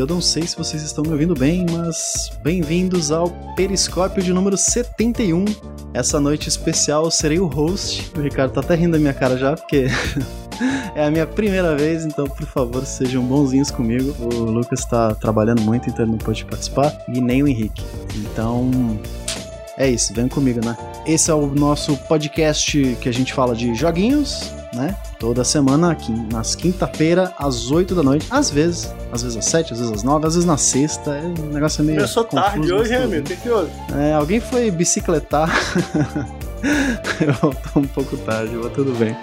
Eu não sei se vocês estão me ouvindo bem, mas bem-vindos ao Periscópio de número 71. Essa noite especial serei o host. O Ricardo tá até rindo da minha cara já, porque é a minha primeira vez, então por favor sejam bonzinhos comigo. O Lucas tá trabalhando muito, então ele não pode participar, e nem o Henrique. Então é isso, vem comigo, né? Esse é o nosso podcast que a gente fala de joguinhos, né? Toda semana, aqui, nas quinta-feira, às 8 da noite. Às vezes, às vezes às 7, às vezes às 9, às vezes na sexta. É, o negócio é meio. Começou confuso, tarde hoje, tudo amigo? O que que houve? É, alguém foi bicicletar. eu voltou um pouco tarde, mas tudo bem.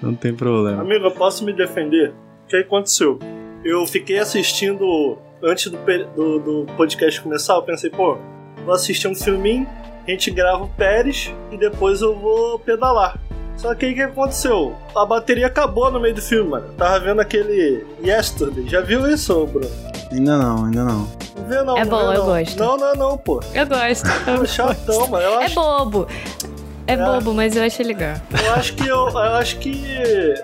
Não tem problema. Amigo, eu posso me defender? O que aconteceu? Eu fiquei assistindo antes do, do, do podcast começar, eu pensei, pô, vou assistir um filminho, a gente grava o Pérez e depois eu vou pedalar. Só que aí o que aconteceu? A bateria acabou no meio do filme, mano. Eu tava vendo aquele Yesterday. Já viu isso, Bruno? Ainda não, ainda não. Não vê não. É não bom, vê, eu não. gosto. Não, não, não, pô. Eu gosto. É chatão, mano. Eu É acho, bobo. É bobo, mas eu acho legal. eu acho que eu, eu acho que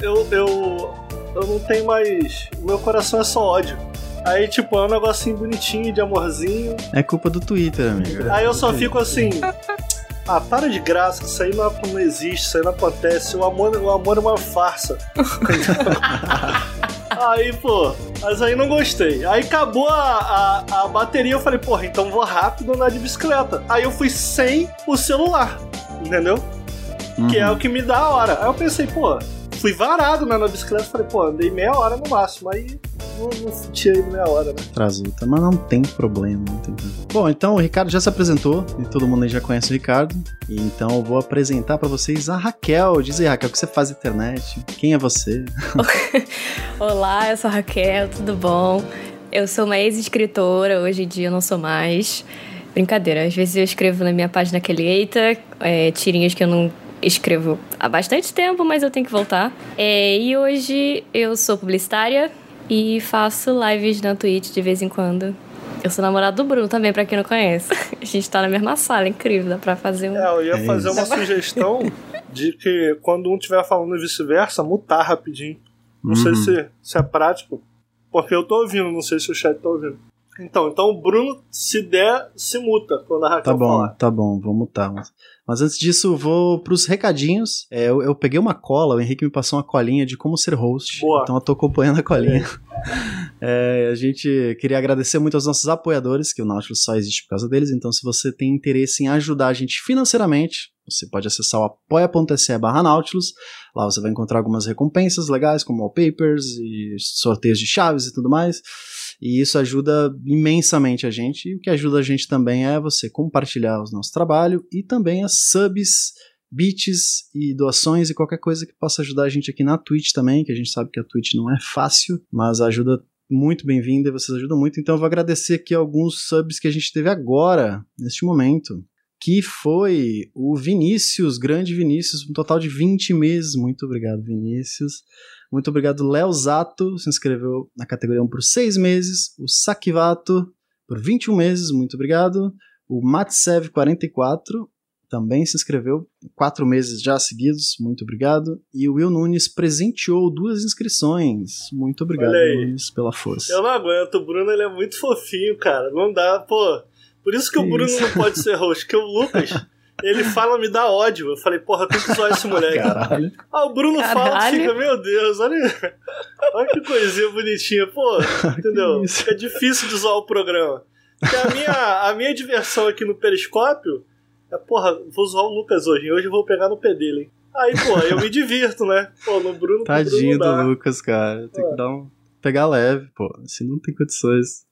eu, eu, eu não tenho mais. o Meu coração é só ódio. Aí, tipo, é um negocinho bonitinho, de amorzinho. É culpa do Twitter, amigo. Aí eu só fico assim. Ah, para de graça, que isso aí não, não existe, isso aí não acontece. O amor, o amor é uma farsa. aí, pô, mas aí não gostei. Aí acabou a, a, a bateria, eu falei, porra, então vou rápido andar de bicicleta. Aí eu fui sem o celular, entendeu? Que é o que me dá a hora. Aí eu pensei, pô, fui varado né, na bicicleta, falei, pô, andei meia hora no máximo. Aí não, não tirei meia hora, né? Atrasou, tá? mas não tem problema, não tem problema. Bom, então o Ricardo já se apresentou e todo mundo aí já conhece o Ricardo. E então eu vou apresentar pra vocês a Raquel. Diz aí, Raquel, o que você faz na internet? Quem é você? Olá, eu sou a Raquel, tudo bom? Eu sou uma ex-escritora, hoje em dia eu não sou mais. Brincadeira, às vezes eu escrevo na minha página aquele Eita, é, tirinhas que eu não escrevo há bastante tempo, mas eu tenho que voltar. É, e hoje eu sou publicitária e faço lives na Twitch de vez em quando. Eu sou namorada do Bruno também, pra quem não conhece. A gente tá na mesma sala, incrível, dá pra fazer um. É, eu ia É fazer isso. uma sugestão de que quando um estiver falando e vice-versa, mutar rapidinho. Não sei Uhum. se, se é prático. Porque eu tô ouvindo, não sei se o chat tá ouvindo. Então, então o Bruno, se der, se muta quando a Raquel Tá bom, falar. tá bom, vou mutar. Mas, mas antes disso, vou pros recadinhos. É, eu, eu peguei uma cola, o Henrique me passou uma colinha de como ser host. Boa. Então eu tô acompanhando a colinha. É, a gente queria agradecer muito aos nossos apoiadores, que o Nautilus só existe por causa deles. Então, se você tem interesse em ajudar a gente financeiramente, você pode acessar o apoia.se barra Nautilus. Lá você vai encontrar algumas recompensas legais, como wallpapers e sorteios de chaves e tudo mais. E isso ajuda imensamente a gente. E o que ajuda a gente também é você compartilhar o nosso trabalho e também as subs, bits e doações e qualquer coisa que possa ajudar a gente aqui na Twitch também, que a gente sabe que a Twitch não é fácil, mas ajuda muito bem-vinda e vocês ajudam muito. Então eu vou agradecer aqui alguns subs que a gente teve agora, neste momento. Que foi o Vinícius, grande Vinícius, um total de 20 meses. Muito obrigado, Vinícius. Muito obrigado, Léo Zato, se inscreveu na categoria 1 por 6 meses. O Sakivato por 21 meses, muito obrigado. O Matsev44 também se inscreveu 4 meses já seguidos, muito obrigado. E o Will Nunes presenteou duas inscrições. Muito obrigado. Nunes, pela força. Eu não aguento, o Bruno ele é muito fofinho, cara. Não dá, pô. Por isso que o Que Bruno isso? não pode ser host, que o Lucas, ele fala, me dá ódio. Eu falei, porra, tem que zoar esse moleque. Caralho. Ah, o Bruno fala, Caralho. fica, meu Deus, olha, olha que coisinha bonitinha, pô, entendeu? Fica difícil de zoar o programa. Porque a minha, a minha diversão aqui no Periscópio é, porra, vou zoar o Lucas hoje, hoje eu vou pegar no pé dele, hein? Aí, pô, eu me divirto, né? Pô, no Bruno, Tadinho Bruno dá. do Lucas, cara. Tem que dar um. pegar leve, pô. Se não tem condições.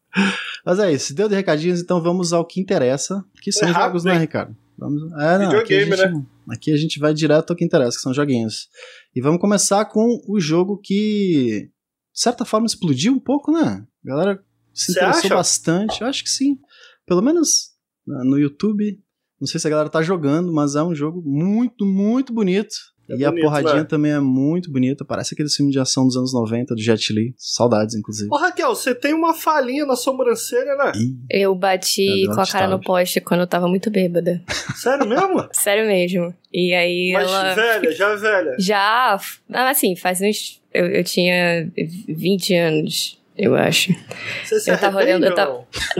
Mas é isso. Deu de recadinhos, então vamos ao que interessa. Que são É rápido, jogos, né? Ricardo? Vamos... É, não, aqui, a Videogame, gente, né? aqui a gente vai direto ao que interessa, que são joguinhos. E vamos começar com o jogo que, de certa forma, explodiu um pouco, né? A galera se interessou bastante. Eu acho que sim. Pelo menos né, no YouTube. Não sei se a galera tá jogando, mas é um jogo muito, muito bonito. É e a bonito, porradinha né? também é muito bonita. Parece aquele filme de ação dos anos 90 do Jet Li. Saudades, inclusive. Ô, Raquel, você tem uma falinha na sobrancelha, né? Ih, Eu bati É, com a cara no poste quando eu tava muito bêbada. Sério mesmo? Sério mesmo. E aí Mas ela. velha, já velha. Já, assim, faz uns. Eu, eu tinha 20 anos. Eu acho. Você se Eu tava olhando, eu tava-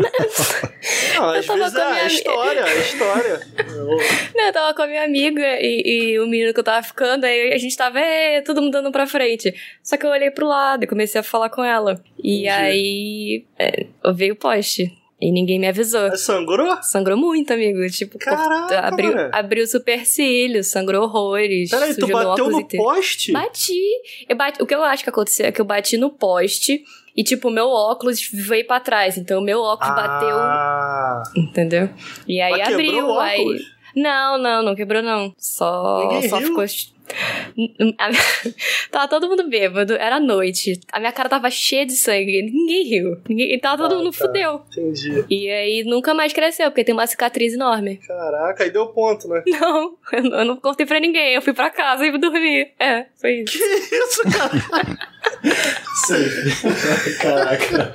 não? Às tava com a é minha ami- história, a história. Eu- Não, eu tava com a minha amiga e, e o menino que eu tava ficando, aí a gente tava, é, todo mundo dando pra frente. Só que eu olhei pro lado e comecei a falar com ela. E Entendi. aí é, eu veio o poste. E ninguém me avisou. Sangrou? Sangrou muito, amigo. Tipo, Caraca, abriu, mano. abriu supercílio, sangrou horrores. Peraí, tu bateu no poste? Bati. Eu bati. O que eu acho que aconteceu é que eu bati no poste e, tipo, meu óculos veio pra trás. Então, meu óculos bateu. Ah, Entendeu? E aí mas abriu. Aí. Não, não, não quebrou, não. Só, Ninguém só riu? ficou. Tava todo mundo bêbado, era noite. A minha cara tava cheia de sangue. Ninguém riu. Ninguém... Tava todo Ah, mundo tá. fudeu. entendi. E aí nunca mais cresceu, porque tem uma cicatriz enorme. Caraca, aí deu ponto, né? Não, eu não- eu não contei pra ninguém. Eu fui pra casa e dormi. É, foi isso. Que isso, cara? Caraca.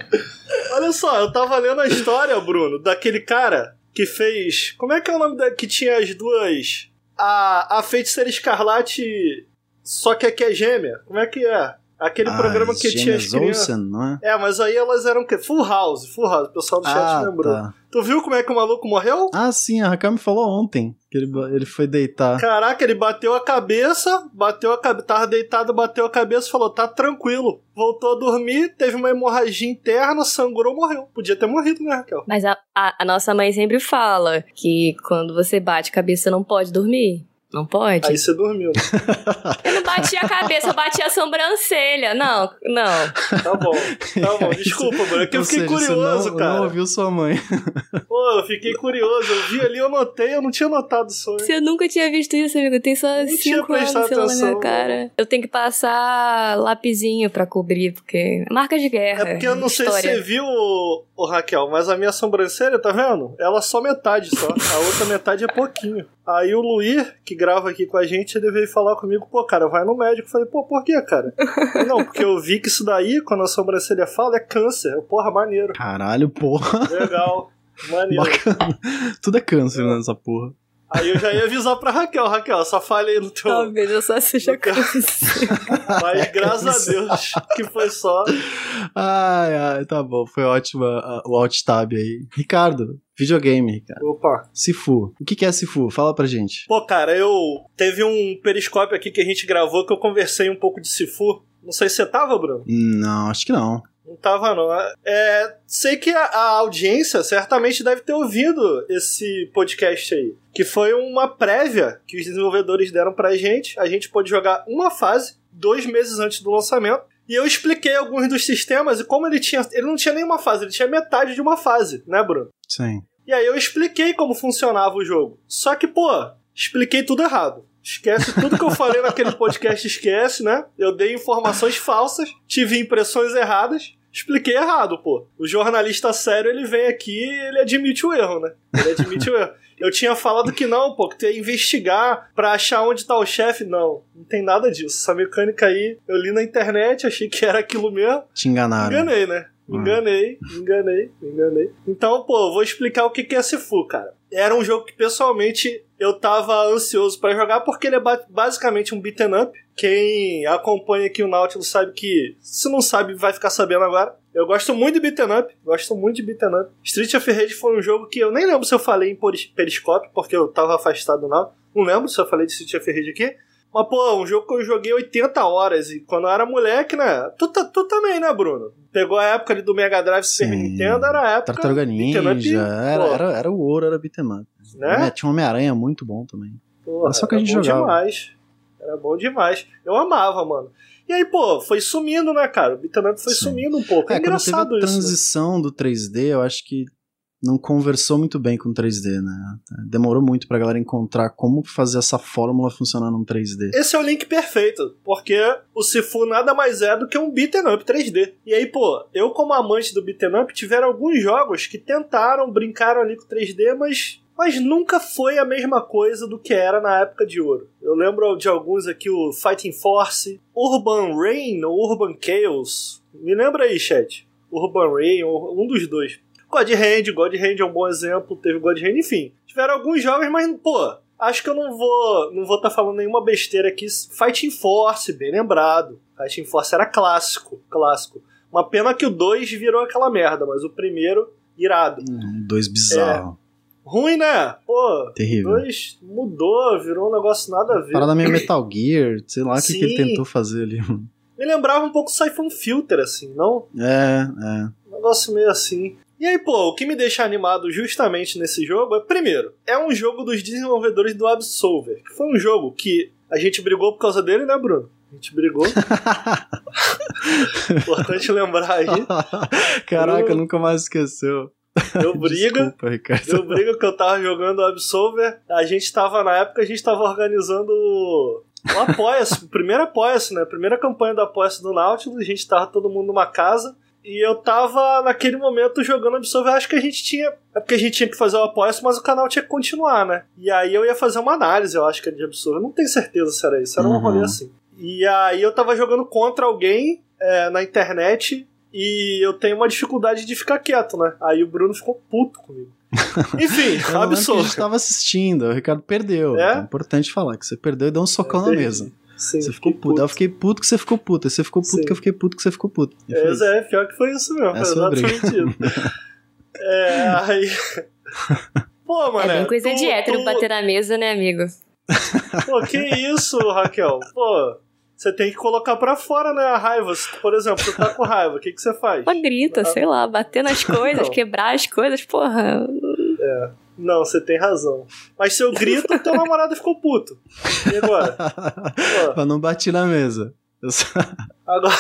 Olha só, eu tava lendo a história, Bruno, daquele cara que fez. Como é que é o nome da. que tinha as duas. A, a feiticeira escarlate. Só que aqui é gêmea. Como é que é? Aquele programa que tinha as crianças. Olsen, não é? É, mas aí elas eram o quê? Full House, Full House. O pessoal do chat Ah, lembrou. tá. Tu viu como é que o maluco morreu? Ah, sim, a Raquel me falou ontem que ele, ele foi deitar. Caraca, ele bateu a cabeça, bateu a cabeça, tava deitado, bateu a cabeça e falou: tá tranquilo. Voltou a dormir, teve uma hemorragia interna, sangrou, morreu. Podia ter morrido, né, Raquel? Mas a, a, a nossa mãe sempre fala que quando você bate cabeça não pode dormir. Não pode? Aí você dormiu. Eu não bati a cabeça, eu bati a sobrancelha. Não, não. Tá bom, tá bom. Desculpa, mano. É que eu fiquei seja, você curioso, não, cara. não ouviu sua mãe. Pô, eu fiquei curioso. Eu vi ali, eu notei, eu não tinha notado antes. Se eu nunca tinha visto isso, amigo, tem só tinha cinco anos lá, na minha atenção, cara. Eu tenho que passar lapisinho pra cobrir, porque. é Marca de guerra. É porque eu não sei se história. você viu, ô, Raquel, mas a minha sobrancelha, tá vendo? Ela é só metade só. A outra metade é pouquinho. Aí o Luir, que grava aqui com a gente, ele veio falar comigo, pô, cara, vai no médico. Eu falei, pô, por quê, cara? Ele, não, porque eu vi que isso daí, quando a sobrancelha fala, é câncer. Eu, Porra, maneiro. Caralho, porra. Legal. Maneiro. Bacana. Tudo é câncer nessa porra. Aí eu já ia avisar pra Raquel, Raquel, só aí no teu. Talvez eu só seja câncer. Mas graças a Deus que foi só. Ai, ai, tá bom. Foi ótimo ah, o alt tab aí. Ricardo, videogame, Ricardo. Opa. Sifu. O que que é Sifu? Fala pra gente. Pô, cara, eu. Teve um periscópio aqui que a gente gravou que eu conversei um pouco de Sifu. Não sei se você tava, Bruno. Não, acho que não. Não tava, não. É, sei que a, a audiência certamente deve ter ouvido esse podcast aí. Que foi uma prévia que os desenvolvedores deram pra gente. A gente pôde jogar uma fase, dois meses antes do lançamento. E eu expliquei alguns dos sistemas e como ele tinha. Ele não tinha nenhuma fase, ele tinha metade de uma fase, né, Bruno? Sim. E aí eu expliquei como funcionava o jogo. Só que, pô, expliquei tudo errado. Esquece tudo que eu falei naquele podcast, esquece, né? Eu dei informações falsas, tive impressões erradas, expliquei errado, pô. O jornalista sério, ele vem aqui e ele admite o erro, né? Ele admite o erro. Eu tinha falado que não, pô, que tem que investigar pra achar onde tá o chefe. Não, não tem nada disso. Essa mecânica aí, eu li na internet, achei que era aquilo mesmo. Te enganaram. Enganei, né? Me Hum. enganei, me enganei, me enganei. Então, pô, eu vou explicar o que que é Sifu, cara. Era um jogo que, pessoalmente, eu tava ansioso pra jogar porque ele é ba- basicamente um beaten up. Quem acompanha aqui o Nautilus sabe que, se não sabe, vai ficar sabendo agora. Eu gosto muito de beaten up, gosto muito de beaten up. Street of Rage foi um jogo que eu nem lembro se eu falei em periscópio, porque eu tava afastado do Nautilus. Não lembro se eu falei de Street of Rage aqui. Mas, pô, um jogo que eu joguei 80 horas e quando eu era moleque, né? Tu, ta- tu também, né, Bruno? Pegou a época ali do Mega Drive Super Sim. Nintendo, era a época. Tartaruga beat'em up, Ninja. Era, pô, era, era o ouro, era beat'em up. Né? Tinha um Homem-Aranha muito bom também. Porra, Era só que a gente jogava. demais. Era bom demais. Eu amava, mano. E aí, pô, foi sumindo, né, cara? O beat'em up foi Sim. sumindo um pouco. É, É, engraçado a isso. né? transição do 3D, eu acho que não conversou muito bem com o 3D, né? Demorou muito pra galera encontrar como fazer essa fórmula funcionar num 3D. Esse é o link perfeito, porque o Sifu nada mais é do que um beat'em up 3D. E aí, pô, eu como amante do beat'em up, tiveram alguns jogos que tentaram, brincaram ali com 3D, mas, mas nunca foi a mesma coisa do que era na época de ouro. Eu lembro de alguns aqui, o Fighting Force, Urban Rain ou Urban Chaos. Me lembra aí, chat. Urban Rain, um dos dois. God Hand, God Hand é um bom exemplo, teve God Hand, enfim. Tiveram alguns jogos, mas, pô, acho que eu não vou não vou estar falando nenhuma besteira aqui. Fighting Force, bem lembrado. Fighting Force era clássico, clássico. Uma pena que o 2 virou aquela merda, mas o primeiro, irado. Um, dois bizarro. Ruim, né? Pô, Terrível. 2 mudou, virou um negócio nada a ver. Parada meio Metal Gear, sei lá o que, que ele tentou fazer ali. Me lembrava um pouco Siphon Filter, assim, não? É, é. Um negócio meio assim. E aí, pô, o que me deixa animado justamente nesse jogo é, primeiro, é um jogo dos desenvolvedores do Absolver, que foi um jogo que a gente brigou por causa dele, né, Bruno? A gente brigou. Importante lembrar aí. Caraca, Eu- nunca mais esqueceu. Deu briga. Desculpa, Ricardo. Deu briga que eu tava jogando Absolver. A gente tava, na época, a gente tava organizando o Apoia-se, o primeiro Apoia-se, né? A primeira campanha do Apoia-se do Nautilus. A gente tava todo mundo numa casa. E eu tava, naquele momento, jogando Absolver. Acho que a gente tinha. É porque a gente tinha que fazer o Apoia-se, mas o canal tinha que continuar, né? E aí eu ia fazer uma análise, eu acho que de Absolver. Não tenho certeza se era isso. Era um Uhum. rolê assim. E aí eu tava jogando contra alguém é, na internet. E eu tenho uma dificuldade de ficar quieto, né? Aí o Bruno ficou puto comigo. Enfim, Eu absurdo. gente tava assistindo, o Ricardo perdeu. É? Então, é importante falar que você perdeu e deu um socão na Entendi. mesa. Sim, Você ficou fiquei puto. Eu fiquei puto que você ficou puto. Aí você ficou puto Sim. que eu fiquei puto que você ficou puto. E foi É, isso. é, pior que foi isso mesmo. É exatamente isso. é, aí. Pô, mano. É bem coisa de hétero bater na mesa, né, amigo? Pô, que isso, Raquel? Pô, você tem que colocar pra fora, né, a raiva. Por exemplo, você tá com raiva, o que, que você faz? Uma grita, sei lá, bater nas coisas, quebrar as coisas, porra. Não, você tem razão. Mas se eu grito, teu namorado ficou puto. E agora? Pô, Pra não bater na mesa. Eu só- agora,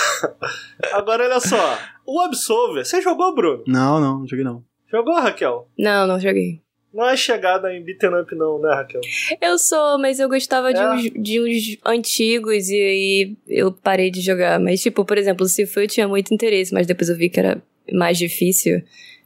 agora olha só. O Absolver, você jogou, Bruno? Não, não, não joguei não. Jogou, Raquel? Não, não joguei. Não é chegada em beaten up, não, né, Raquel? Eu sou, mas eu gostava de, É? uns, de uns antigos e aí eu parei de jogar. Mas, tipo, por exemplo, o Sifu eu tinha muito interesse, mas depois eu vi que era mais difícil.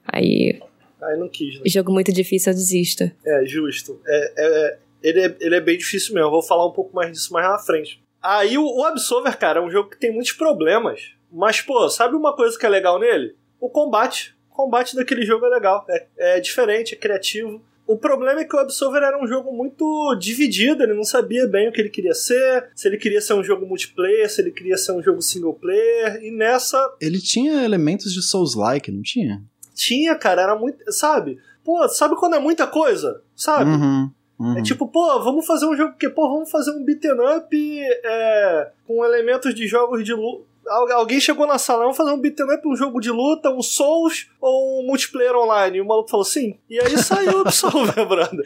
Aí, Aí não quis, né? jogo muito difícil, eu desisto. É, justo. É, é- é- ele, é, ele é bem difícil mesmo. Eu vou falar um pouco mais disso mais na frente. Aí o, o Absolver, cara, é um jogo que tem muitos problemas. Mas, pô, sabe uma coisa que é legal nele? O combate. O combate daquele jogo é legal. É, é diferente, é criativo. O problema é que o Absolver era um jogo muito dividido, ele não sabia bem o que ele queria ser, se ele queria ser um jogo multiplayer, se ele queria ser um jogo single player, e nessa Ele tinha elementos de Souls-like, não tinha? tinha, cara, era muito. Sabe? Pô, sabe quando é muita coisa? Sabe? Uhum, uhum. É tipo, pô, vamos fazer um jogo que, pô, vamos fazer um beaten up é, com elementos de jogos de luta. Alguém chegou na sala, vamos fazer um beaten up, um jogo de luta, um Souls ou um multiplayer online? E o maluco falou sim. E aí saiu o Absolver, brother.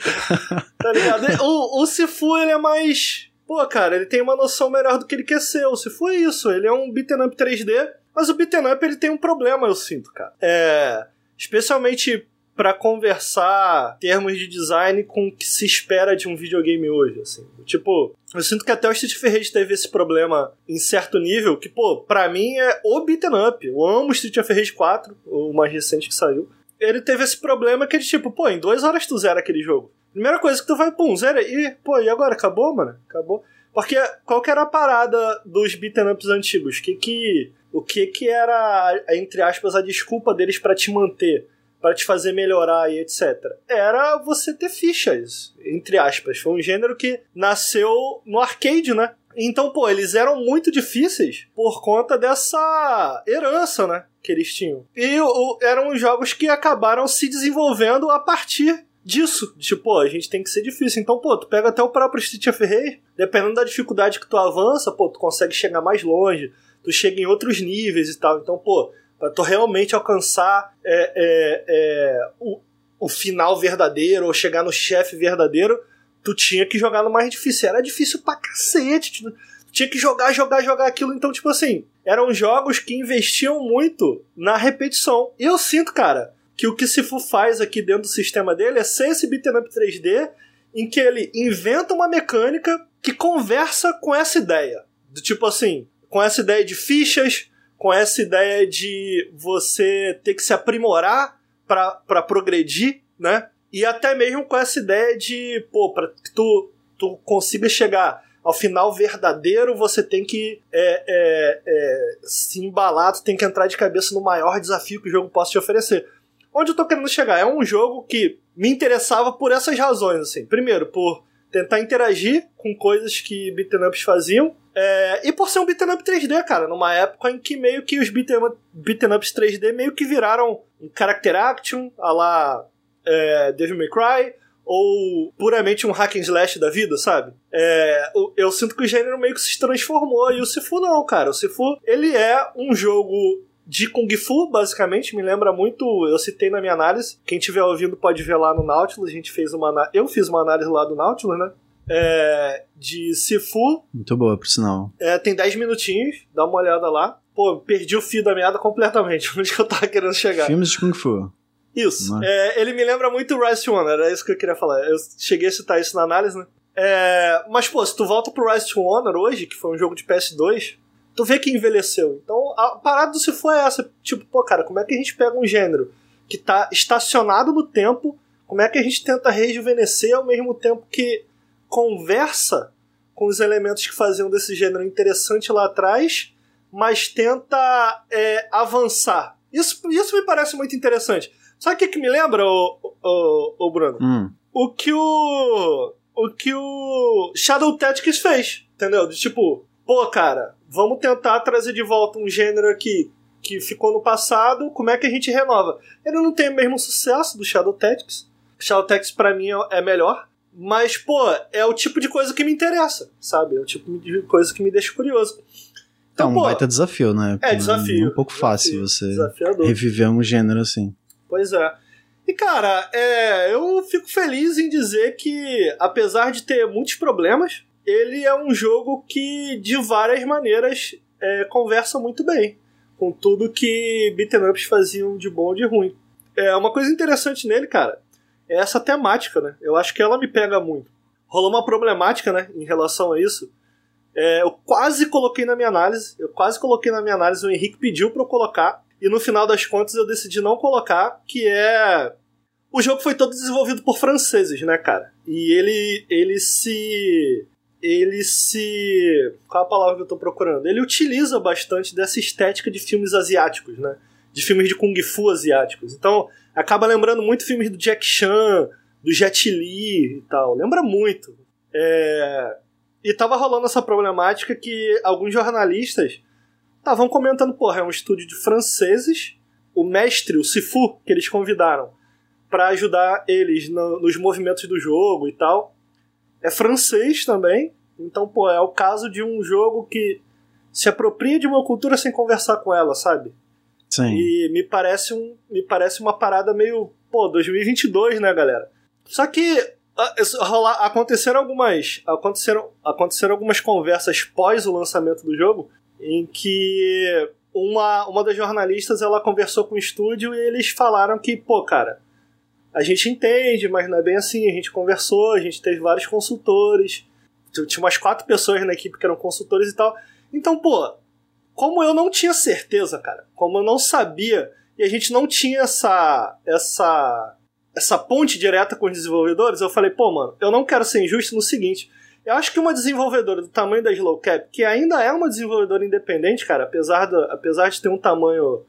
Tá ligado? O, o Sifu, ele é mais. Pô, cara, ele tem uma noção melhor do que ele quer ser. O Sifu é isso, ele é um beaten up 3D, mas o beaten up ele tem um problema, eu sinto, cara. É. Especialmente pra conversar termos de design com o que se espera de um videogame hoje, assim. Tipo, eu sinto que até o Street Fighter teve esse problema em certo nível, que, pô, pra mim é o beaten up. Eu amo Street Fighter 4, o mais recente que saiu. Ele teve esse problema que ele, tipo, pô, em duas horas tu zera aquele jogo. Primeira coisa que tu vai, pum, zera e, pô, e agora? Acabou, mano? Acabou. Porque qual que era a parada dos beaten ups antigos? Que que, o que que era, entre aspas, a desculpa deles pra te manter? Para te fazer melhorar e etc. Era você ter fichas, entre aspas. Foi um gênero que nasceu no arcade, né? Então, pô, eles eram muito difíceis por conta dessa herança, né? Que eles tinham. E o, eram jogos que acabaram se desenvolvendo a partir disso. Tipo, pô, a gente tem que ser difícil. Então, pô, tu pega até o próprio Street of Rage, dependendo da dificuldade que tu avança, pô, tu consegue chegar mais longe, tu chega em outros níveis e tal. Então, pô, Pra tu realmente alcançar é, é, é, o, o final verdadeiro ou chegar no chefe verdadeiro, tu tinha que jogar no mais difícil. Era difícil pra cacete. Tu tinha que jogar, jogar, jogar aquilo. Então, tipo assim, eram jogos que investiam muito na repetição. E eu sinto, cara, que o que Sifu faz aqui dentro do sistema dele é ser esse beat'em up 3D em que ele inventa uma mecânica que conversa com essa ideia. Do tipo assim, com essa ideia de fichas, com essa ideia de você ter que se aprimorar para progredir, né? E até mesmo com essa ideia de, pô, para que tu, tu consiga chegar ao final verdadeiro, você tem que é, é, é, se embalar, tu tem que entrar de cabeça no maior desafio que o jogo possa te oferecer. Onde eu tô querendo chegar? É um jogo que me interessava por essas razões, assim. Primeiro, por tentar interagir com coisas que beat'em ups faziam, É, e por ser um beat'em up 3D, cara, numa época em que meio que os beat'em up, beat ups 3D meio que viraram um character action, a lá é, Devil May Cry, ou puramente um hack and slash da vida, sabe? É, eu sinto que o gênero meio que se transformou, e o Sifu não, cara. O Sifu, ele é um jogo de Kung Fu, basicamente, me lembra muito, eu citei na minha análise, quem estiver ouvindo pode ver lá no Nautilus, a gente fez uma eu fiz uma análise lá do Nautilus, né? É, de Sifu. Muito boa, por sinal. É, tem 10 minutinhos, dá uma olhada lá. Pô, perdi o fio da meada completamente, onde que eu tava querendo chegar. Filmes de Kung Fu. Isso. É, ele me lembra muito o Rise to Honor, era isso que eu queria falar. Eu cheguei a citar isso na análise, né? É, mas, pô, se tu volta pro Rise to Honor hoje, que foi um jogo de PS2, tu vê que envelheceu. Então, a parada do se for é essa. Tipo, pô, cara, como é que a gente pega um gênero que tá estacionado no tempo, como é que a gente tenta rejuvenescer ao mesmo tempo que conversa com os elementos que faziam desse gênero interessante lá atrás, mas tenta é, avançar. Isso, isso me parece muito interessante. Sabe o que, que me lembra, o, o, o Bruno? Hum. O que o. O que o Shadow Tactics fez, entendeu? De tipo, pô, cara, vamos tentar trazer de volta um gênero aqui que ficou no passado, como é que a gente renova? Ele não tem o mesmo sucesso do Shadow Tactics. Shadow Tactics pra mim é melhor, mas, pô, é o tipo de coisa que me interessa, sabe? É o tipo de coisa que me deixa curioso. Então, é um pô, baita desafio, né? É, desafio. É um pouco desafio, fácil você desafiador. reviver um gênero assim. Pois é. E, cara, é, eu fico feliz em dizer que, apesar de ter muitos problemas, ele é um jogo que, de várias maneiras, é, conversa muito bem com tudo que beat'em ups faziam de bom e de ruim. É uma coisa interessante nele, cara, é essa temática, né? Eu acho que ela me pega muito. Rolou uma problemática, né, em relação a isso. É, eu quase coloquei na minha análise, eu quase coloquei na minha análise, o Henrique pediu para eu colocar, e no final das contas eu decidi não colocar, que é o jogo foi todo desenvolvido por franceses, né, cara? E ele ele se ele se qual é a palavra que eu tô procurando? Ele utiliza bastante dessa estética de filmes asiáticos, né? De filmes de kung fu asiáticos. Então, acaba lembrando muito filmes do Jack Chan, do Jet Li e tal. Lembra muito. É... E tava rolando essa problemática que alguns jornalistas estavam comentando, porra, é um estúdio de franceses, o mestre, o Sifu, que eles convidaram para ajudar eles no, nos movimentos do jogo e tal. É francês também, então, pô, é o caso de um jogo que se apropria de uma cultura sem conversar com ela, sabe? Sim. E me parece, um, me parece uma parada meio, pô, 2022, né, galera? Só que rolar, aconteceram algumas aconteceram, aconteceram algumas conversas pós o lançamento do jogo em que uma, uma das jornalistas ela conversou com o estúdio e eles falaram que, pô, cara, a gente entende, mas não é bem assim. A gente conversou, a gente teve vários consultores, tinha umas quatro pessoas na equipe que eram consultores e tal. Então, pô, como eu não tinha certeza, cara, como eu não sabia e a gente não tinha essa essa essa ponte direta com os desenvolvedores, eu falei, pô, mano, eu não quero ser injusto no seguinte. Eu acho que uma desenvolvedora do tamanho da Slow Cap, que ainda é uma desenvolvedora independente, cara, apesar, do, apesar de ter um tamanho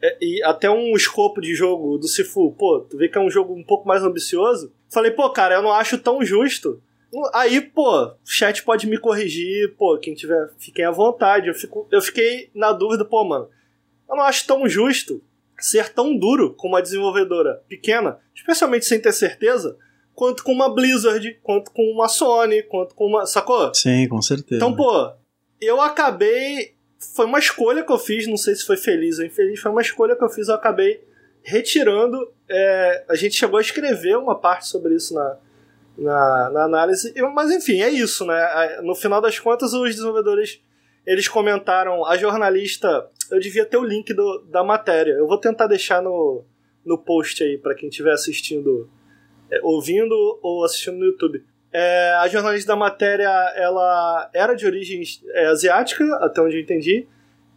é, e até um escopo de jogo do Sifu, pô, tu vê que é um jogo um pouco mais ambicioso. Falei, pô, cara, eu não acho tão justo Aí, pô, o chat pode me corrigir, pô, quem tiver, fiquem à vontade. Eu, fico, eu fiquei na dúvida, pô, mano, eu não acho tão justo ser tão duro com uma desenvolvedora pequena, especialmente sem ter certeza, quanto com uma Blizzard, quanto com uma Sony, quanto com uma. Sacou? Sim, com certeza. Então, pô, eu acabei. Foi uma escolha que eu fiz, não sei se foi feliz ou infeliz, foi uma escolha que eu fiz, eu acabei retirando. É, a gente chegou a escrever uma parte sobre isso na, na, na análise. Mas enfim, é isso, né? No final das contas, os desenvolvedores eles comentaram, a jornalista, eu devia ter o link do, da matéria. Eu vou tentar deixar no, no post aí para quem estiver assistindo, é, ouvindo ou assistindo no YouTube. É, a jornalista da matéria, ela era de origem é, asiática, até onde eu entendi,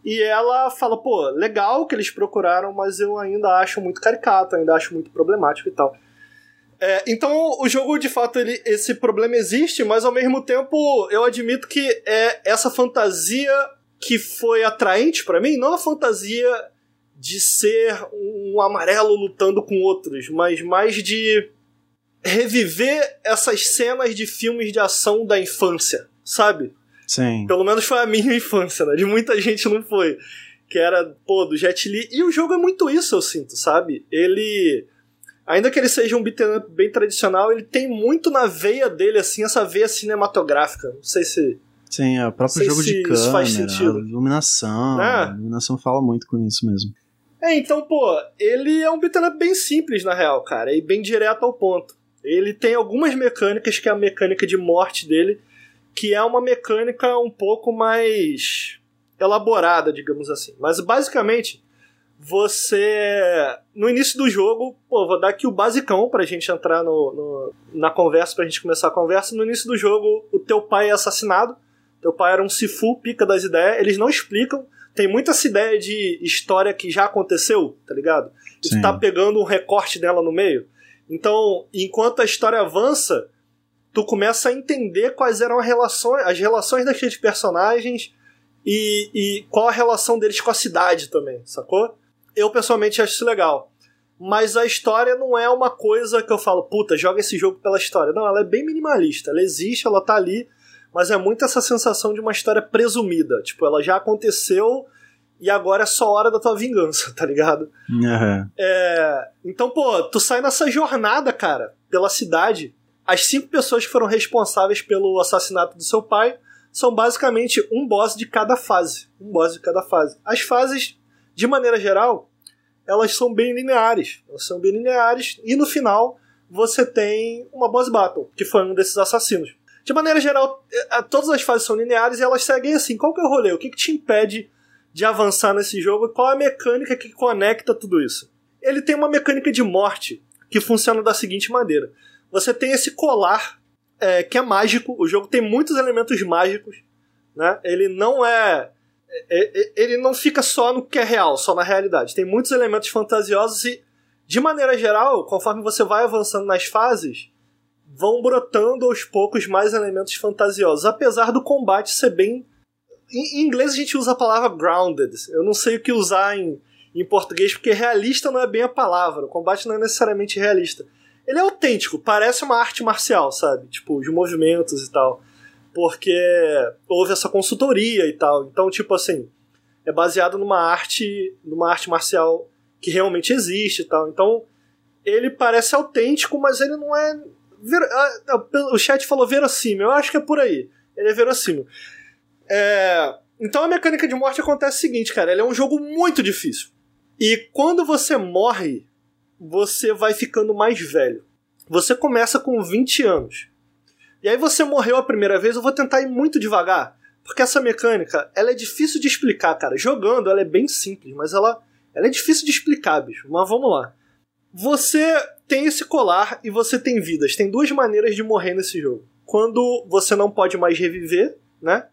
e ela fala, pô, legal que eles procuraram, mas eu ainda acho muito caricato, ainda acho muito problemático e tal. É, então, o jogo, de fato, ele, esse problema existe, mas ao mesmo tempo, eu admito que é essa fantasia que foi atraente para mim, não a fantasia de ser um amarelo lutando com outros, mas mais de reviver essas cenas de filmes de ação da infância, sabe? Sim. Pelo menos foi a minha infância, né? De muita gente não foi. Que era, pô, do Jet Li. E o jogo é muito isso, eu sinto, sabe? Ele. Ainda que ele seja um beat'em up bem tradicional, ele tem muito na veia dele, assim, essa veia cinematográfica. Não sei se. Sim, é o próprio jogo se de câmera, faz sentido. a iluminação. É. A iluminação fala muito com isso mesmo. É, então, pô, ele é um beat'em up bem simples, na real, cara, e bem direto ao ponto. Ele tem algumas mecânicas, que é a mecânica de morte dele, que é uma mecânica um pouco mais elaborada, digamos assim. Mas basicamente, você. No início do jogo, pô, vou dar aqui o basicão pra gente entrar no, no- na conversa, pra gente começar a conversa. No início do jogo, o teu pai é assassinado. Teu pai era um Sifu, pica das ideias. Eles não explicam. Tem muita essa ideia de história que já aconteceu, tá ligado? E tu tá pegando um recorte dela no meio. Então, enquanto a história avança, tu começa a entender quais eram as relações, as relações daqueles personagens e, e qual a relação deles com a cidade também, sacou? Eu pessoalmente acho isso legal. Mas a história não é uma coisa que eu falo, puta, joga esse jogo pela história. Não, ela é bem minimalista. Ela existe, ela tá ali, mas é muito essa sensação de uma história presumida. Tipo, ela já aconteceu e agora é só hora da tua vingança, tá ligado? Aham. É, então, pô, tu sai nessa jornada, cara, pela cidade. As cinco pessoas que foram responsáveis pelo assassinato do seu pai são basicamente um boss de cada fase. Um boss de cada fase. As fases, de maneira geral, elas são bem lineares. Elas são bem lineares e no final você tem uma boss battle, que foi um desses assassinos. De maneira geral, eh, todas as fases são lineares e elas seguem assim. Qual que é o rolê? O que, que te impede de avançar nesse jogo qual é a mecânica que conecta tudo isso? Ele tem uma mecânica de morte que funciona da seguinte maneira: você tem esse colar é, que é mágico, o jogo tem muitos elementos mágicos, né? Ele não é, é- é- ele não fica só no que é real, só na realidade. Tem muitos elementos fantasiosos e, de maneira geral, conforme você vai avançando nas fases, vão brotando aos poucos mais elementos fantasiosos, apesar do combate ser bem em em inglês a gente usa a palavra grounded. Eu não sei o que usar em, em português, porque realista não é bem a palavra. O combate não é necessariamente realista. Ele é autêntico, parece uma arte marcial, sabe? Tipo, os movimentos e tal. Porque houve essa consultoria e tal. Então, tipo assim, é baseado numa arte, numa arte marcial que realmente existe e tal. Então, ele parece autêntico, mas ele não é. O chat falou verossímil, eu acho que é por aí. Ele é verossímil. É, Então a mecânica de morte acontece o seguinte, cara, ele é um jogo muito difícil. E quando você morre, você vai ficando mais velho. Você começa com 20 anos. E aí você morreu a primeira vez, eu vou tentar ir muito devagar, porque essa mecânica, ela é difícil de explicar, cara. Jogando, ela é bem simples, mas ela, ela é difícil de explicar, bicho. Mas vamos lá. Você tem esse colar e você tem vidas. Tem duas maneiras de morrer nesse jogo. Quando você não pode mais reviver, né?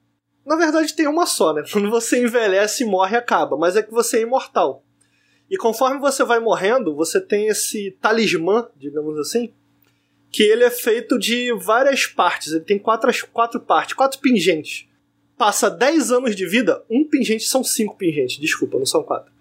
Na verdade, tem uma só, né? Quando você envelhece, morre acaba. Mas é que você é imortal. E conforme você vai morrendo, você tem esse talismã, digamos assim, que ele é feito de várias partes. Ele tem quatro, quatro partes, quatro pingentes. Passa 10 anos de vida, um pingente são cinco pingentes, desculpa, não são quatro.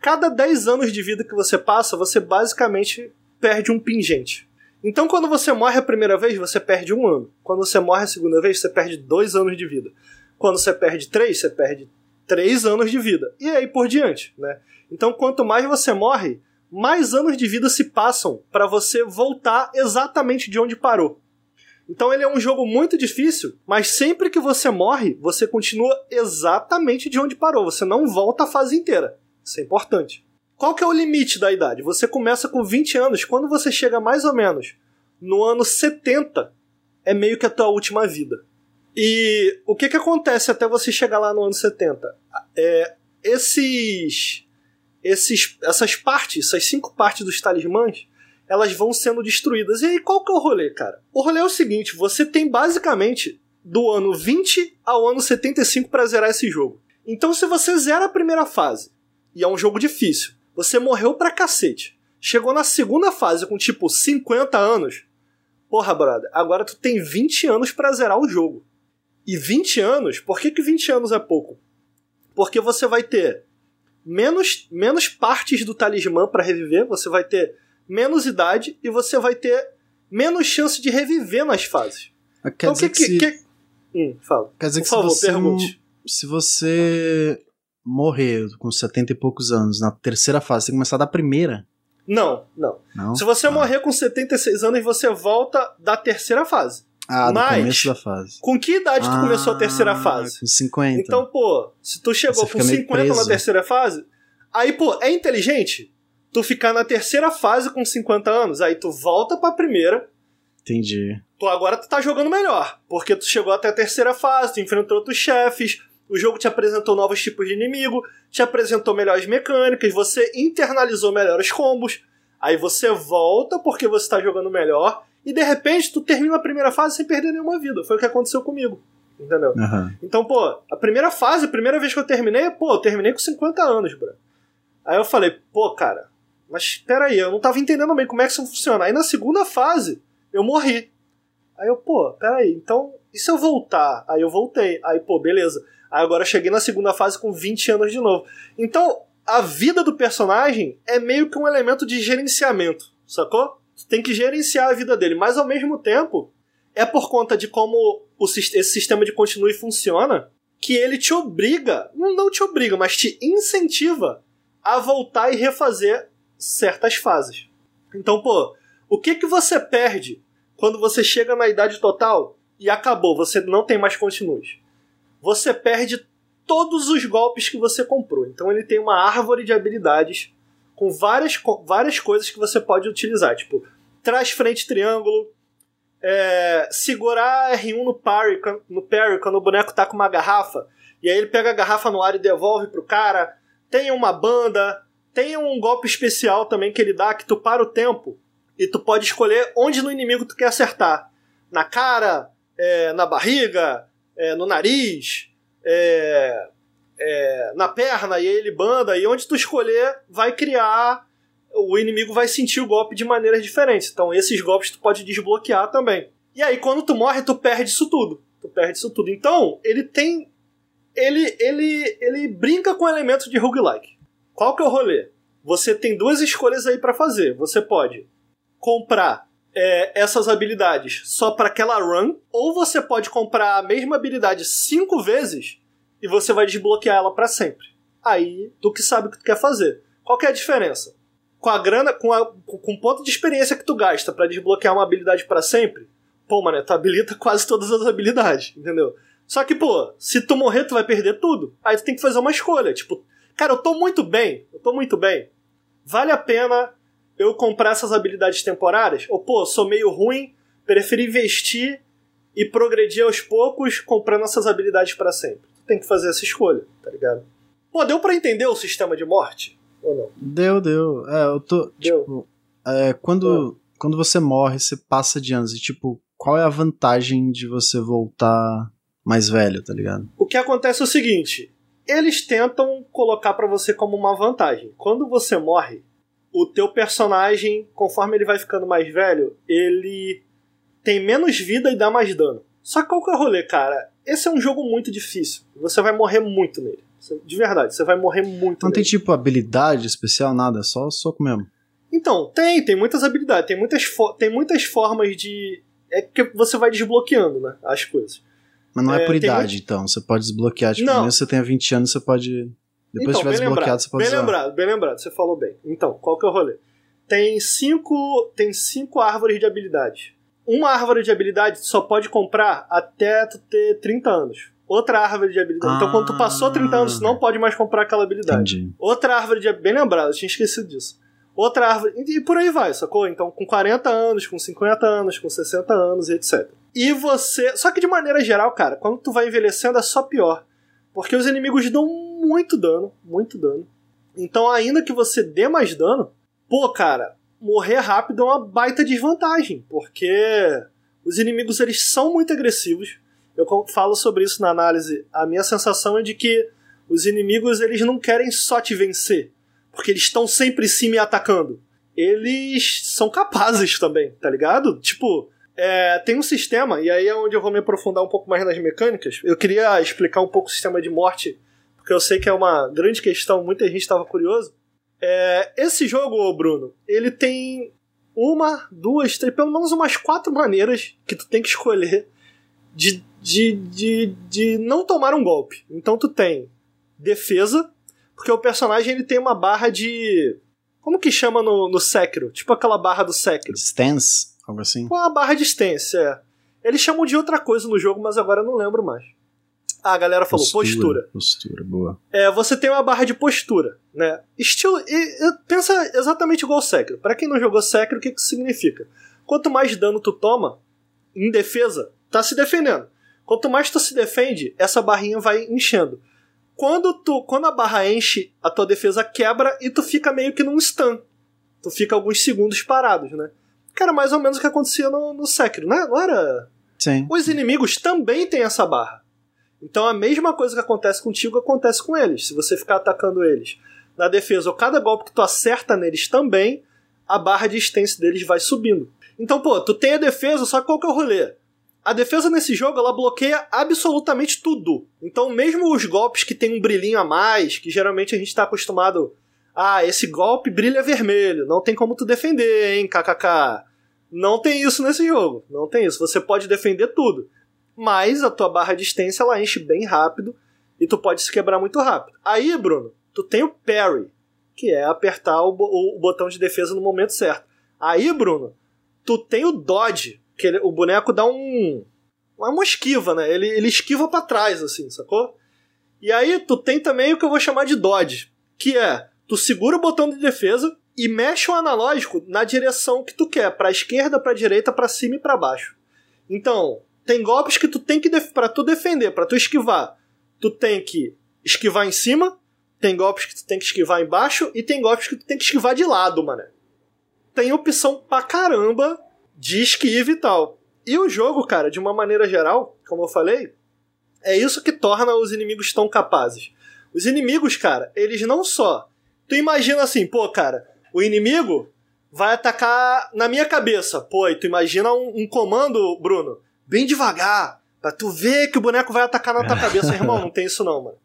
Cada 10 anos de vida que você passa, você basicamente perde um pingente. Então, quando você morre a primeira vez, você perde um ano. Quando você morre a segunda vez, você perde dois anos de vida. Quando você perde três, você perde três anos de vida. E aí por diante, né? Então, quanto mais você morre, mais anos de vida se passam para você voltar exatamente de onde parou. Então ele é um jogo muito difícil, mas sempre que você morre, você continua exatamente de onde parou. Você não volta a fase inteira. Isso é importante. Qual que é o limite da idade? Você começa com 20 anos, quando você chega mais ou menos no ano 70, é meio que a tua última vida. E o que que acontece até você chegar lá no ano 70? É, esses, esses, essas partes, essas cinco partes dos talismãs, elas vão sendo destruídas. E aí, qual que é o rolê, cara? O rolê é o seguinte: você tem basicamente do ano 20 ao ano 75 para zerar esse jogo. Então, se você zera a primeira fase, e é um jogo difícil, você morreu pra cacete, chegou na segunda fase com tipo 50 anos, porra, brother, agora tu tem 20 anos pra zerar o jogo. E 20 anos, por que, que 20 anos é pouco? Porque você vai ter menos, menos partes do talismã para reviver, você vai ter menos idade e você vai ter menos chance de reviver nas fases. Quer então, dizer que, que, se, que- Hum, fala. Quer dizer Por que favor, se você, pergunte. se você morrer com 70 e poucos anos na terceira fase, você tem que começar da primeira. Não, não. Não? Se você Ah. morrer com 76 anos, você volta da terceira fase. Ah, do Mas- começo da fase. Com que idade tu começou a terceira Ah, fase? Com 50. Então, pô, se tu chegou Você com fica meio 50 na preso. terceira fase, aí, pô, é inteligente tu ficar na terceira fase com 50 anos, aí tu volta pra primeira, Entendi. tu agora tu tá jogando melhor, porque tu chegou até a terceira fase, tu enfrentou outros chefes, o jogo te apresentou novos tipos de inimigo, te apresentou melhores mecânicas, você internalizou melhores combos, aí você volta porque você tá jogando melhor, e de repente tu termina a primeira fase sem perder nenhuma vida. Foi o que aconteceu comigo. Entendeu? Aham. Então, pô, a primeira fase, a primeira vez que eu terminei, pô, eu terminei com 50 anos, bro. Aí eu falei, pô, cara, mas peraí, eu não tava entendendo bem como é que isso funciona. Aí na segunda fase, eu morri. Aí eu, pô, peraí, então, e se eu voltar? Aí eu voltei. Aí, pô, beleza. Aí agora eu cheguei na segunda fase com 20 anos de novo. Então, a vida do personagem é meio que um elemento de gerenciamento, sacou? Tem que gerenciar a vida dele, mas ao mesmo tempo, é por conta de como o, esse sistema de continue funciona que ele te obriga, não, não te obriga, mas te incentiva a voltar e refazer certas fases. Então, pô, o que que você perde quando você chega na idade total e acabou, você não tem mais continues? Você perde todos os golpes que você comprou. Então ele tem uma árvore de habilidades com várias, co- várias coisas que você pode utilizar, tipo, trás frente triângulo, é, segurar R1 no parry, no parry quando o boneco tá com uma garrafa, e aí ele pega a garrafa no ar e devolve pro cara. Tem uma banda, tem um golpe especial também que ele dá que tu para o tempo e tu pode escolher onde no inimigo tu quer acertar. Na cara, é, na barriga, é, no nariz, é, é, na perna, e aí ele banda, e onde tu escolher vai criar. O inimigo vai sentir o golpe de maneiras diferentes. Então, esses golpes tu pode desbloquear também. E aí, quando tu morre, tu perde isso tudo. Tu perde isso tudo. Então, ele tem. Ele, ele, ele brinca com elementos de roguelike. Qual que é o rolê? Você tem duas escolhas aí pra fazer. Você pode comprar é, essas habilidades só para aquela run, ou você pode comprar a mesma habilidade cinco vezes e você vai desbloquear ela pra sempre. Aí, tu que sabe o que tu quer fazer. Qual que é a diferença? Com a grana, com, a, com o ponto de experiência que tu gasta pra desbloquear uma habilidade pra sempre, pô, mano, tu habilita quase todas as habilidades, entendeu? Só que, pô, se tu morrer, tu vai perder tudo. Aí tu tem que fazer uma escolha. Tipo, cara, eu tô muito bem, eu tô muito bem. Vale a pena eu comprar essas habilidades temporárias? Ou, pô, sou meio ruim, prefiro investir e progredir aos poucos comprando essas habilidades pra sempre. Tem que fazer essa escolha, tá ligado? Pô, deu pra entender o sistema de morte? Ou não? Deu, deu. É, eu tô. Deu. Tipo, é, quando, quando você morre, você passa de anos. E, tipo, qual é a vantagem de você voltar mais velho, tá ligado? O que acontece é o seguinte: eles tentam colocar pra você como uma vantagem. Quando você morre, o teu personagem, conforme ele vai ficando mais velho, ele tem menos vida e dá mais dano. Só que qual que é o rolê, cara? Esse é um jogo muito difícil. Você vai morrer muito nele. De verdade, você vai morrer muito Não tem, nele. tipo, habilidade especial, nada, é só soco mesmo. Então, tem, tem muitas habilidades, tem muitas, tem muitas formas de. É que você vai desbloqueando, né? As coisas. Mas não é, É, por tem idade, então. Você pode desbloquear. Tipo, Não. você tenha 20 anos, você pode. Depois então, que tiver desbloqueado, lembrado, você pode bem usar. lembrado, bem lembrado, você falou bem. Então, qual que é o rolê? Tem cinco, tem cinco árvores de habilidades. Uma árvore de habilidade só pode comprar até tu ter 30 anos. Outra árvore de habilidade. então, quando tu passou 30 anos, tu não pode mais comprar aquela habilidade. Entendi. Outra árvore de. Bem lembrado, eu tinha esquecido disso. Outra árvore. E por aí vai, sacou? Então, com 40 anos, com 50 anos, com 60 anos e etc. E você. Só que de maneira geral, cara, quando tu vai envelhecendo é só pior. Porque os inimigos dão muito dano, muito dano. Então, ainda que você dê mais dano, pô, cara, morrer rápido é uma baita desvantagem. Porque os inimigos eles são muito agressivos. Eu falo sobre isso na análise. A minha sensação é de que os inimigos eles não querem só te vencer, porque eles estão sempre em cima e atacando. Eles são capazes também, tá ligado? Tipo, é, tem um sistema, e aí é onde eu vou me aprofundar um pouco mais nas mecânicas. Eu queria explicar um pouco o sistema de morte, porque eu sei que é uma grande questão, muita gente estava curioso. É, esse jogo, Bruno, ele tem uma, duas, três, pelo menos umas quatro maneiras que tu tem que escolher de de, de, de não tomar um golpe. Então tu tem defesa, porque o personagem ele tem uma barra de. Como que chama no, no Sekiro? Tipo aquela barra do Sekiro. Stance, algo assim. Uma barra de stance, é. Eles chamam de outra coisa no jogo, mas agora eu não lembro mais. Ah, a galera falou postura. Postura, postura boa. É, você tem uma barra de postura, né? Estilo. E, e, pensa exatamente igual o Sekiro. Pra quem não jogou Sekiro, o que, que isso significa? Quanto mais dano tu toma, em defesa, tá se defendendo. Quanto mais tu se defende, essa barrinha vai enchendo. Quando, tu, quando a barra enche, a tua defesa quebra e tu fica meio que num stun. Tu fica alguns segundos parados, né? Que era mais ou menos o que acontecia no, no Sekiro, né? Não era. Sim. Os inimigos também têm essa barra. Então a mesma coisa que acontece contigo acontece com eles, se você ficar atacando eles. Na defesa, ou cada golpe que tu acerta neles também, a barra de stance deles vai subindo. Então, pô, tu tem a defesa, só que qual que é o rolê? A defesa nesse jogo, ela bloqueia absolutamente tudo. Então, mesmo os golpes que tem um brilhinho a mais, que geralmente a gente tá acostumado... Ah, esse golpe brilha vermelho, não tem como tu defender, hein, kkk. Não tem isso nesse jogo, não tem isso. Você pode defender tudo mas a tua barra de distância ela enche bem rápido e tu pode se quebrar muito rápido. Aí, Bruno, tu tem o parry, que é apertar o, o, o botão de defesa no momento certo. Aí, Bruno, tu tem o dodge, que ele, o boneco dá um uma esquiva, né? Ele, ele esquiva para trás assim, sacou? E aí tu tem também o que eu vou chamar de dodge, que é tu segura o botão de defesa e mexe o analógico na direção que tu quer, para esquerda, para direita, para cima e para baixo. Então, tem golpes que tu tem que para tu defender, para tu esquivar, tu tem que esquivar em cima, tem golpes que tu tem que esquivar embaixo e tem golpes que tu tem que esquivar de lado, mano. Tem opção pra caramba de esquive e tal. E o jogo, cara, de uma maneira geral, como eu falei, é isso que torna os inimigos tão capazes. Os inimigos, cara, eles não só. Tu imagina assim, pô, cara, o inimigo vai atacar na minha cabeça. Pô, e tu imagina um, um comando, Bruno, bem devagar, pra tu ver que o boneco vai atacar na tua cabeça. Irmão, não tem isso não, mano.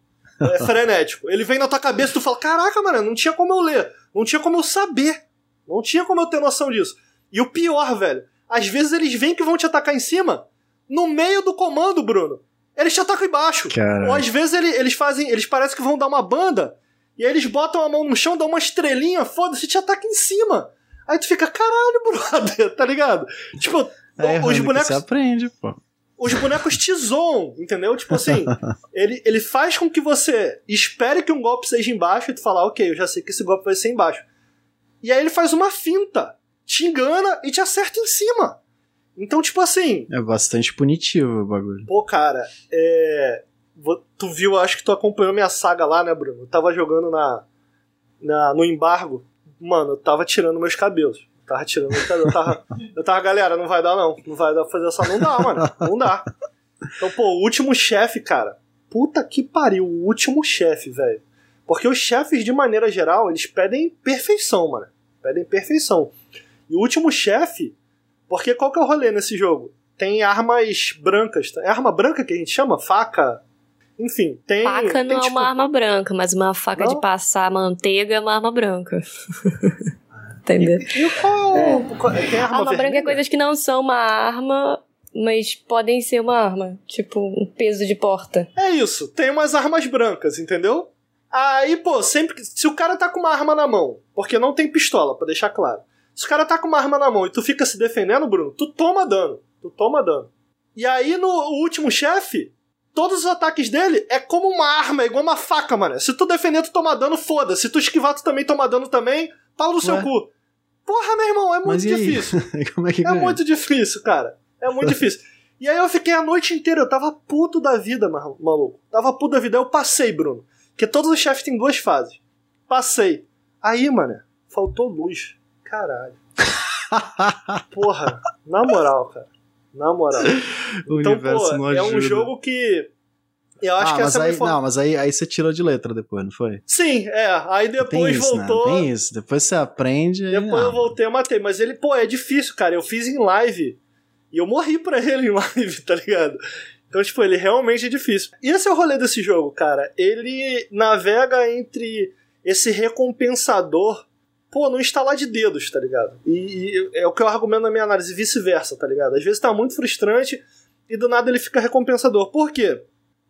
É frenético. Ele vem na tua cabeça e tu fala: Caraca, mano, não tinha como eu ler. Não tinha como eu saber. Não tinha como eu ter noção disso. E o pior, velho, às vezes eles vêm que vão te atacar em cima, no meio do comando, Bruno. Eles te atacam embaixo. Cara. Ou às vezes ele, eles fazem. Eles parecem que vão dar uma banda. E aí eles botam a mão no chão, dão uma estrelinha, foda-se, te atacam em cima. Aí tu fica, caralho, brother, tá ligado? Tipo, É, os bonecos Você aprende, pô. os bonecos te zoam, entendeu? Tipo assim, ele, ele faz com que você espere que um golpe seja embaixo e tu fala, ok, eu já sei que esse golpe vai ser embaixo. E aí ele faz uma finta, te engana e te acerta em cima. Então, tipo assim, É bastante punitivo o bagulho. pô, cara, é. Tu viu, acho que tu acompanhou minha saga lá, né, Bruno? Eu tava jogando na, na, no embargo. Mano, eu tava tirando meus cabelos. Tava tirando. Eu tava, eu tava, galera, não vai dar não. Não vai dar pra fazer essa. Não dá, mano. Não dá. Então, pô, o último chefe, cara. Puta que pariu, o último chefe, velho. Porque os chefes, de maneira geral, eles pedem perfeição, mano. Pedem perfeição. E o último chefe. Porque qual que é o rolê nesse jogo? Tem armas brancas. É arma branca que a gente chama? Faca? Enfim, tem. Faca tem, não é tipo, uma arma branca, mas uma faca Não? de passar manteiga é uma arma branca. Entendeu? E qual. É. qual- Tem arma, Arma branca é coisas que não são uma arma, mas podem ser uma arma. Tipo, um peso de porta. É isso, tem umas armas brancas, entendeu? Aí, pô, sempre que. Se o cara tá com uma arma na mão, porque não tem pistola, pra deixar claro. Se o cara tá com uma arma na mão e tu fica se defendendo, Bruno, tu toma dano. Tu toma dano. E aí, no último chefe, todos os ataques dele é como uma arma, é igual uma faca, mano. Se tu defender, tu toma dano, foda. Se tu esquivar, tu também toma dano também, pau no seu Ué? cu. Porra, meu irmão, é muito difícil. Como é que É ganha? muito difícil, cara. É muito difícil. E aí eu fiquei a noite inteira, eu tava puto da vida, ma- maluco. Tava puto da vida. Aí eu passei, Bruno. Porque todos os chefes têm duas fases. Passei. Aí, mano, faltou luz. Caralho. Porra, na moral, cara. Na moral. o Então, pô, não é um jogo que. Eu acho ah, que mas essa é aí, informa- Não, mas aí, aí você tirou de letra depois, não foi? Sim, é. Aí depois isso, voltou. Né? Tem isso. Depois você aprende. Depois eu voltei, eu matei. Mas ele, pô, é difícil, cara. Eu fiz em live. E eu morri pra ele em live, tá ligado? Então, tipo, ele realmente é difícil. E esse é o rolê desse jogo, cara. Ele navega entre esse recompensador, pô, no instalar de dedos, tá ligado? E, e é o que eu argumento na minha análise, vice-versa, tá ligado? Às vezes tá muito frustrante, e do nada ele fica recompensador. Por quê?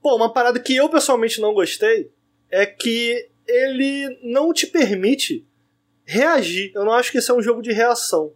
Pô, uma parada que eu pessoalmente não gostei é que ele não te permite reagir. Eu não acho que esse é um jogo de reação.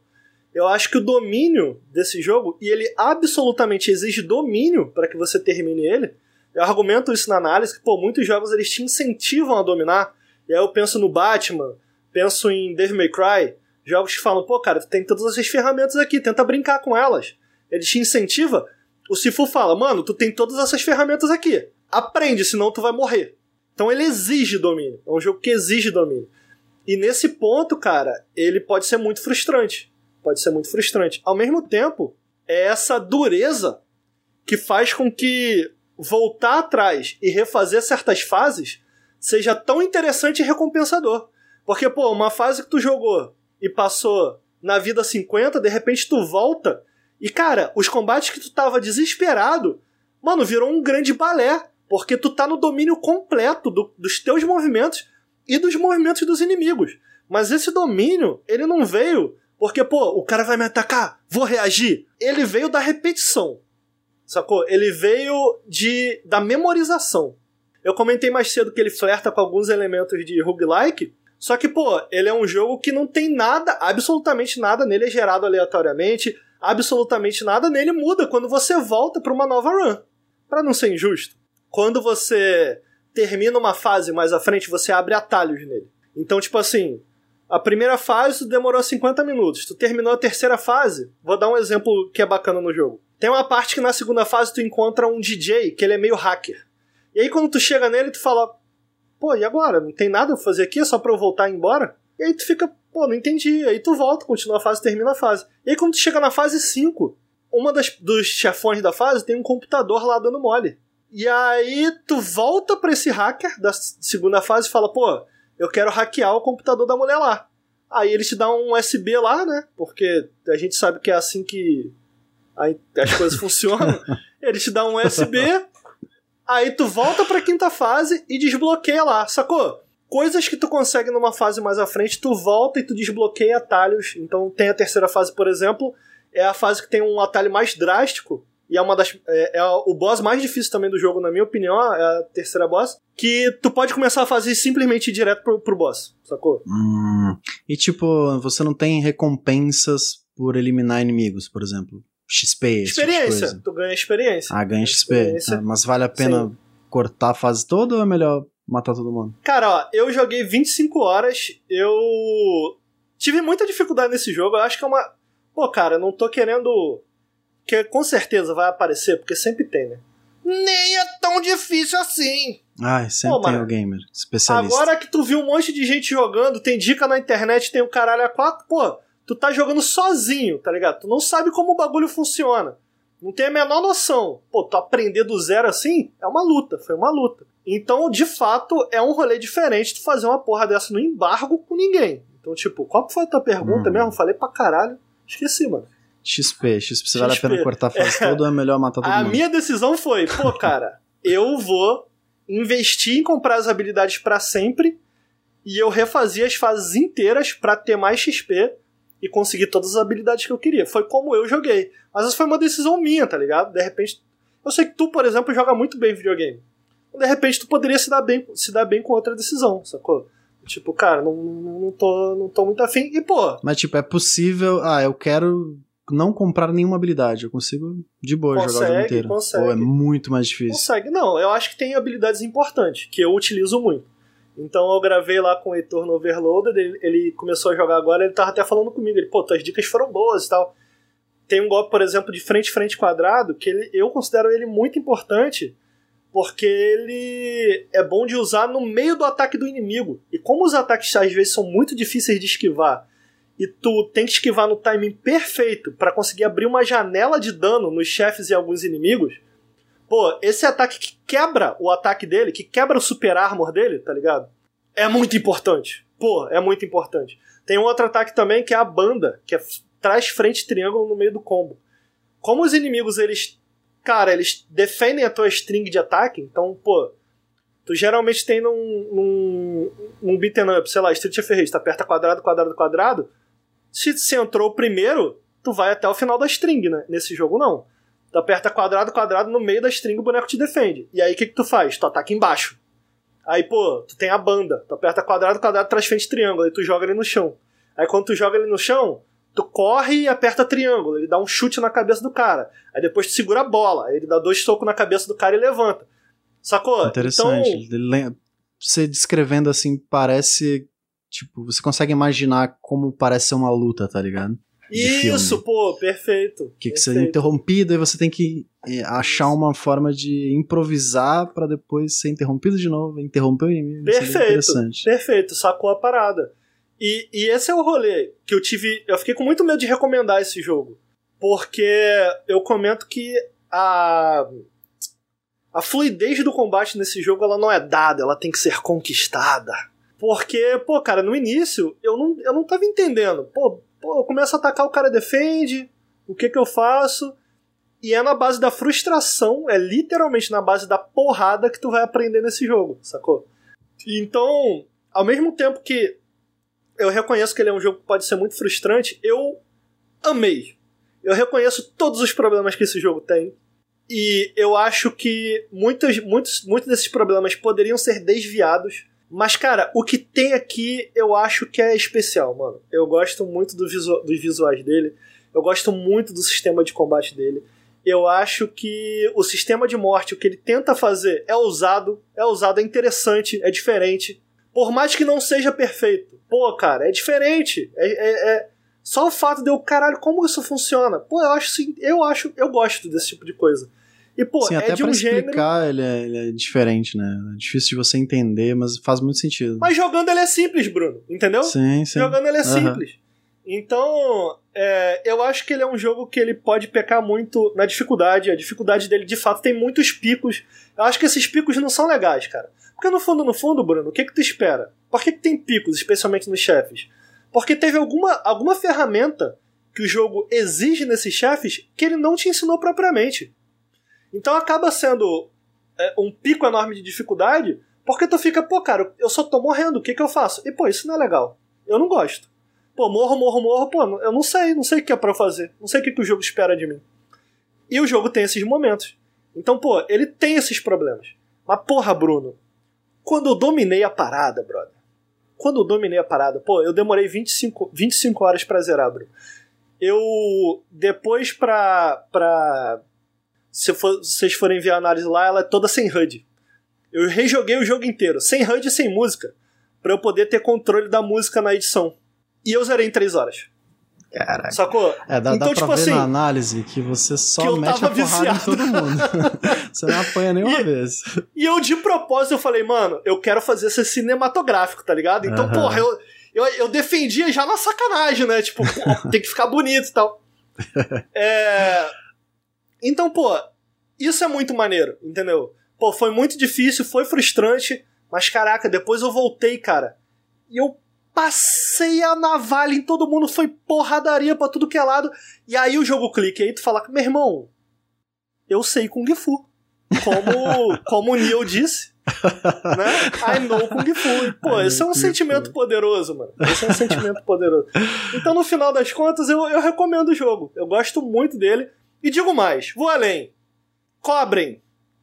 Eu acho que o domínio desse jogo, e ele absolutamente exige domínio para que você termine ele. Eu argumento isso na análise, que pô, muitos jogos eles te incentivam a dominar. E aí eu penso no Batman, penso em Devil May Cry, jogos que falam, pô, cara, tu tem todas essas ferramentas aqui, tenta brincar com elas. Ele te incentiva. O Sifu fala, mano, tu tem todas essas ferramentas aqui. Aprende, senão tu vai morrer. Então ele exige domínio. É um jogo que exige domínio. E nesse ponto, cara, ele pode ser muito frustrante pode ser muito frustrante. Ao mesmo tempo, é essa dureza que faz com que voltar atrás e refazer certas fases seja tão interessante e recompensador. Porque, pô, uma fase que tu jogou e passou na vida 50, de repente tu volta e, cara, os combates que tu tava desesperado, mano, virou um grande balé. Porque tu tá no domínio completo do, dos teus movimentos e dos movimentos dos inimigos. Mas esse domínio, ele não veio porque, pô, o cara vai me atacar, vou reagir. Ele veio da repetição. Sacou? Ele veio de da memorização. Eu comentei mais cedo que ele flerta com alguns elementos de roguelike, só que, pô, ele é um jogo que não tem nada, absolutamente nada nele é gerado aleatoriamente, absolutamente nada nele muda quando você volta para uma nova run. Para não ser injusto. Quando você termina uma fase mais à frente, você abre atalhos nele. Então, tipo assim, a primeira fase demorou 50 minutos. Tu terminou a terceira fase. Vou dar um exemplo que é bacana no jogo. Tem uma parte que na segunda fase tu encontra um DJ que ele é meio hacker. E aí quando tu chega nele, tu fala: Pô, e agora? Não tem nada pra fazer aqui? É só pra eu voltar e ir embora? E aí tu fica: Pô, não entendi. Aí tu volta, continua a fase, termina a fase. E aí quando tu chega na fase 5, uma das, dos chefões da fase tem um computador lá dando mole. E aí tu volta pra esse hacker da segunda fase e fala: Pô, eu quero hackear o computador da mulher lá. Aí ele te dá um USB lá, né? Porque a gente sabe que é assim que as coisas funcionam. Ele te dá um USB, aí tu volta pra quinta fase e desbloqueia lá, sacou? Coisas que tu consegue numa fase mais à frente, tu volta e tu desbloqueia atalhos. Então tem a terceira fase, por exemplo, é a fase que tem um atalho mais drástico, e é uma das. É, é, o boss mais difícil também do jogo, na minha opinião, é a terceira boss. Que tu pode começar a fazer simplesmente direto pro, pro boss, sacou? Hum, e tipo, você não tem recompensas por eliminar inimigos, por exemplo. XP, Experiência. Tipo tu ganha experiência. Ah, ganha XP. Ah, mas vale a pena Sim. cortar a fase toda ou é melhor matar todo mundo? Cara, ó, eu joguei 25 horas, eu tive muita dificuldade nesse jogo, eu acho que é uma. Pô, cara, eu não tô querendo que com certeza vai aparecer, porque sempre tem, né? Nem é tão difícil assim. Ai, sempre Pô, tem o gamer, especialista. Agora que tu viu um monte de gente jogando, tem dica na internet, tem o caralho a quatro, pô, tu tá jogando sozinho, tá ligado? Tu não sabe como o bagulho funciona. Não tem a menor noção. Pô, tu aprender do zero assim é uma luta, foi uma luta. Então, de fato, é um rolê diferente tu fazer uma porra dessa no embargo com ninguém. Então, tipo, qual foi a tua pergunta hum. mesmo? Falei pra caralho. Esqueci, mano. XP, XP, se vale a pena cortar a fase é. toda ou é melhor matar todo a mundo? A minha decisão foi, pô, cara, eu vou investir em comprar as habilidades para sempre e eu refazia as fases inteiras para ter mais XP e conseguir todas as habilidades que eu queria. Foi como eu joguei. Mas essa foi uma decisão minha, tá ligado? De repente, eu sei que tu, por exemplo, joga muito bem videogame. De repente tu poderia se dar bem, se dar bem com outra decisão, sacou? Tipo, cara, não, não, tô, não tô muito afim. E, pô. Mas, tipo, é possível. Ah, eu quero não comprar nenhuma habilidade. Eu consigo de boa consegue, jogar o jogo inteiro. Consegue. Pô, é muito mais difícil. Consegue. Não, eu acho que tem habilidades importantes, que eu utilizo muito. Então eu gravei lá com o Heitor no Overloaded, ele, ele, começou a jogar agora, ele tava até falando comigo, ele, pô, tuas dicas foram boas e tal. Tem um golpe, por exemplo, de frente-frente quadrado, que ele, eu considero ele muito importante, porque ele é bom de usar no meio do ataque do inimigo. E como os ataques às vezes são muito difíceis de esquivar, e tu tem que esquivar no timing perfeito para conseguir abrir uma janela de dano nos chefes e alguns inimigos. Pô, esse ataque que quebra o ataque dele, que quebra o super armor dele, tá ligado? É muito importante. Pô, é muito importante. Tem um outro ataque também que é a banda, que é traz frente triângulo no meio do combo. Como os inimigos, eles. Cara, eles defendem a tua string de ataque, então, pô. Tu geralmente tem num, num, num beat'em up, sei lá, Street of Rage, tu aperta quadrado, quadrado, quadrado, se você entrou primeiro, tu vai até o final da string, né? Nesse jogo não. Tu aperta quadrado, quadrado, no meio da string o boneco te defende. E aí o que, que tu faz? Tu ataca embaixo. Aí, pô, tu tem a banda. Tu aperta quadrado, quadrado, traz frente triângulo. Aí tu joga ele no chão. Aí quando tu joga ele no chão, tu corre e aperta triângulo. Ele dá um chute na cabeça do cara. Aí depois tu segura a bola. Aí ele dá dois socos na cabeça do cara e levanta. Sacou? Interessante. Então, Você descrevendo assim, parece. Tipo, você consegue imaginar como parece ser uma luta, tá ligado? De isso, filme. pô, perfeito. Que, que você é perfeito. interrompido e você tem que é, achar uma forma de improvisar pra depois ser interrompido de novo, interromper o inimigo. Perfeito, interessante. perfeito, sacou a parada. E, e esse é o rolê que eu tive. Eu fiquei com muito medo de recomendar esse jogo. Porque eu comento que a. A fluidez do combate nesse jogo ela não é dada, ela tem que ser conquistada. Porque, pô, cara, no início eu não, eu não tava entendendo. Pô, pô, eu começo a atacar, o cara defende, o que que eu faço? E é na base da frustração, é literalmente na base da porrada que tu vai aprender nesse jogo, sacou? Então, ao mesmo tempo que eu reconheço que ele é um jogo que pode ser muito frustrante, eu amei. Eu reconheço todos os problemas que esse jogo tem. E eu acho que muitos, muitos, muitos desses problemas poderiam ser desviados. Mas, cara, o que tem aqui eu acho que é especial, mano. Eu gosto muito do visu dos visuais dele. Eu gosto muito do sistema de combate dele. Eu acho que o sistema de morte, o que ele tenta fazer, é ousado, é ousado, é interessante, é diferente. Por mais que não seja perfeito. Pô, cara, é diferente. É, é, é... Só o fato de eu, caralho, como isso funciona? Pô, eu acho sim, eu acho, eu gosto desse tipo de coisa. E, pô, Sim, é até de pra um gênero. explicar ele é, ele é diferente, né? É difícil de você entender, mas faz muito sentido. Mas jogando ele é simples, Bruno. Entendeu? Sim, sim. Jogando ele é Aham. simples. Então, é, eu acho que ele é um jogo que ele pode pecar muito na dificuldade. A dificuldade dele, de fato, tem muitos picos. Eu acho que esses picos não são legais, cara. Porque no fundo, no fundo, Bruno, o que que tu espera? Por que, que tem picos, especialmente nos chefes? Porque teve alguma, alguma ferramenta que o jogo exige nesses chefes que ele não te ensinou propriamente. Então acaba sendo é, um pico enorme de dificuldade, porque tu fica, pô, cara, eu só tô morrendo, o que que eu faço? E pô, isso não é legal. Eu não gosto. Pô, morro, morro, morro, pô, eu não sei, não sei o que é pra fazer. Não sei o que, que o jogo espera de mim. E o jogo tem esses momentos. Então, pô, ele tem esses problemas. Mas, porra, Bruno, quando eu dominei a parada, brother. Quando eu dominei a parada, pô, eu demorei 25, 25 horas pra zerar, Bruno. Eu, depois pra, pra se for- vocês forem ver a análise lá, ela é toda sem HUD. Eu rejoguei o jogo inteiro, sem HUD e sem música, pra eu poder ter controle da música na edição. E eu zerei em 3 horas. Caraca. Sacou? É, dá, então, dá pra tipo ver assim, na análise que você só que mete a porrada em viciado. todo mundo. você não apanha nenhuma E- vez. E eu, de propósito, eu falei, mano, eu quero fazer esse cinematográfico, tá ligado? Então, Aham. porra, eu, eu, eu defendia já na sacanagem, né? Tipo, tem que ficar bonito e tal. É... Então, pô, isso é muito maneiro, entendeu? Pô, foi muito difícil, foi frustrante, mas caraca, depois eu voltei, cara. E eu passei a navalha em todo mundo, foi porradaria pra tudo que é lado. E aí o jogo clica, e aí tu fala, meu irmão, eu sei Kung Fu. Como, como o Neil disse, né? I know Kung Fu. Pô, esse é um sentimento poderoso, mano. Esse é um sentimento poderoso. Então, no final das contas, eu, eu recomendo o jogo. Eu gosto muito dele. E digo mais, vou além. Cobrem.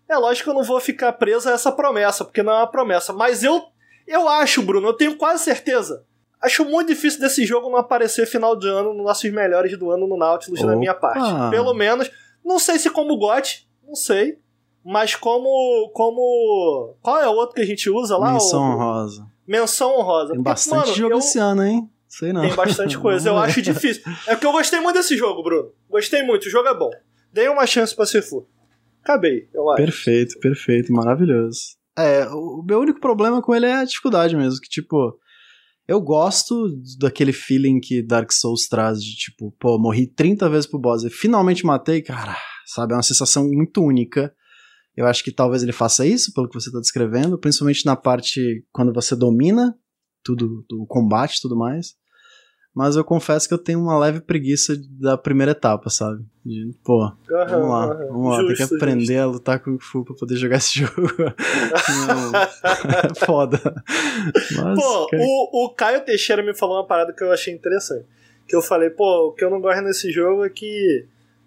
É lógico que eu não vou ficar preso a essa promessa, porque não é uma promessa. Mas eu, eu acho, Bruno, eu tenho quase certeza. Acho muito difícil desse jogo não aparecer final de ano nos nossos melhores do ano no Nautilus, na Opa! minha parte. Pelo menos, não sei se como GOT, não sei. Mas como. como. Qual é o outro que a gente usa lá? Menção O- honrosa. Menção honrosa. Tem Porque, bastante mano, jogo eu- esse ano, hein? Sei não. tem bastante coisa. Eu acho difícil. É porque eu gostei muito desse jogo, Bruno. Gostei muito. O jogo é bom. Dei uma chance pra Sifu. Acabei, eu acho. Perfeito, perfeito, maravilhoso. É, o o meu único problema com ele é a dificuldade mesmo, que tipo, eu gosto daquele feeling que Dark Souls traz de tipo, pô, morri 30 vezes pro boss e finalmente matei, cara, sabe, é uma sensação muito única. Eu acho que talvez ele faça isso, pelo que você tá descrevendo, principalmente na parte quando você domina tudo, do combate e tudo mais. Mas eu confesso que eu tenho uma leve preguiça da primeira etapa, sabe? De, pô, Vamos lá, vamos lá. Tem que Justo, aprender a lutar com o Fu pra poder jogar esse jogo. Não, foda. Mas, Pô, cara, o, o Caio Teixeira me falou uma parada que eu achei interessante. Que eu falei, pô, o que eu não gosto nesse jogo é que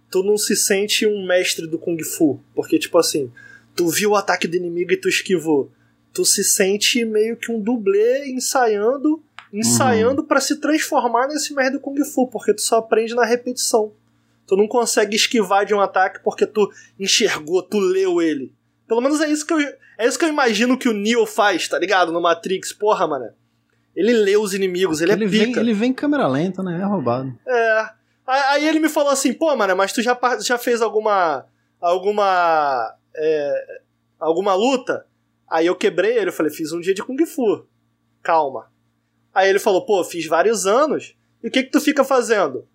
tu não se sente um mestre do Kung Fu. Porque, tipo assim, tu viu o ataque do inimigo e tu esquivou. Tu se sente meio que um dublê ensaiando, ensaiando uhum. para se transformar nesse mestre do Kung Fu, porque tu só aprende na repetição. Tu não consegue esquivar de um ataque porque tu enxergou, tu leu ele. Pelo menos é isso que eu, é isso que eu imagino que o Neo faz, tá ligado? No Matrix. Porra, mano. Ele lê os inimigos, ele, ele é pica. Vem, ele vem em câmera lenta, né? É roubado. É. Aí ele me falou assim, pô, mano, mas tu já, já fez alguma. alguma. É, alguma luta? Aí eu quebrei ele, eu falei, fiz um dia de Kung Fu. Calma. Aí ele falou, pô, fiz vários anos. E o que que tu fica fazendo?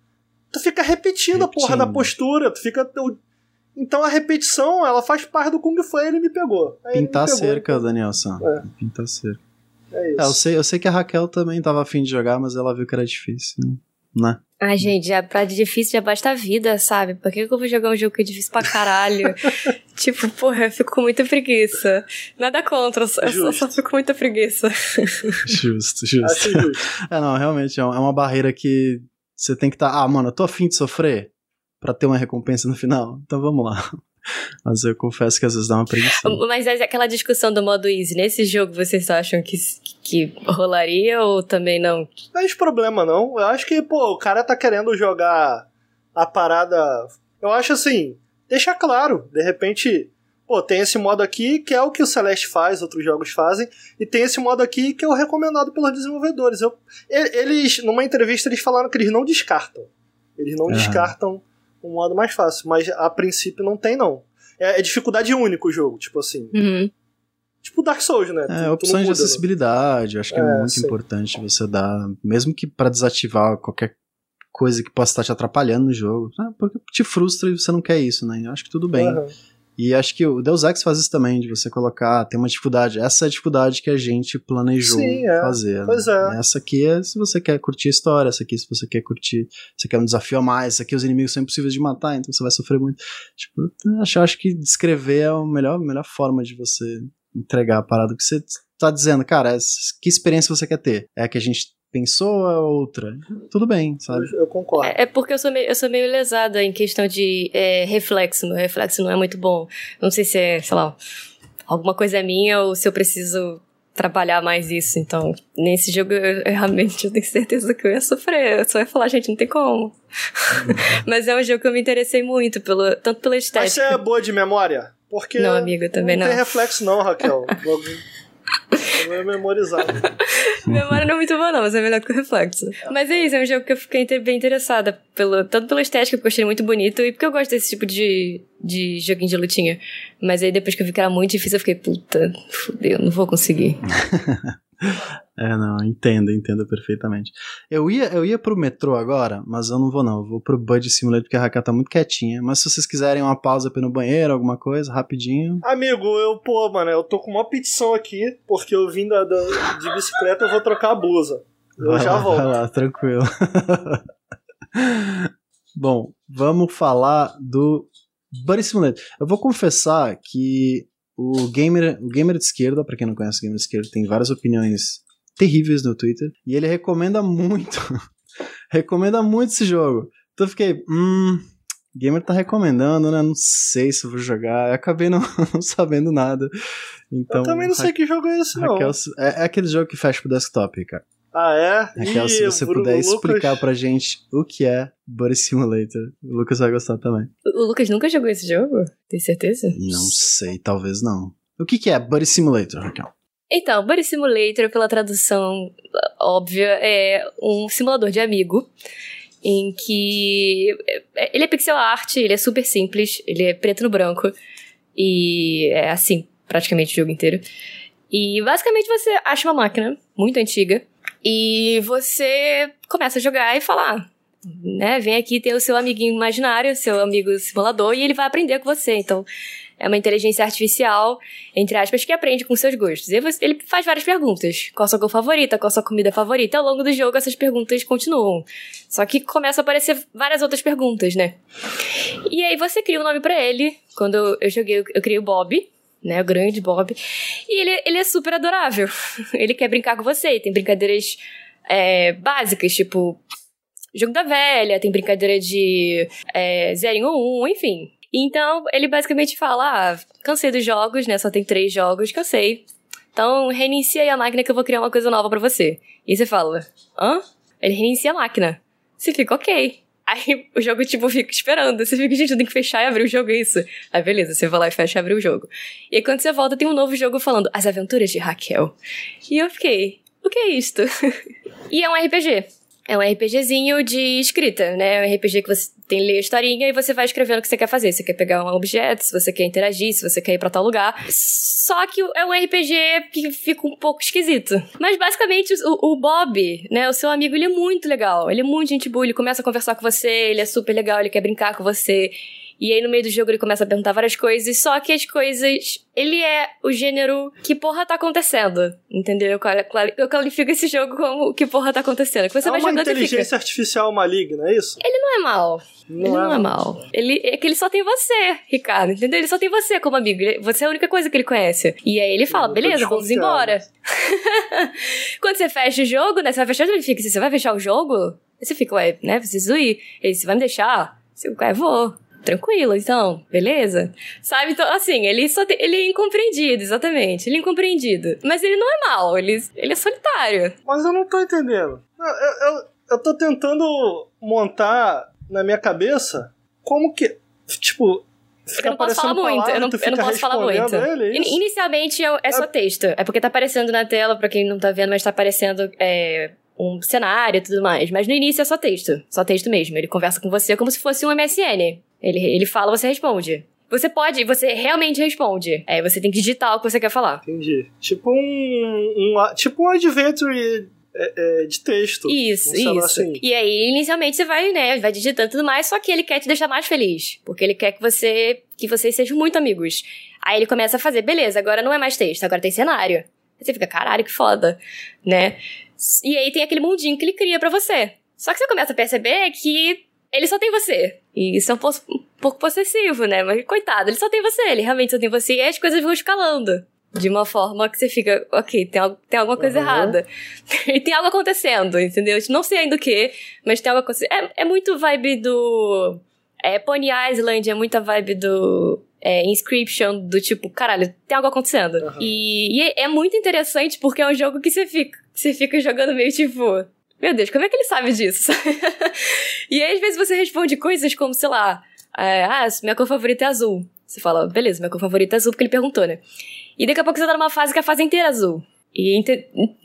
Tu fica repetindo, repetindo. a porra da postura, tu fica. Então a repetição, ela faz parte do Kung Fu ele me pegou. Aí Pintar me pegou, cerca, então. Danielson. É. Pintar cerca. É isso. É, eu, sei, eu sei que a Raquel também tava afim de jogar, mas ela viu que era difícil, né? Ai, gente, já, pra difícil já basta a vida, sabe? Por que, que eu vou jogar um jogo que é difícil pra caralho? tipo, porra, eu fico com muita preguiça. Nada contra, eu só, só fico com muita preguiça. justo, justo. Assim, é, não, realmente, é, é uma barreira que você tem que estar. Tá, ah, mano, eu tô afim de sofrer para ter uma recompensa no final. Então vamos lá. Mas eu confesso que às vezes dá uma preguiça. Mas é aquela discussão do modo easy, nesse jogo vocês acham que, que rolaria ou também não? Não é problema não. Eu acho que, pô, o cara tá querendo jogar a parada. Eu acho assim, deixa claro. De repente, pô, tem esse modo aqui que é o que o Celeste faz, outros jogos fazem, e tem esse modo aqui que é o recomendado pelos desenvolvedores. Eu, eles, numa entrevista, eles falaram que eles não descartam. Eles não uhum. descartam um modo mais fácil, mas a princípio não tem, não. É, é dificuldade única o jogo, tipo assim. Uhum. Tipo Dark Souls, né? É, tu, opções tu muda, de acessibilidade, né? acho que é, é muito sim. importante você dar, mesmo que para desativar qualquer coisa que possa estar te atrapalhando no jogo, né? porque te frustra e você não quer isso, né? Eu acho que tudo bem. Uhum. E acho que o Deus Ex faz isso também, de você colocar, tem uma dificuldade. Essa é a dificuldade que a gente planejou Sim, é. fazer. Pois né? é. Essa aqui é se você quer curtir a história, essa aqui se você quer curtir, você quer um desafio a mais, essa aqui os inimigos são impossíveis de matar, então você vai sofrer muito. Tipo, acho, acho que descrever é a melhor, melhor forma de você entregar a parada que você tá dizendo, cara, que experiência você quer ter? É a que a gente pensou a outra. Tudo bem, sabe? Eu, eu concordo. É, é, porque eu sou, meio, eu sou meio lesada em questão de é, reflexo. Meu reflexo não é muito bom. Não sei se é, sei lá, alguma coisa é minha ou se eu preciso trabalhar mais isso. Então, nesse jogo, eu, eu, realmente eu tenho certeza que eu ia sofrer. Eu só ia falar, gente, não tem como. Mas é um jogo que eu me interessei muito, pelo, tanto pela estética. Mas você é boa de memória? Porque não, amigo, também não. Não tem reflexo não, Raquel. Não é memorizado. Memória não é muito boa, não, mas é melhor que o reflexo. É. Mas é isso, é um jogo que eu fiquei bem interessada. Pelo, tanto pela estética, porque eu achei muito bonito, e porque eu gosto desse tipo de, de joguinho de lutinha. Mas aí depois que eu vi que era muito difícil, eu fiquei, puta, fudeu, não vou conseguir. É, não, entendo, entendo perfeitamente. Eu ia, eu ia pro metrô agora, mas eu não vou não. Eu vou pro Bud Simulator porque a Raquel tá muito quietinha. Mas se vocês quiserem uma pausa pra ir no banheiro, alguma coisa, rapidinho. Amigo, eu, pô, mano, eu tô com uma petição aqui, porque eu vim da, da de bicicleta, eu vou trocar a blusa. Eu vai já lá, volto. Vai lá, tranquilo. Bom, vamos falar do Buddy Simulator. Eu vou confessar que o gamer, o gamer de esquerda, para quem não conhece o gamer de esquerda, tem várias opiniões terríveis no Twitter e ele recomenda muito, recomenda muito esse jogo. Então eu fiquei, hum, gamer tá recomendando, né? Não sei se eu vou jogar. Eu acabei não, não sabendo nada. Então, eu também não sei que jogo é esse, Raquel, não. É, é, aquele jogo que fecha pro desktop, cara. Ah, é? Raquel, se você Bruno puder explicar Lucas... pra gente o que é Buddy Simulator, o Lucas vai gostar também. O Lucas nunca jogou esse jogo? Tem certeza? Não sei, talvez não. O que, que é Buddy Simulator, Raquel? Então, Buddy Simulator, pela tradução óbvia, é um simulador de amigo em que é, ele é pixel art, ele é super simples, ele é preto no branco e é assim praticamente o jogo inteiro. E basicamente você acha uma máquina muito antiga e você começa a jogar e falar, né? Vem aqui ter o seu amiguinho imaginário, seu amigo simulador, e ele vai aprender com você. Então, é uma inteligência artificial, entre aspas, que aprende com seus gostos. E você, ele faz várias perguntas. Qual a sua cor favorita? Qual a sua comida favorita? Ao longo do jogo, essas perguntas continuam. Só que começa a aparecer várias outras perguntas, né? E aí você cria um nome para ele. Quando eu joguei, eu criei o Bob, né? O grande Bob. E ele, ele é super adorável. ele quer brincar com você. E tem brincadeiras é, básicas, tipo jogo da velha, tem brincadeira de é, 0 em 1, um, enfim. Então, ele basicamente fala: ah, cansei dos jogos, né? Só tem três jogos, cansei. Então, reinicia aí a máquina que eu vou criar uma coisa nova para você. E você fala: hã? Ele reinicia a máquina. Você fica, ok. Aí o jogo, tipo, fica esperando. Você fica, gente, eu tenho que fechar e abrir o jogo, é isso. Aí beleza, você vai lá e fecha e abre o jogo. E aí quando você volta, tem um novo jogo falando As Aventuras de Raquel. E eu fiquei, o que é isto? e é um RPG. É um RPGzinho de escrita, né? É um RPG que você tem ler a historinha e você vai escrevendo o que você quer fazer. Você quer pegar um objeto, se você quer interagir, se você quer ir pra tal lugar. Só que é um RPG que fica um pouco esquisito. Mas basicamente o, o Bob, né? O seu amigo, ele é muito legal. Ele é muito gente boa, ele começa a conversar com você, ele é super legal, ele quer brincar com você. E aí no meio do jogo ele começa a perguntar várias coisas, só que as coisas. Ele é o gênero que porra tá acontecendo. Entendeu? Eu qualifico esse jogo como que porra tá acontecendo. Que você é vai uma jogando inteligência fica, artificial maligna, é isso? Ele não é mal. Não ele é não é mal. mal. Ele, é que ele só tem você, Ricardo, entendeu? Ele só tem você como amigo. Você é a única coisa que ele conhece. E aí ele fala, beleza, vamos embora. Quando você fecha o jogo, né? Você vai fechar, ele fica, você vai fechar o jogo? Aí você fica, ué, né? Preciso ir. Ele, você vai me deixar? Você ué, vou. Tranquilo, então, beleza? Eu Então, assim, ele só tem, ele é incompreendido, exatamente. Ele é incompreendido. Mas ele não é mal, ele, ele é solitário. Mas eu não tô entendendo. Eu, eu, eu, eu tô tentando montar na minha cabeça como que. Tipo. Fica Eu não posso falar muito, eu não, palavra, eu não posso falar muito. Ele, é In-? Inicialmente é, é só texto. É porque tá aparecendo na tela, pra quem não tá vendo, mas tá aparecendo é, um cenário e tudo mais. Mas no início é só texto. Só texto mesmo. Ele conversa com você como se fosse um MSN. Ele, ele fala, você responde. Você pode, você realmente responde. É, você tem que digitar o que você quer falar. Entendi. Tipo um. um tipo um adventure é, é, de texto. Isso, isso. assim. E aí, inicialmente, você vai, né, vai digitando e tudo mais, só que ele quer te deixar mais feliz. Porque ele quer que você, que vocês sejam muito amigos. Aí ele começa a fazer, beleza, agora não é mais texto, agora tem cenário. Aí você fica, caralho, que foda, né? E aí tem aquele mundinho que ele cria pra você. Só que você começa a perceber que ele só tem você. E isso é um, um pouco possessivo, né? Mas coitado, ele só tem você, ele realmente só tem você e as coisas vão escalando. De uma forma que você fica, ok, tem, algo, tem alguma coisa Uhum. errada. e tem algo acontecendo, entendeu? Não sei ainda o que, mas tem algo acontecendo. É, é muito vibe do. É, Pony Island, é muita vibe do. É, Inscription, do tipo, caralho, tem algo acontecendo. Uhum. E, e é, é muito interessante porque é um jogo que você fica, você fica jogando meio tipo. Meu Deus, como é que ele sabe disso? e aí, às vezes, você responde coisas como, sei lá, é, ah, minha cor favorita é azul. Você fala, beleza, minha cor favorita é azul porque ele perguntou, né? E daqui a pouco você tá numa fase que a fase inteira é azul. E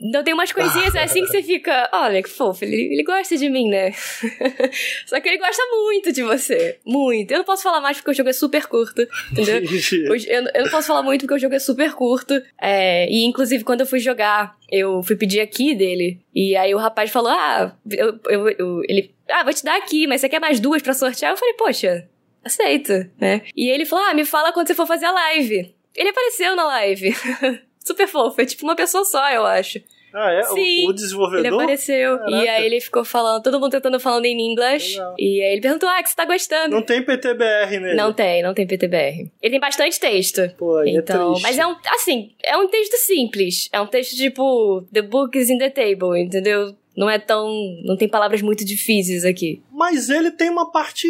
então tem umas coisinhas assim que você fica, olha que fofo, ele, ele gosta de mim, né? Só que ele gosta muito de você. Muito. Eu não posso falar mais porque o jogo é super curto, entendeu? Eu, eu não posso falar muito porque o jogo é super curto. É, e inclusive, quando eu fui jogar, eu fui pedir aqui dele. E aí o rapaz falou: Ah, eu, eu, eu- ele. Ah, vou te dar aqui, mas você quer mais duas pra sortear? Eu falei, poxa, aceito, né? E ele falou: Ah, me fala quando você for fazer a live. Ele apareceu na live. super fofo, é tipo uma pessoa só, eu acho. Ah, é? Sim, o, o desenvolvedor? Ele apareceu. Caraca. E aí ele ficou falando, todo mundo tentando falando em inglês. Legal. E aí ele perguntou: Ah, que você tá gostando? Não tem PTBR nele. Não tem, não tem PTBR. Ele tem bastante texto. Pô, aí Então, é mas é um, assim, é um texto simples. É um texto tipo, the book is in the table, entendeu? Não é tão, não tem palavras muito difíceis aqui. Mas ele tem uma parte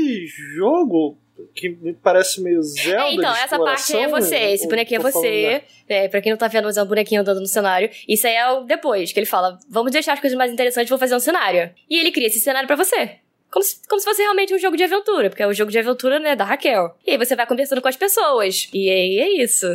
jogo que me parece meio Zelda. É, então, essa parte é exploração, você, esse ou bonequinho é você. É, pra quem não tá vendo, mas é um bonequinho andando no cenário. Isso aí é o depois, que ele fala, vamos deixar as coisas mais interessantes, vou fazer um cenário. E ele cria esse cenário pra você. Como se, como se fosse realmente um jogo de aventura, porque é o jogo de aventura, né, da Raquel. E aí você vai conversando com as pessoas. E aí é isso.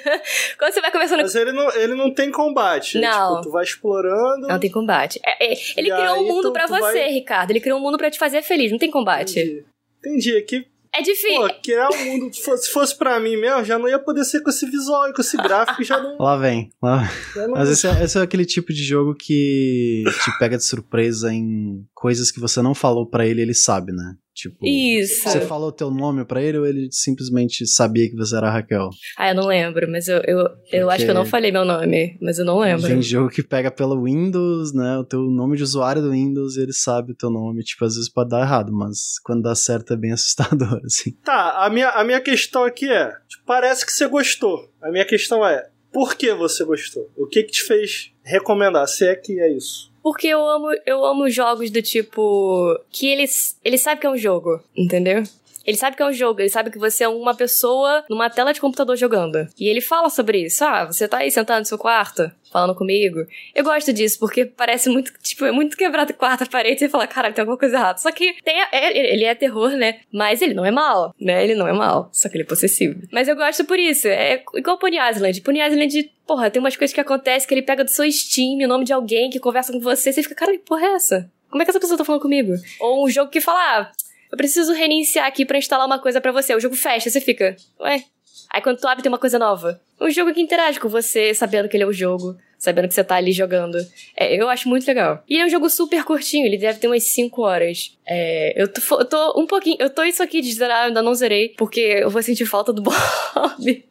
Quando você vai conversando Mas ele não, ele não tem combate. Não. Tipo, tu vai explorando. Não tem combate. É, é, ele E criou aí um mundo pra tu você, vai- Ricardo. Ele criou um mundo pra te fazer feliz. Não tem combate. Entendi. Entendi. Aqui, É difícil. pô, criar um mundo. Se fosse, se fosse pra mim mesmo, já não ia poder ser com esse visual e com esse gráfico. já não. Lá vem. Lá... já não- Mas esse é, esse é aquele tipo de jogo que te pega de surpresa em coisas que você não falou pra ele, ele sabe, né? Tipo, Isso. você falou teu nome pra ele ou ele simplesmente sabia que você era a Raquel? Ah, eu não lembro, mas eu, eu, eu acho que eu não falei meu nome, mas eu não lembro. Tem jogo que pega pelo Windows, né? O teu nome de usuário do Windows e ele sabe o teu nome. Tipo, às vezes pode dar errado, mas quando dá certo é bem assustador, assim. Tá, a minha, a minha questão aqui é: tipo, parece que você gostou. A minha questão é: por que você gostou? O que que te fez recomendar? Se é que é isso. Porque eu amo, eu amo jogos do tipo. que eles. Ele sabe que é um jogo, entendeu? Ele sabe que é um jogo, ele sabe que você é uma pessoa numa tela de computador jogando. E ele fala sobre isso. Ah, você tá aí sentado no seu quarto, falando comigo. Eu gosto disso, porque parece muito, tipo, é muito quebrado quarta parede e fala, caralho, tem alguma coisa errada. Só que tem, é, ele é terror, né? Mas ele não é mal, né? Ele não é mal. Só que ele é possessivo. Mas eu gosto por isso. É igual Pony Island. Pony Island, porra, tem umas coisas que acontecem que ele pega do seu Steam o nome de alguém que conversa com você, você fica, cara, que porra é essa? Como é que essa pessoa tá falando comigo? Ou um jogo que fala, ah, eu preciso reiniciar aqui para instalar uma coisa para você. O jogo fecha, você fica, ué. Aí quando tu abre tem uma coisa nova. Um jogo que interage com você, sabendo que ele é o jogo, sabendo que você tá ali jogando. É, eu acho muito legal. E é um jogo super curtinho, ele deve ter umas 5 horas. É, eu, tô, eu tô um pouquinho. Eu tô isso aqui de zerar, ainda não zerei, porque eu vou sentir falta do Bob.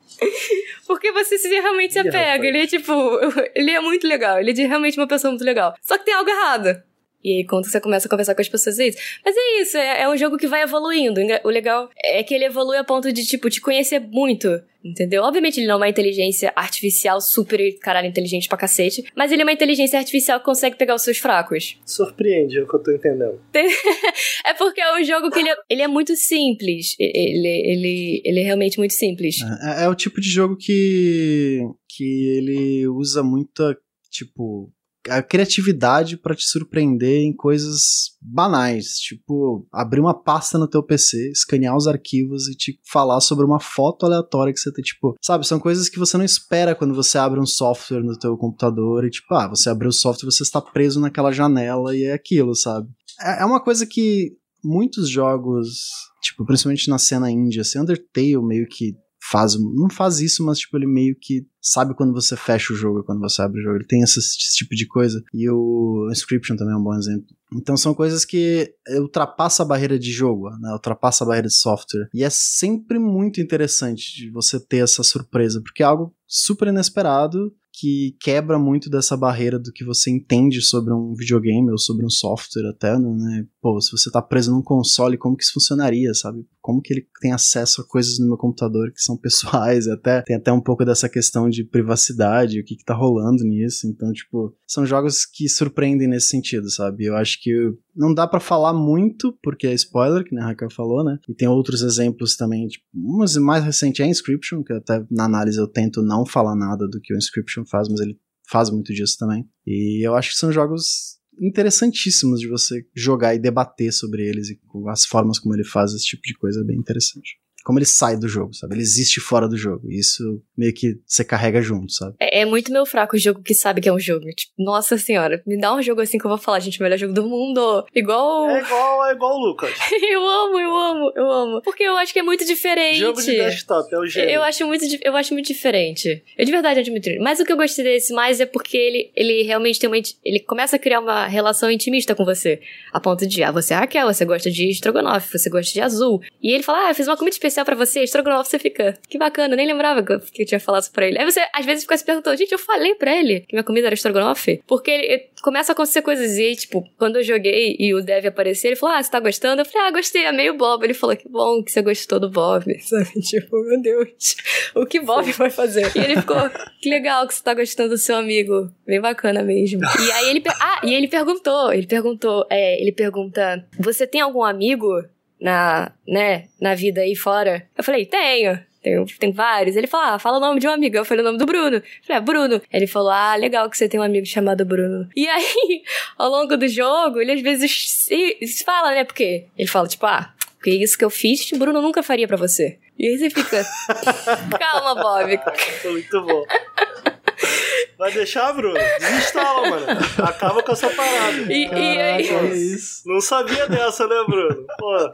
Porque você se realmente se apega. Ele é tipo. Ele é muito legal. Ele é realmente uma pessoa muito legal. Só que tem algo errado. E aí, quando você começa a conversar com as pessoas, é isso. Mas é isso, é, é, um jogo que vai evoluindo. O legal é que ele evolui a ponto de, tipo, te conhecer muito. Entendeu? Obviamente ele não é uma inteligência artificial super, caralho, inteligente pra cacete. Mas ele é uma inteligência artificial que consegue pegar os seus fracos. Surpreende, é o que eu tô entendendo. é porque é um jogo que ele é, ele é muito simples. Ele, ele, ele é realmente muito simples. É, é o tipo de jogo que, que ele usa muita, tipo a criatividade para te surpreender em coisas banais, tipo abrir uma pasta no teu PC, escanear os arquivos e te falar sobre uma foto aleatória que você tem, tipo, sabe, são coisas que você não espera quando você abre um software no teu computador e tipo, ah, você abriu o software, você está preso naquela janela e é aquilo, sabe? É, é uma coisa que muitos jogos, tipo, principalmente na cena índia, assim, Undertale meio que faz, não faz isso, mas tipo, ele meio que sabe quando você fecha o jogo, quando você abre o jogo. Ele tem esse, esse tipo de coisa. E o Inscription também é um bom exemplo. Então são coisas que ultrapassam a barreira de jogo, né? Ultrapassa a barreira de software. E é sempre muito interessante de você ter essa surpresa, porque é algo super inesperado que quebra muito dessa barreira do que você entende sobre um videogame ou sobre um software até, né? Pô, se você tá preso num console, como que isso funcionaria, sabe? Como que ele tem acesso a coisas no meu computador que são pessoais, até tem até um pouco dessa questão de privacidade, o que que tá rolando nisso. Então, tipo, são jogos que surpreendem nesse sentido, sabe? Eu acho que não dá para falar muito, porque é spoiler, que a Raquel falou, né? E tem outros exemplos também, tipo, mas mais recente é Inscription, que até na análise eu tento não falar nada do que o Inscription faz, mas ele faz muito disso também. E eu acho que são jogos interessantíssimos de você jogar e debater sobre eles e as formas como ele faz esse tipo de coisa é bem interessante como ele sai do jogo, sabe? Ele existe fora do jogo. E isso meio que você carrega junto, sabe? É, é, muito meu fraco o jogo que sabe que é um jogo. Tipo, nossa senhora, me dá um jogo assim que eu vou falar, gente, o melhor jogo do mundo. Igual. É igual, é igual o Lucas. eu amo, eu amo, eu amo. Porque eu acho que é muito diferente. Jogo de desktop, é o gênio. Eu acho muito, eu acho muito diferente. Eu de verdade diferente. Mas o que eu gostei desse mais é porque ele, ele realmente tem uma. Ele começa a criar uma relação intimista com você. A ponto de, ah, você é Raquel, você gosta de estrogonofe, você gosta de azul. E ele fala, ah, eu fiz uma comida especial para você, estrogonofe você fica, que bacana, nem lembrava que eu tinha falado isso pra ele. Aí você, às vezes, fica se perguntando, gente, eu falei pra ele que minha comida era estrogonofe? Porque ele, começa a acontecer coisas e aí, tipo, quando eu joguei e o Dev apareceu, ele falou, ah, você tá gostando? Eu falei, ah, gostei, é meio Bob. Ele falou, que bom que você gostou do Bob, sabe? Tipo, meu Deus, o que Bob vai fazer? E ele ficou, que legal que você tá gostando do seu amigo, bem bacana mesmo. E aí ele, ah, e ele perguntou, ele perguntou, é, ele pergunta, você tem algum amigo na, né, na vida aí fora? Eu falei, tenho. Tem, tem vários. Ele falou, ah, fala o nome de um amigo. Eu falei o nome do Bruno. Eu falei, ah, Bruno. Ele falou, ah, legal que você tem um amigo chamado Bruno. E aí, ao longo do jogo, ele às vezes se, fala, né? Porque ele fala, tipo, ah, porque isso que eu fiz, Bruno nunca faria para você. E aí você fica, calma, Bob. Muito bom. Vai deixar, Bruno? Desinstala, mano. Acaba com essa parada. E, Caraca, e aí? É isso. Não sabia dessa, né, Bruno? Pô.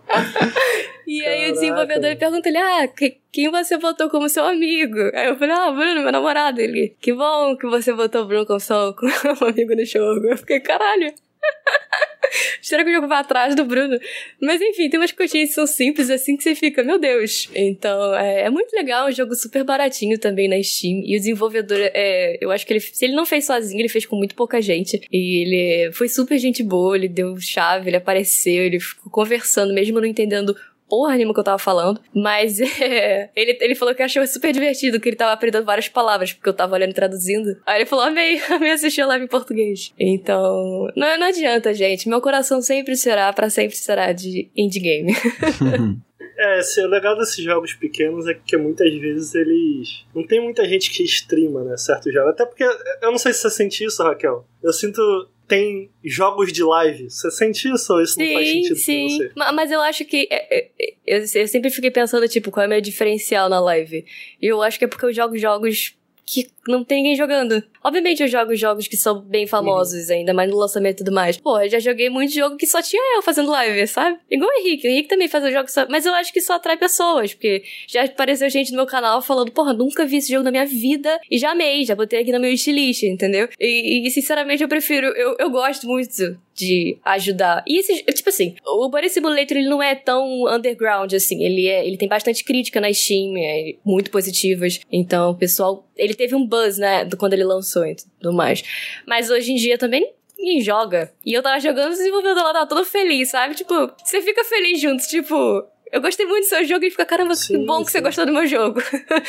E aí Caraca. o desenvolvedor pergunta ele, ah, quem você votou como seu amigo? Aí eu falei, ah, Bruno, meu namorado. Ele, que bom que você votou o Bruno como seu como amigo no jogo. Eu fiquei, caralho. Será que o jogo vai atrás do Bruno? Mas enfim, tem umas coisinhas que são simples assim que você fica, meu Deus. Então, é, é muito legal, é um jogo super baratinho também na Steam. E o desenvolvedor, é, eu acho que ele, se ele não fez sozinho, ele fez com muito pouca gente. E ele foi super gente boa, ele deu chave, ele apareceu, ele ficou conversando, mesmo não entendendo porra nenhuma que eu tava falando, mas é, ele, ele falou que achou super divertido, que ele tava aprendendo várias palavras, porque eu tava olhando traduzindo. Aí ele falou, amei, amei assistir a live em português. Então, não, não adianta, gente. Meu coração sempre será, para sempre será de indie game. É, o legal desses jogos pequenos é que muitas vezes eles. Não tem muita gente que streama, né? Certos jogos. Até porque. Eu não sei se você sente isso, Raquel. Eu sinto tem jogos de live. Você sente isso ou isso sim, não faz sentido sim. pra você? Mas eu acho que. É, é, é, eu, eu sempre fiquei pensando, tipo, qual é o meu diferencial na live? E eu acho que é porque eu jogo jogos que não tem ninguém jogando. Obviamente eu jogo jogos que são bem famosos uhum. ainda, mas no lançamento e tudo mais. Pô, eu já joguei muito jogo que só tinha eu fazendo live, sabe? Igual o Henrique. O Henrique também faz jogos só... Mas eu acho que isso atrai pessoas, porque já apareceu gente no meu canal falando, porra, nunca vi esse jogo na minha vida e já amei, já botei aqui no meu wishlist, entendeu? E, e, sinceramente eu prefiro, eu, eu gosto muito de ajudar. E esse, tipo assim, o Body Simulator ele não é tão underground assim, ele é, ele tem bastante crítica na Steam, é, muito positivas. Então, o pessoal, ele teve um buzz, né, do quando ele lançou e tudo mais. Mas hoje em dia também ninguém joga. E eu tava jogando, o desenvolvedor lá tava todo feliz, sabe? Tipo, você fica feliz junto, tipo, eu gostei muito do seu jogo e fica, caramba, sim, que bom sim. que você gostou do meu jogo.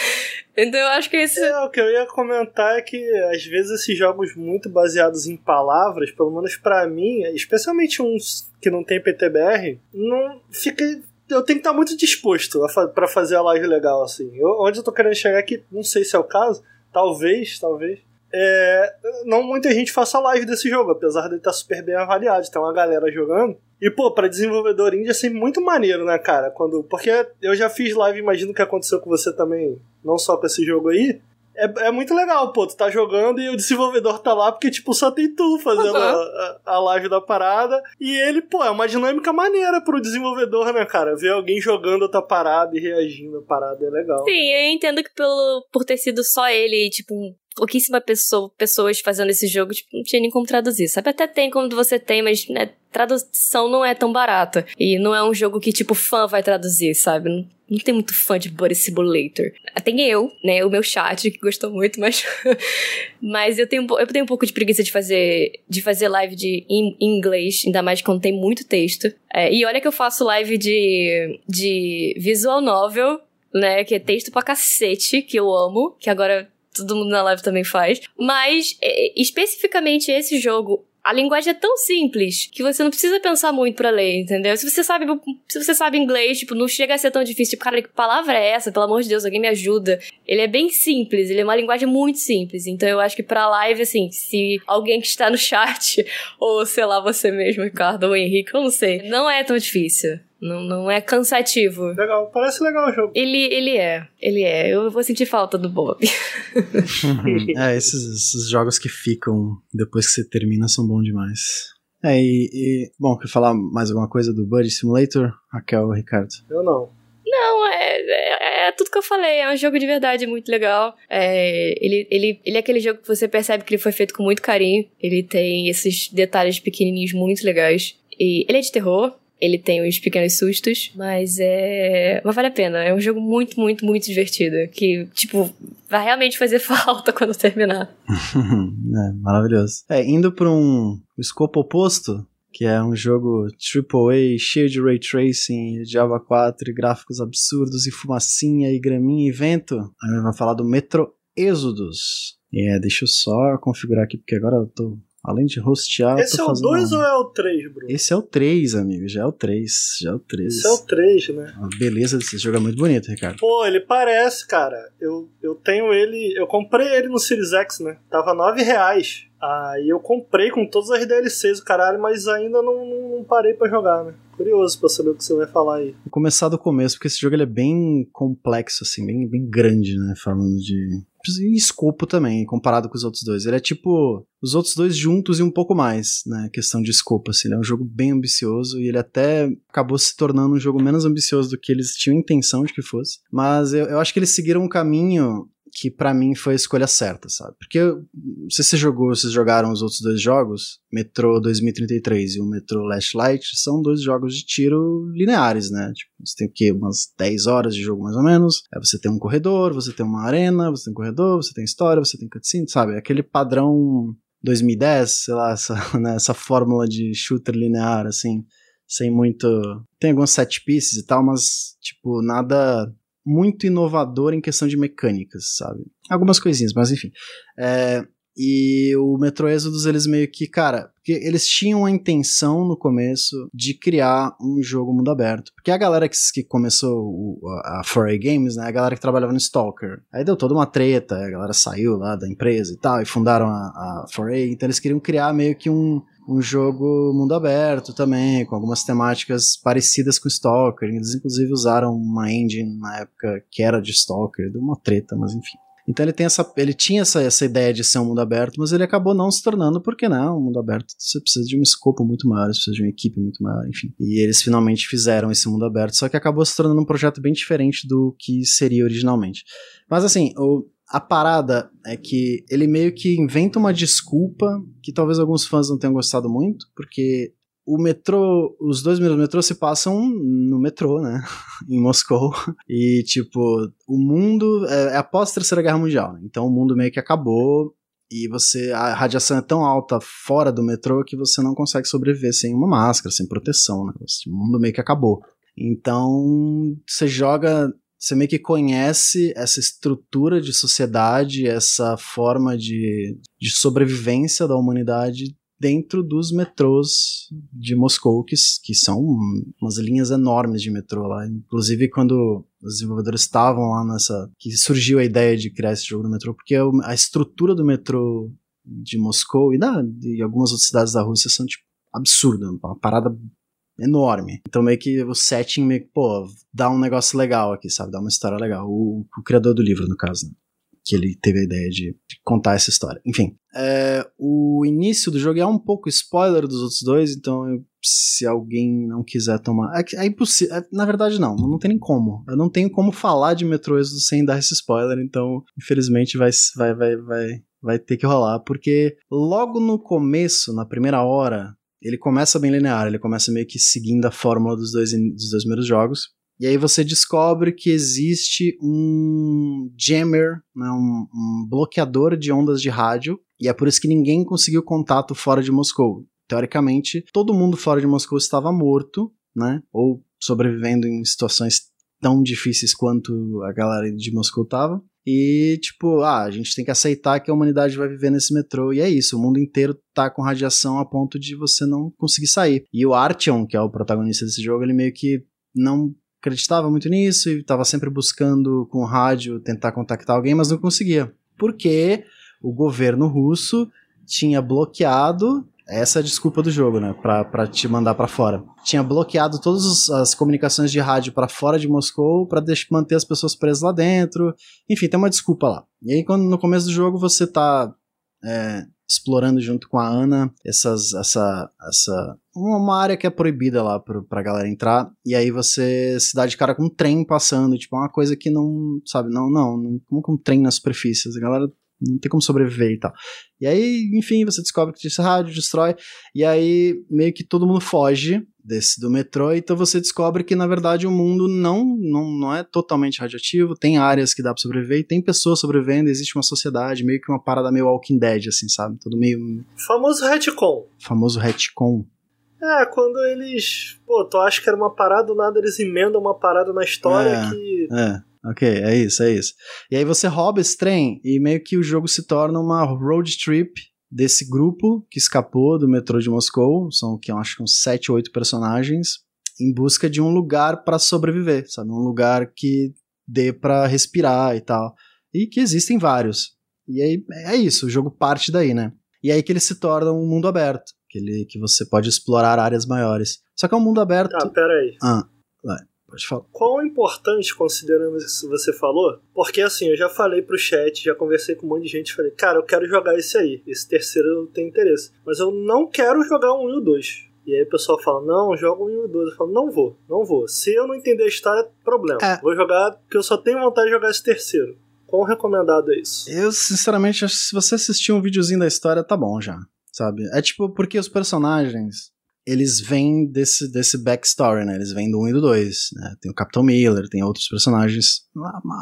então eu acho que esse. É, o que eu ia comentar é que às vezes esses jogos muito baseados em palavras, pelo menos para mim, especialmente uns que não tem PTBR, não fica. Eu tenho que estar muito disposto fa para fazer a live legal, assim. Eu, onde eu tô querendo chegar aqui, não sei se é o caso, talvez, talvez. É, não muita gente faça live desse jogo, apesar dele estar tá super bem avaliado. Tem uma galera jogando. E, pô, pra desenvolvedor indie é sempre muito maneiro, né, cara? Quando, porque eu já fiz live, imagino que aconteceu com você também, não só com esse jogo aí. É, é muito legal, pô, tu tá jogando e o desenvolvedor tá lá porque, tipo, só tem tu fazendo uhum. a, a, live da parada. E ele, pô, é uma dinâmica maneira pro desenvolvedor, né, cara? Ver alguém jogando a tua parada e reagindo à parada é legal. Sim, eu entendo que pelo, por ter sido só ele, tipo, pouquíssima pessoa, pessoas fazendo esse jogo, tipo, não tinha nem como traduzir. Sabe, até tem quando você tem, mas né, tradução não é tão barata. E não é um jogo que, tipo, fã vai traduzir, sabe? Não, não tem muito fã de Body Simulator. Tem eu, né? O meu chat, que gostou muito, mas. mas eu tenho, eu tenho um pouco de preguiça de fazer, de fazer live de, em, em inglês, ainda mais quando tem muito texto. É, e olha que eu faço live de, de visual novel, né? Que é texto pra cacete, que eu amo, que agora todo mundo na live também faz. Mas, é, especificamente esse jogo, a linguagem é tão simples que você não precisa pensar muito para ler, entendeu? Se você sabe, se você sabe inglês, tipo, não chega a ser tão difícil. Tipo, cara, que palavra é essa? Pelo amor de Deus, alguém me ajuda. Ele é bem simples, ele é uma linguagem muito simples. Então eu acho que pra live, assim, se alguém que está no chat, ou sei lá, você mesmo, Ricardo, ou Henrique, eu não sei, não é tão difícil. Não, não é cansativo. Legal, parece legal o jogo. Ele, ele é, ele é. Eu vou sentir falta do Bob. é, esses, esses, jogos que ficam depois que você termina são bons demais. É, e, e bom, quer falar mais alguma coisa do Buddy Simulator, Raquel ou Ricardo? Eu não. Não, é, é, é, tudo que eu falei. É um jogo de verdade muito legal. É, ele, ele, ele é aquele jogo que você percebe que ele foi feito com muito carinho. Ele tem esses detalhes pequenininhos muito legais. E ele é de terror, ele tem uns pequenos sustos, mas é. Mas vale a pena. É um jogo muito, muito, muito divertido. Que, tipo, vai realmente fazer falta quando terminar. é, maravilhoso. É, indo pra um escopo oposto, que é um jogo AAA cheio de ray tracing, Java 4, gráficos absurdos e fumacinha e graminha e vento. A gente vai falar do Metro Exodus. É, deixa eu só configurar aqui porque agora eu tô Além de rostear. Esse é o 2 ou é o 3, Bruno? Esse é o 3, amigo. Já é o 3. Já é o 3. Esse é o 3, né? A beleza desse jogo é muito bonito, Ricardo. Pô, ele parece, cara. Eu, eu tenho ele. Eu comprei ele no Series X, né? Tava 9 reais. Aí eu comprei com todas as DLCs, o caralho, mas ainda não, não, não parei para jogar, né? Curioso pra saber o que você vai falar aí. Vou começar do começo, porque esse jogo ele é bem complexo, assim, bem, bem grande, né? Falando de. E escopo também, comparado com os outros dois. Ele é tipo os outros dois juntos e um pouco mais, né? Questão de escopo, assim. Ele é um jogo bem ambicioso e ele até acabou se tornando um jogo menos ambicioso do que eles tinham intenção de que fosse. Mas eu, eu acho que eles seguiram um caminho que para mim foi a escolha certa, sabe? Porque se você jogou, vocês jogaram os outros dois jogos, Metro 2033 e o Metro Last Light, são dois jogos de tiro lineares, né? Tipo, você tem o quê? Umas 10 horas de jogo mais ou menos. Aí você tem um corredor, você tem uma arena, você tem um corredor, você tem história, você tem cutscene, sabe? Aquele padrão 2010, sei lá, essa, né, essa fórmula de shooter linear, assim. sem muito. Tem alguns set pieces e tal, mas, tipo, nada muito inovador em questão de mecânicas, sabe? Algumas coisinhas, mas enfim. É, e o Metro Exodus, eles meio que, cara, porque eles tinham a intenção no começo de criar um jogo mundo aberto. Porque a galera que, que começou o, a 4A Games, né, a galera que trabalhava no Stalker. Aí deu toda uma treta, a galera saiu lá da empresa e tal, e fundaram a, a 4A. Então eles queriam criar meio que um, um jogo mundo aberto também, com algumas temáticas parecidas com Stalker. Eles inclusive usaram uma engine na época que era de Stalker, deu uma treta, mas enfim. Então ele, tem essa, ele tinha essa, essa ideia de ser um mundo aberto, mas ele acabou não se tornando, porque né, um mundo aberto você precisa de um escopo muito maior, você precisa de uma equipe muito maior, enfim. E eles finalmente fizeram esse mundo aberto, só que acabou se tornando um projeto bem diferente do que seria originalmente. Mas assim, o, a parada é que ele meio que inventa uma desculpa que talvez alguns fãs não tenham gostado muito, porque o metrô, os dois primeiros metrôs se passam no metrô, né? em Moscou. E, tipo, o mundo é, é após a Terceira Guerra Mundial, né? Então o mundo meio que acabou e você a radiação é tão alta fora do metrô que você não consegue sobreviver sem uma máscara, sem proteção, né? O mundo meio que acabou. Então, você joga, você meio que conhece essa estrutura de sociedade, essa forma de, de sobrevivência da humanidade dentro dos metrôs de Moscou, que, que são umas linhas enormes de metrô lá. Inclusive, quando os desenvolvedores estavam lá nessa. que surgiu a ideia de criar esse jogo no metrô, porque a estrutura do metrô de Moscou e da, de algumas outras cidades da Rússia são, tipo, absurda, uma parada enorme. Então meio que o setting meio que, pô, dá um negócio legal aqui, sabe? Dá uma história legal. O, o criador do livro, no caso, né? que ele teve a ideia de, contar essa história. Enfim, é, o início do jogo é um pouco spoiler dos outros dois, então eu, se alguém não quiser tomar. É, é impossível. É, na verdade, não, não tem nem como. Eu não tenho como falar de Metro Exodus sem dar esse spoiler, então infelizmente vai, vai, vai, vai, vai ter que rolar, porque logo no começo, na primeira hora, ele começa bem linear, ele começa meio que seguindo a fórmula dos dois, dos dois primeiros jogos. E aí você descobre que existe um jammer, né, um, um, bloqueador de ondas de rádio, e é por isso que ninguém conseguiu contato fora de Moscou. Teoricamente, todo mundo fora de Moscou estava morto, né, ou sobrevivendo em situações tão difíceis quanto a galera de Moscou estava. E, tipo, ah, a gente tem que aceitar que a humanidade vai viver nesse metrô. E é isso, o mundo inteiro tá com radiação a ponto de você não conseguir sair. E o Artyom, que é o protagonista desse jogo, ele meio que não acreditava muito nisso e estava sempre buscando com rádio tentar contactar alguém, mas não conseguia. Porque o governo russo tinha bloqueado essa é a desculpa do jogo, né? Pra, pra te mandar para fora. Tinha bloqueado todas as comunicações de rádio para fora de Moscou para manter as pessoas presas lá dentro. Enfim, tem uma desculpa lá. E aí, quando no começo do jogo você tá é, explorando junto com a Ana essas, essa, essa uma área que é proibida lá pra, pra galera entrar, e aí você se dá de cara com um trem passando, tipo, uma coisa que não, sabe, não, não, como com um trem na superfície, a galera não tem como sobreviver e tal. E aí, enfim, você descobre que esse rádio, destrói, e aí meio que todo mundo foge desse do metrô, então você descobre que na verdade o mundo não, não, não é totalmente radioativo, tem áreas que dá pra sobreviver, e tem pessoas sobrevivendo, existe uma sociedade, meio que uma parada meio Walking Dead, assim, sabe? Tudo meio. Famoso retcon. Famoso retcon. É, quando eles. Pô, tu acha que era uma parada, do nada eles emendam uma parada na história é, que. É. Ok, é isso, é isso. E aí você rouba esse trem e meio que o jogo se torna uma road trip desse grupo que escapou do metrô de Moscou, são que eu acho que uns 7 ou 8 personagens, em busca de um lugar para sobreviver, sabe? Um lugar que dê para respirar e tal. E que existem vários. E aí é isso, o jogo parte daí, né? E aí que ele se torna um mundo aberto, que, ele, que você pode explorar áreas maiores. Só que é um mundo aberto. Ah, peraí. Ah, vai. Qual é importante, considerando isso que você falou? Porque assim, eu já falei pro chat, já conversei com um monte de gente, falei, cara, eu quero jogar esse aí. Esse terceiro eu tenho interesse. Mas eu não quero jogar um e o dois. E aí o pessoal fala, não, joga um e o dois. Eu falo, não vou, não vou. Se eu não entender a história, problema. É. Vou jogar, porque eu só tenho vontade de jogar esse terceiro. Quão recomendado é isso? Eu, sinceramente, acho que se você assistir um videozinho da história, tá bom já. Sabe? É tipo, porque os personagens eles vêm desse, desse backstory, né? Eles vêm do 1 e do 2, né? Tem o Capitão Miller, tem outros personagens.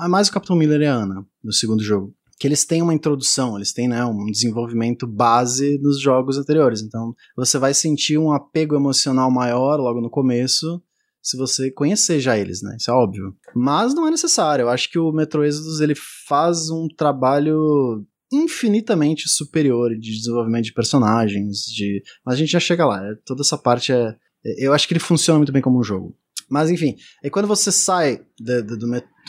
É mais o Capitão Miller e a Ana, no segundo jogo. que eles têm uma introdução, eles têm né, um desenvolvimento base dos jogos anteriores. Então você vai sentir um apego emocional maior logo no começo se você conhecer já eles, né? Isso é óbvio. Mas não é necessário. Eu acho que o Metro Exodus ele faz um trabalho infinitamente superior de desenvolvimento de personagens, de... mas a gente já chega lá. Toda essa parte é, eu acho que ele funciona muito bem como um jogo. Mas enfim, aí quando você sai do,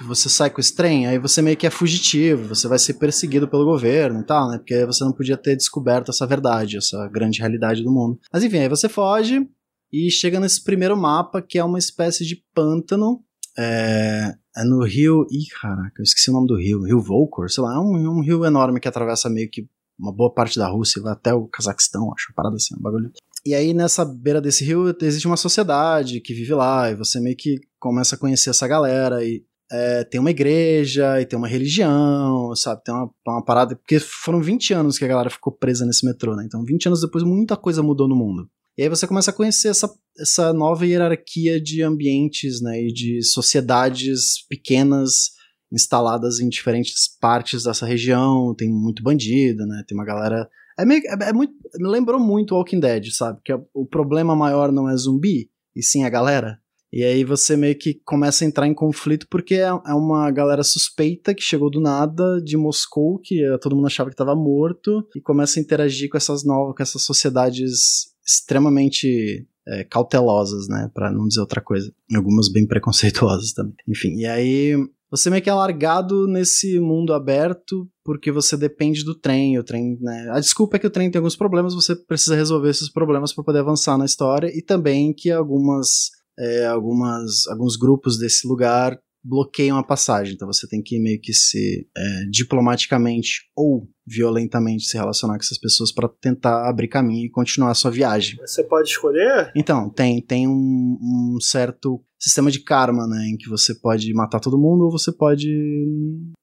você sai com esse trem, aí você meio que é fugitivo, você vai ser perseguido pelo governo e tal, né? Porque você não podia ter descoberto essa verdade, essa grande realidade do mundo. Mas enfim, aí você foge e chega nesse primeiro mapa que é uma espécie de pântano. É, é no rio. Ih, caraca, eu esqueci o nome do rio. Rio Volkor, sei lá, é um, um rio enorme que atravessa meio que uma boa parte da Rússia, vai até o Cazaquistão, acho, uma parada assim, um bagulho. E aí, nessa beira desse rio, existe uma sociedade que vive lá, e você meio que começa a conhecer essa galera, e é, tem uma igreja, e tem uma religião, sabe? Tem uma, uma, parada. Porque foram 20 anos que a galera ficou presa nesse metrô, né? Então, 20 anos depois, muita coisa mudou no mundo. E aí você começa a conhecer essa, essa nova hierarquia de ambientes, né? E de sociedades pequenas instaladas em diferentes partes dessa região. Tem muito bandido, né? Tem uma galera é meio, é, é muito, me lembrou muito Walking Dead, sabe? Que é, o problema maior não é zumbi, e sim a galera. E aí você meio que começa a entrar em conflito porque é, é uma galera suspeita que chegou do nada de Moscou, que todo mundo achava que estava morto, e começa a interagir com essas novas, com essas sociedades extremamente é, cautelosas, né? Para não dizer outra coisa. Algumas bem preconceituosas também. Enfim, e aí você meio que é largado nesse mundo aberto porque você depende do trem, o trem, né? A desculpa é que o trem tem alguns problemas, você precisa resolver esses problemas para poder avançar na história e também que algumas, é, algumas alguns grupos desse lugar bloqueiam a passagem, então você tem que meio que se é, diplomaticamente ou violentamente se relacionar com essas pessoas para tentar abrir caminho e continuar a sua viagem. Você pode escolher? Então, tem, tem um, um certo sistema de karma, né? Em que você pode matar todo mundo ou você pode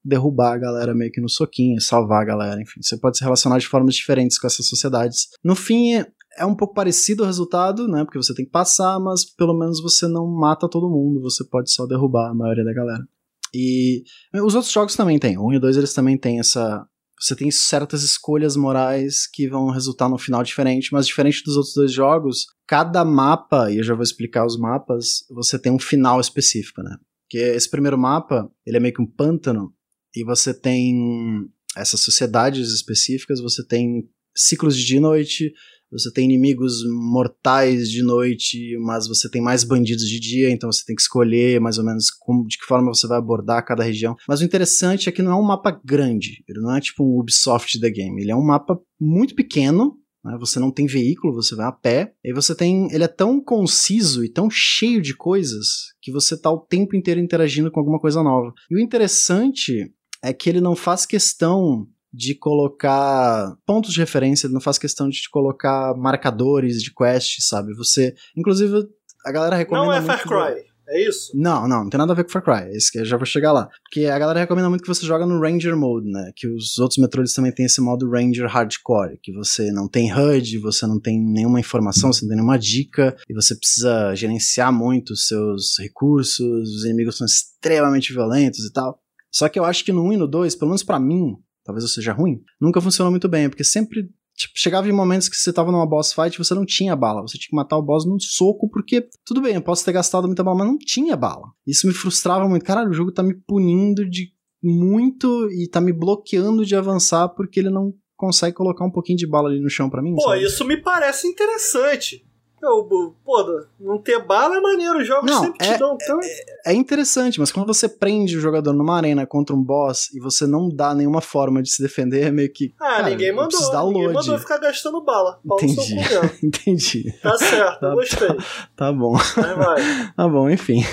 derrubar a galera meio que no soquinho, salvar a galera, enfim. Você pode se relacionar de formas diferentes com essas sociedades. No fim, é um pouco parecido o resultado, né? Porque você tem que passar, mas pelo menos você não mata todo mundo, você pode só derrubar a maioria da galera. E os outros jogos também tem. O 1 e o 2 eles também têm essa. Você tem certas escolhas morais que vão resultar num final diferente, mas diferente dos outros dois jogos, cada mapa, e eu já vou explicar os mapas, você tem um final específico, né? Que esse primeiro mapa, ele é meio que um pântano, e você tem essas sociedades específicas, você tem ciclos de dia e noite, você tem inimigos mortais de noite, mas você tem mais bandidos de dia, então você tem que escolher mais ou menos como, de que forma você vai abordar cada região. Mas o interessante é que não é um mapa grande, ele não é tipo um Ubisoft The Game, ele é um mapa muito pequeno, né? você não tem veículo, você vai a pé, e você tem. Ele é tão conciso e tão cheio de coisas que você tá o tempo inteiro interagindo com alguma coisa nova. E o interessante é que ele não faz questão de colocar pontos de referência, ele não faz questão de te colocar marcadores de quest, sabe? Você, inclusive, a galera recomenda Não é Far Cry. É isso? Não, não, não tem nada a ver com Far Cry. É isso que eu já vou chegar lá. Porque a galera recomenda muito que você joga no Ranger Mode, né? Que os outros Metroids também tem esse modo Ranger Hardcore, que você não tem HUD, você não tem nenhuma informação, você não tem nenhuma dica, e você precisa gerenciar muito os seus recursos, os inimigos são extremamente violentos e tal. Só que eu acho que no 1 e no 2, pelo menos para mim, talvez eu seja ruim, nunca funcionou muito bem, porque sempre tipo, chegava em momentos que você tava numa boss fight e você não tinha bala, você tinha que matar o boss num soco, porque tudo bem, eu posso ter gastado muita bala, mas não tinha bala. Isso me frustrava muito. Caralho, o jogo tá me punindo de muito e tá me bloqueando de avançar porque ele não consegue colocar um pouquinho de bala ali no chão para mim. Pô, sabe? isso me parece interessante. Eu, pô, não ter bala é maneiro, os jogos não, sempre é, te dão tanto. É, é, interessante, mas quando você prende o jogador numa arena contra um boss e você não dá nenhuma forma de se defender, é meio que. Ah, cara, ninguém mandou. Ninguém load. mandou ficar gastando bala. Entendi. Entendi. Tá certo, tá, gostei. Tá, tá bom. Vai, vai. tá bom, enfim.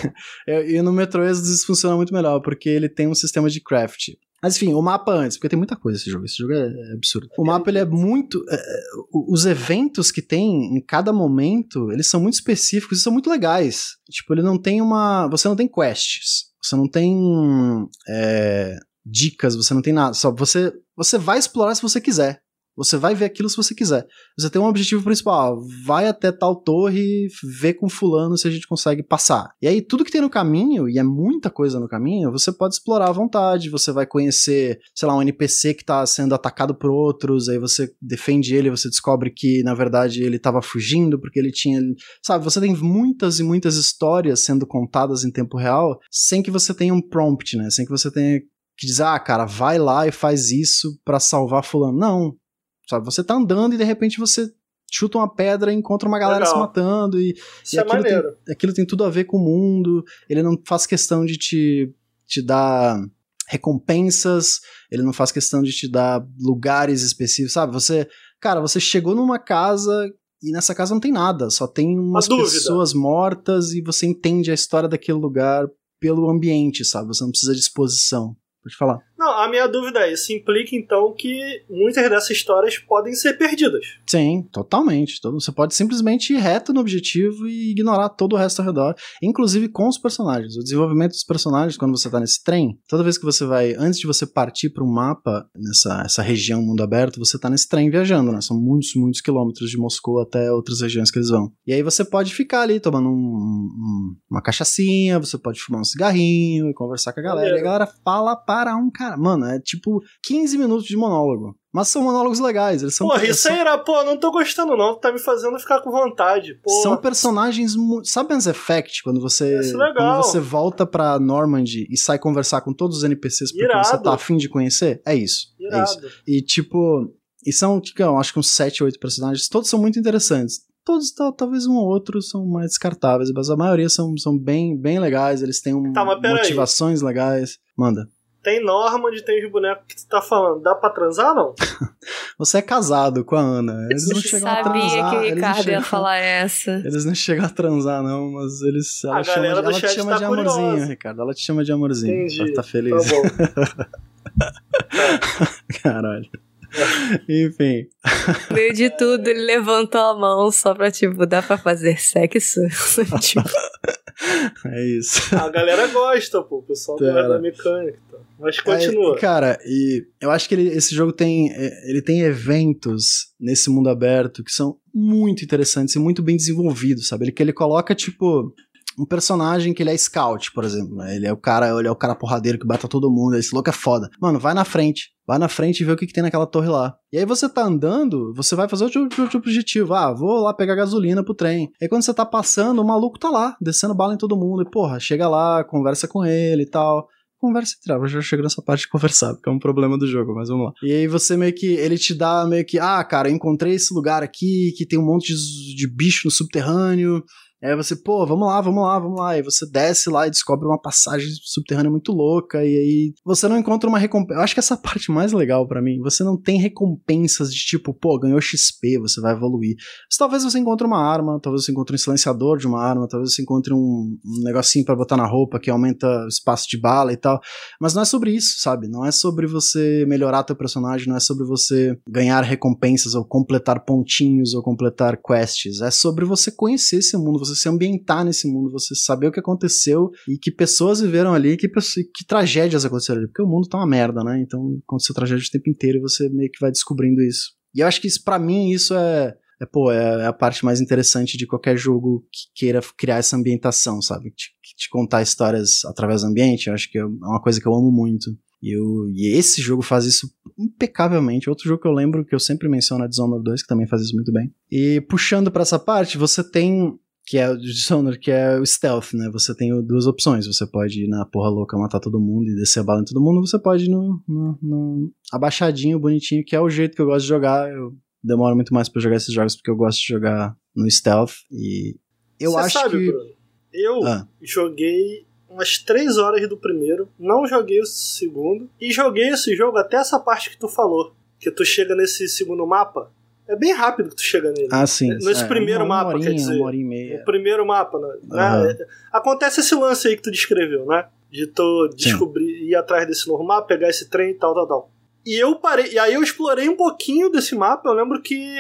E no Metro Exodus isso funciona muito melhor, porque ele tem um sistema de craft. Mas enfim, o mapa antes, porque tem muita coisa esse jogo. Esse jogo é, é absurdo. O mapa ele é muito. É, é os eventos que tem em cada momento, eles são muito específicos e são muito legais. Tipo, ele não tem uma. Você não tem quests. Você não tem. É, dicas, você não tem nada. Só você, você vai explorar se você quiser. Você vai ver aquilo se você quiser. Você tem um objetivo principal, vai até tal torre, vê com fulano se a gente consegue passar. E aí tudo que tem no caminho, e é muita coisa no caminho, você pode explorar à vontade, você vai conhecer, sei lá, um NPC que tá sendo atacado por outros, aí você defende ele, você descobre que na verdade ele tava fugindo porque ele tinha, sabe, você tem muitas e muitas histórias sendo contadas em tempo real, sem que você tenha um prompt, né? Sem que você tenha que dizer, ah, cara, vai lá e faz isso para salvar fulano. Não, Sabe? Você tá andando e de repente você chuta uma pedra e encontra uma galera Legal. se matando. E, Isso e é aquilo, maneiro. tem, aquilo tem tudo a ver com o mundo. Ele não faz questão de te, te dar recompensas, ele não faz questão de te dar lugares específicos, sabe? Você, cara, você chegou numa casa e nessa casa não tem nada, só tem umas pessoas mortas e você entende a história daquele lugar pelo ambiente, sabe? Você não precisa de exposição. Pode falar. Não, a minha dúvida é: isso implica então que muitas dessas histórias podem ser perdidas. Sim, totalmente. Você pode simplesmente ir reto no objetivo e ignorar todo o resto ao redor, inclusive com os personagens. O desenvolvimento dos personagens, quando você tá nesse trem, toda vez que você vai, antes de você partir para um mapa, nessa essa região mundo aberto, você tá nesse trem viajando, né? São muitos, muitos quilômetros de Moscou até outras regiões que eles vão. E aí você pode ficar ali tomando um, um, uma cachaçinha, você pode fumar um cigarrinho e conversar com a galera. É. E a galera fala para um cara. Mano, é tipo 15 minutos de monólogo. Mas são monólogos legais, eles são. Porra, isso aí era, pô, não tô gostando não, tá me fazendo ficar com vontade. Porra. São personagens. Sabe Mass Effect, quando você. Quando você volta pra Normandy e sai conversar com todos os NPCs porque Irado. você tá afim de conhecer? É isso. Irado. É isso. E tipo. E são, eu acho que uns 7, 8 personagens, todos são muito interessantes todos, talvez um ou outro são mais descartáveis, mas a maioria são, são bem, bem legais, eles têm um, tá, motivações aí. legais. Manda. Tem Normand, tem os bonecos que tu tá falando. Dá pra transar, não? Você é casado com a Ana. Eles não chegam a transar. Sabia que o Ricardo ia falar essa. Eles não chegam a transar, não, mas eles. Ela, a chama, de, ela te chama tá de curiosa. amorzinho, Ricardo. Ela te chama de amorzinho. Entendi. Tá feliz. Tá bom. Caralho. Enfim. No meio de tudo, ele levantou a mão só pra, tipo, dá pra fazer sexo? tipo. É isso. A galera gosta, pô. O pessoal gosta da mecânica. Mas continua. É, cara, e eu acho que ele, esse jogo tem, é, ele tem eventos nesse mundo aberto que são muito interessantes e muito bem desenvolvidos, sabe? Ele que ele coloca, tipo, um personagem que ele é scout, por exemplo. Né? Ele é o cara, ele é o cara porradeiro que bata todo mundo. Esse louco é foda. Mano, vai na frente. Vai na frente e vê o que, que tem naquela torre lá. E aí você tá andando, você vai fazer outro, outro, outro objetivo. Ah, vou lá pegar gasolina pro trem. E aí quando você tá passando, o maluco tá lá, descendo bala em todo mundo. E porra, chega lá, conversa com ele e tal conversa e trava. Já chego nessa parte de conversar, porque é um problema do jogo, mas vamos lá. E aí você meio que. Ele te dá meio que. Ah, cara, encontrei esse lugar aqui que tem um monte de, de bicho no subterrâneo. Aí você, pô, vamos lá, vamos lá, vamos lá. E você desce lá e descobre uma passagem subterrânea muito louca. E aí você não encontra uma recompensa. Eu acho que essa parte mais legal para mim. Você não tem recompensas de tipo, pô, ganhou XP, você vai evoluir. Mas talvez você encontre uma arma, talvez você encontre um silenciador de uma arma, talvez você encontre um, um negocinho para botar na roupa que aumenta o espaço de bala e tal. Mas não é sobre isso, sabe? Não é sobre você melhorar teu personagem, não é sobre você ganhar recompensas ou completar pontinhos ou completar quests. É sobre você conhecer esse mundo você se ambientar nesse mundo, você saber o que aconteceu e que pessoas viveram ali, que, que tragédias aconteceram ali, porque o mundo tá uma merda, né? Então aconteceu tragédia o tempo inteiro e você meio que vai descobrindo isso. E eu acho que isso, para mim, isso é, é, pô, é, é, a parte mais interessante de qualquer jogo que queira criar essa ambientação, sabe? Te, te contar histórias através do ambiente, eu acho que é uma coisa que eu amo muito. E, eu, e esse jogo faz isso impecavelmente. Outro jogo que eu lembro, que eu sempre menciono é Dishonored 2, que também faz isso muito bem. E puxando para essa parte, você tem que é o Dishonored, que é o stealth, né? Você tem duas opções. Você pode ir na porra louca matar todo mundo e descer a bala em todo mundo, você pode ir no, no, no abaixadinho, bonitinho, que é o jeito que eu gosto de jogar. Eu demoro muito mais para jogar esses jogos porque eu gosto de jogar no stealth e eu Você acho sabe, que Bruno, eu ah. joguei umas 3 horas do primeiro, não joguei o segundo e joguei esse jogo até essa parte que tu falou, que tu chega nesse segundo mapa é bem rápido que tu chega nele. Ah, sim. Nesse é, primeiro uma mapa, horinha, quer dizer. Uma hora e meia. No primeiro mapa, né? Uhum. Acontece esse lance aí que tu descreveu, né? De tu descobrir, sim. ir atrás desse novo mapa, pegar esse trem e tal, tal, tal. E eu parei, e aí eu explorei um pouquinho desse mapa, eu lembro que.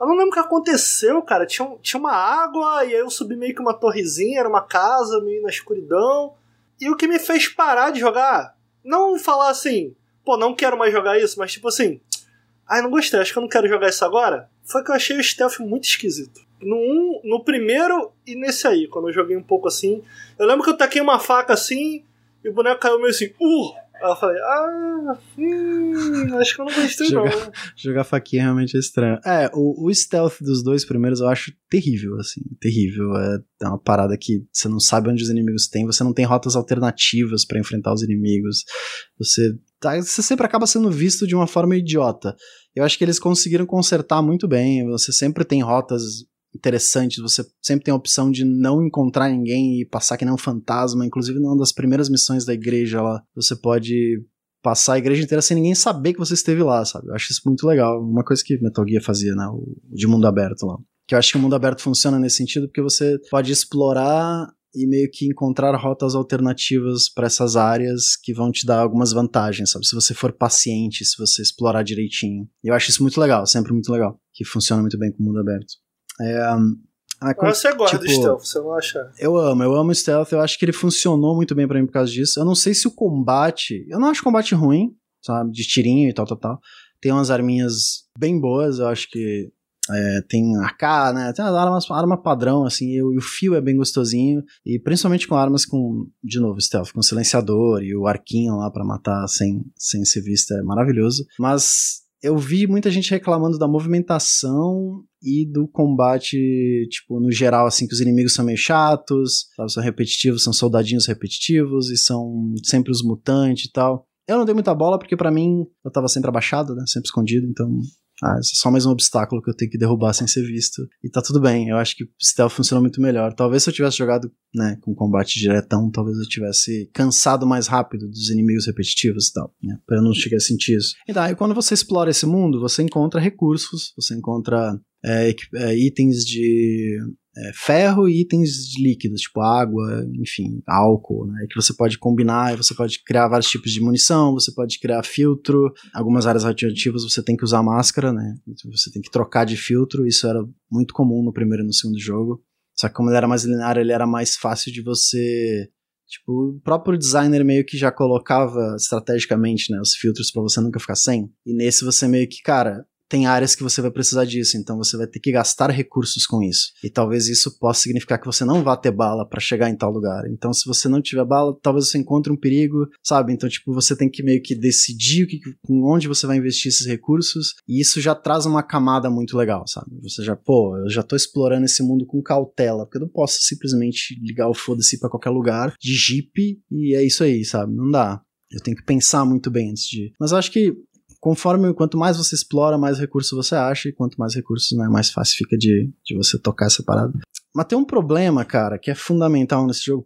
Eu não lembro o que aconteceu, cara. Tinha, tinha uma água, e aí eu subi meio que uma torrezinha, era uma casa, meio na escuridão. E o que me fez parar de jogar, não falar assim, pô, não quero mais jogar isso, mas tipo assim, Ai, não gostei, acho que eu não quero jogar isso agora. Foi que eu achei o stealth muito esquisito. No, um, no primeiro e nesse aí, quando eu joguei um pouco assim. Eu lembro que eu taquei uma faca assim e o boneco caiu meio assim, uh! Aí eu falei, ah, hum, acho que eu não gostei jogar, não. Jogar faquinha realmente é estranho. É, o, o stealth dos dois primeiros eu acho terrível, assim, terrível. É, é uma parada que você não sabe onde os inimigos têm, você não tem rotas alternativas para enfrentar os inimigos. Você, tá, você sempre acaba sendo visto de uma forma idiota. Eu acho que eles conseguiram consertar muito bem. Você sempre tem rotas interessantes. Você sempre tem a opção de não encontrar ninguém e passar que nem um fantasma. Inclusive, numa das primeiras missões da igreja lá, você pode passar a igreja inteira sem ninguém saber que você esteve lá, sabe? Eu acho isso muito legal. Uma coisa que Metal Gear fazia, né? O de mundo aberto lá. Que eu acho que o mundo aberto funciona nesse sentido porque você pode explorar e meio que encontrar rotas alternativas para essas áreas que vão te dar algumas vantagens, sabe? Se você for paciente, se você explorar direitinho. Eu acho isso muito legal, sempre muito legal, que funciona muito bem com o mundo aberto. É, ah, você gosta tipo, do stealth, você não acha? Eu amo, eu amo stealth, eu acho que ele funcionou muito bem para mim por causa disso. Eu não sei se o combate. Eu não acho combate ruim, sabe? De tirinho e tal, tal, tal. Tem umas arminhas bem boas, eu acho que. É, tem AK, né? Tem armas, arma padrão, assim, e, e o fio é bem gostosinho. E principalmente com armas com, de novo, stealth, com silenciador e o arquinho lá para matar sem, sem ser vista é maravilhoso. Mas eu vi muita gente reclamando da movimentação e do combate, tipo, no geral, assim, que os inimigos são meio chatos, sabe, são repetitivos, são soldadinhos repetitivos e são sempre os mutantes e tal. Eu não dei muita bola porque para mim eu tava sempre abaixado, né, sempre escondido, então ah, é só mais um obstáculo que eu tenho que derrubar sem ser visto. E tá tudo bem, eu acho que o stealth funciona muito melhor. Talvez se eu tivesse jogado, né, com combate diretão, talvez eu tivesse cansado mais rápido dos inimigos repetitivos e tal, né, pra eu não chegar a sentir isso. E daí, quando você explora esse mundo, você encontra recursos, você encontra é, é, itens de é, ferro e itens líquidos, tipo água, enfim, álcool, né? Que você pode combinar, você pode criar vários tipos de munição, você pode criar filtro. Algumas áreas radioativas você tem que usar máscara, né? Você tem que trocar de filtro. Isso era muito comum no primeiro e no segundo jogo. Só que como ele era mais linear, ele era mais fácil de você Tipo, o próprio designer meio que já colocava estrategicamente, né, os filtros para você nunca ficar sem. E nesse você meio que, cara, tem áreas que você vai precisar disso, então você vai ter que gastar recursos com isso. E talvez isso possa significar que você não vá ter bala para chegar em tal lugar. Então, se você não tiver bala, talvez você encontre um perigo, sabe? Então, tipo, você tem que meio que decidir o que, onde você vai investir esses recursos, e isso já traz uma camada muito legal, sabe? Você já, pô, eu já tô explorando esse mundo com cautela, porque eu não posso simplesmente ligar o foda-se pra qualquer lugar de jeep e é isso aí, sabe? Não dá. Eu tenho que pensar muito bem antes de. Mas eu acho que conforme quanto mais você explora, mais recursos você acha, e quanto mais recursos, né, mais fácil fica de, de você tocar essa parada. Mas tem um problema, cara, que é fundamental nesse jogo,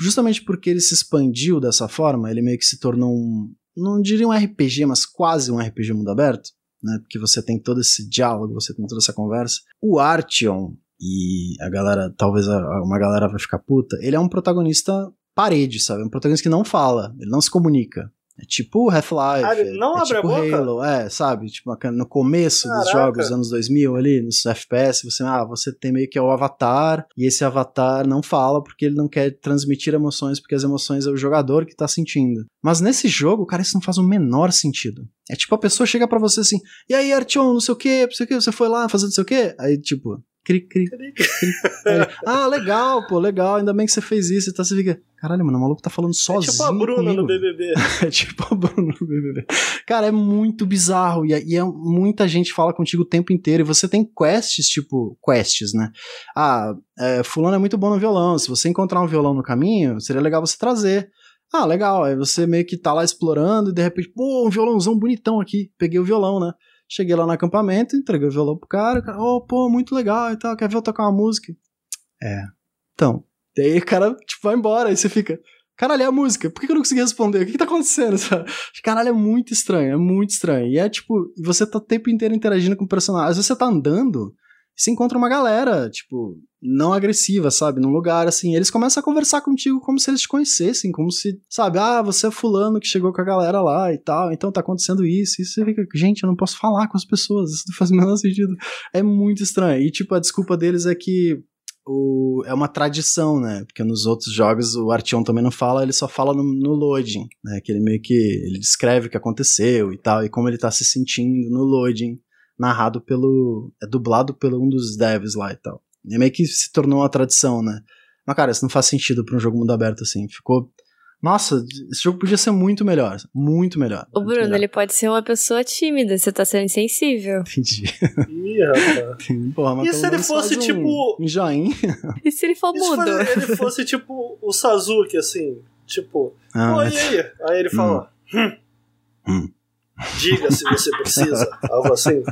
justamente porque ele se expandiu dessa forma, ele meio que se tornou um, não diria um RPG, mas quase um RPG mundo aberto, né, porque você tem todo esse diálogo, você tem toda essa conversa. O Artyom, e a galera, talvez uma galera vai ficar puta, ele é um protagonista parede, sabe? É um protagonista que não fala, ele não se comunica. É tipo Half-Life. Ah, não é abre tipo a boca? Halo, é, sabe? Tipo, no começo Caraca. dos jogos anos 2000 ali, nos FPS, você, ah, você tem meio que o avatar, e esse avatar não fala porque ele não quer transmitir emoções, porque as emoções é o jogador que tá sentindo. Mas nesse jogo, cara, isso não faz o menor sentido. É tipo, a pessoa chega para você assim, e aí, Artyom, não sei o que, não sei o que, você foi lá fazer não sei o que? Aí, tipo, Cri, cri, cri, ah, legal, pô, legal. Ainda bem que você fez isso. Então você fica, caralho, mano, o maluco tá falando sozinho. É tipo a Bruna comigo. no BBB. é tipo a Bruna no BBB. Cara, é muito bizarro. E, é, e é, muita gente fala contigo o tempo inteiro. E você tem quests, tipo, quests, né? Ah, é, Fulano é muito bom no violão. Se você encontrar um violão no caminho, seria legal você trazer. Ah, legal. Aí você meio que tá lá explorando e de repente, pô, um violãozão bonitão aqui. Peguei o violão, né? Cheguei lá no acampamento, entreguei o violão pro cara, o cara, oh, pô, muito legal e tal, quer ver eu tocar uma música? É. Então, daí o cara, tipo, vai embora, aí você fica, caralho, é a música, por que eu não consegui responder? O que, que tá acontecendo? Sabe? Caralho, é muito estranho, é muito estranho. E é tipo, você tá o tempo inteiro interagindo com o personagem. Às vezes você tá andando, você encontra uma galera, tipo, não agressiva, sabe? Num lugar assim. Eles começam a conversar contigo como se eles te conhecessem, como se, sabe? Ah, você é fulano que chegou com a galera lá e tal, então tá acontecendo isso. E você fica, gente, eu não posso falar com as pessoas, isso não faz o menor sentido. É muito estranho. E, tipo, a desculpa deles é que o, é uma tradição, né? Porque nos outros jogos o Artyom também não fala, ele só fala no, no loading, né? Que ele meio que ele descreve o que aconteceu e tal, e como ele tá se sentindo no loading, narrado pelo. é dublado pelo um dos devs lá e tal. E meio que se tornou uma tradição, né? Mas, cara, isso não faz sentido pra um jogo mundo aberto assim. Ficou nossa, esse jogo podia ser muito melhor. Muito melhor. O Bruno, melhor. ele pode ser uma pessoa tímida, você tá sendo insensível. Entendi. Ih, rapaz. Porra, mas E se ele fosse, um, tipo- Um joinha. E se ele for E se mudo? ele fosse tipo o Sazuki, assim, tipo, Ah, e aí? Aí ele fala, hum. Hum. diga se você precisa, algo assim.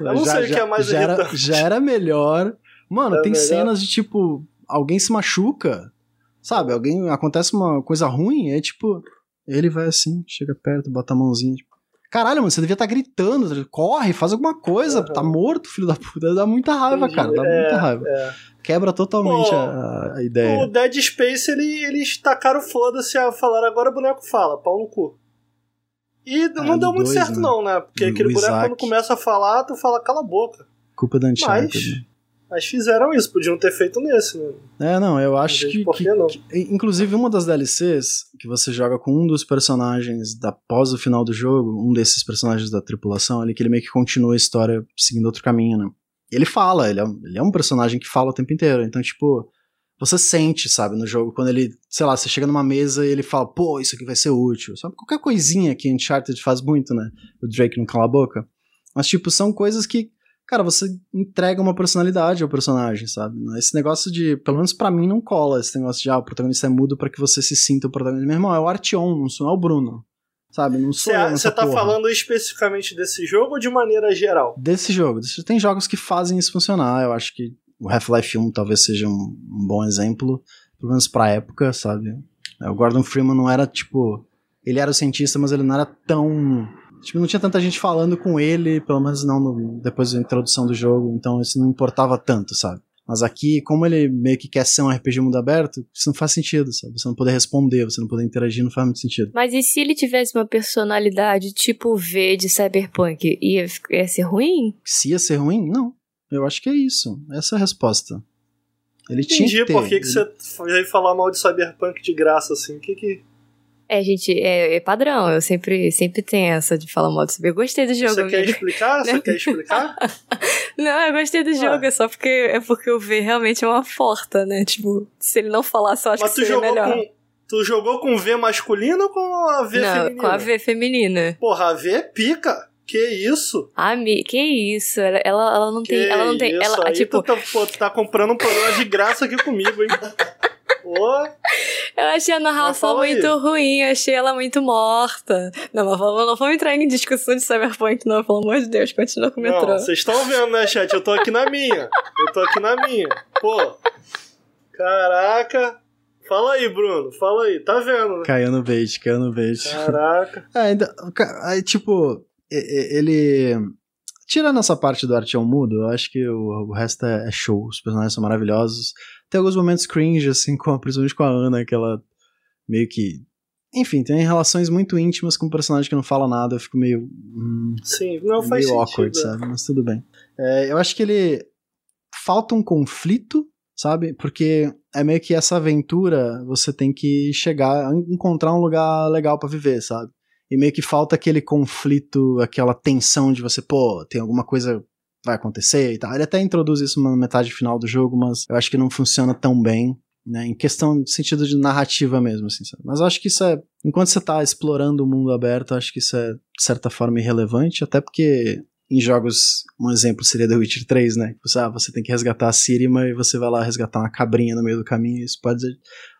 Eu não sei o que é mais já era, já era melhor. Mano, É tem melhor. cenas de tipo, alguém se machuca, sabe? Alguém acontece uma coisa ruim, aí tipo, ele vai assim, chega perto, bota a mãozinha, tipo, Caralho, mano, você devia estar gritando, corre, faz alguma coisa, Uhum. tá morto, filho da puta. Dá muita raiva, Entendi. cara, dá É, muita raiva. é. Quebra totalmente Pô, a, a ideia. O Dead Space, ele, eles tacaram foda-se a falar agora o boneco fala, pau no cu. E não Ah, deu no muito dois, certo né? não, né? Porque O aquele boneco Isaac. quando começa a falar, tu fala cala a boca. Culpa da Uncharted. Mas, né? mas fizeram isso, podiam ter feito nesse, né? É, não, eu acho que, por que que- não. Inclusive, uma das DLCs que você joga com um dos personagens da após o final do jogo, um desses personagens da tripulação ali, que ele meio que continua a história seguindo outro caminho, né? Ele fala, ele é, ele é um personagem que fala o tempo inteiro. Então, tipo, você sente, sabe, no jogo, quando ele, sei lá, você chega numa mesa e ele fala, pô, isso aqui vai ser útil. Sabe, qualquer coisinha que Uncharted faz muito, né? O Drake não cala a boca. Mas, tipo, são coisas que cara, você entrega uma personalidade ao personagem, sabe? Esse negócio de, pelo menos pra mim, não cola esse negócio de, ah, o protagonista é mudo pra que você se sinta o protagonista. Meu irmão, é o Artyom, não sou não é o Bruno. Sabe? Não sou Você tá porra. falando especificamente desse jogo ou de maneira geral? Desse jogo. Tem jogos que fazem isso funcionar. Eu acho que o Half-Life 1 talvez seja um, um bom exemplo, pelo menos pra época, sabe? É, O Gordon Freeman não era, tipo... Ele era o cientista, mas ele não era tão... Tipo, não tinha tanta gente falando com ele, pelo menos não no- depois da introdução do jogo, então isso não importava tanto, sabe? Mas aqui, como ele meio que quer ser um RPG mundo aberto, isso não faz sentido, sabe? Você não poder responder, você não poder interagir, não faz muito sentido. Mas e se ele tivesse uma personalidade tipo V de Cyberpunk? Ia, ia ser ruim? Se ia ser ruim? Não. Eu acho que é isso. Essa é a resposta. Ele tinha Entendi que ter. por que, que você veio falar mal de Cyberpunk de graça, assim. Que que... É, gente, é, é padrão. Eu sempre, sempre tenho essa de falar mal do Cyber. Eu gostei do jogo, Você quer amigo. explicar? Você quer explicar? Não, eu gostei do Ah. jogo, é só porque é porque o V realmente é uma porta, né? Tipo, se ele não falasse, eu acho Mas que tu seria jogou melhor. com. Tu jogou com V masculino ou com a V não, feminina? com a V feminina. Porra, a V é pica. Que isso? Ah, mi- que isso? Ela, ela, ela não Que tem. Ela não tem. isso? Ela, Aí tipo, tu tá, pô, tu tá comprando um programa de graça aqui comigo, hein? Pô, eu achei a narração fala aí. muito ruim, eu achei ela muito morta. Não, mas vamos, não vamos entrar em discussão de Cyberpunk, não, pelo amor de Deus, continua com o metrô. não, vocês estão vendo, né, chat? Eu tô aqui na minha. Eu tô aqui na minha. Pô, caraca. Fala aí, Bruno. Fala aí. Tá vendo, né? Caiu no bait, caiu no bait. Caraca. É, ainda, aí, tipo, ele. Tirando essa parte do Artyom mudo, eu acho que o, o resto é, é show. Os personagens são maravilhosos. Tem alguns momentos cringe, assim, com, a- principalmente com a Ana, que ela meio que. Enfim, tem relações muito íntimas com um personagem que não fala nada. Eu fico meio. hum, Sim, não faz meio sentido. awkward, é. sabe? Mas tudo bem. É, eu acho que ele. Falta um conflito, sabe? Porque é meio que essa aventura você tem que chegar, encontrar um lugar legal pra viver, sabe? E meio que falta aquele conflito, aquela tensão de você, pô, tem alguma coisa vai acontecer e tal. Ele até introduz isso na metade final do jogo, mas eu acho que não funciona tão bem. Né, em questão de sentido de narrativa mesmo, assim, sabe? Mas acho que isso é. Enquanto você tá explorando o mundo aberto, acho que isso é, de certa forma, irrelevante, até porque em jogos, um exemplo seria The Witcher 3, né? Você, ah, você tem que resgatar a Sirima e você vai lá resgatar uma cabrinha no meio do caminho. Isso pode,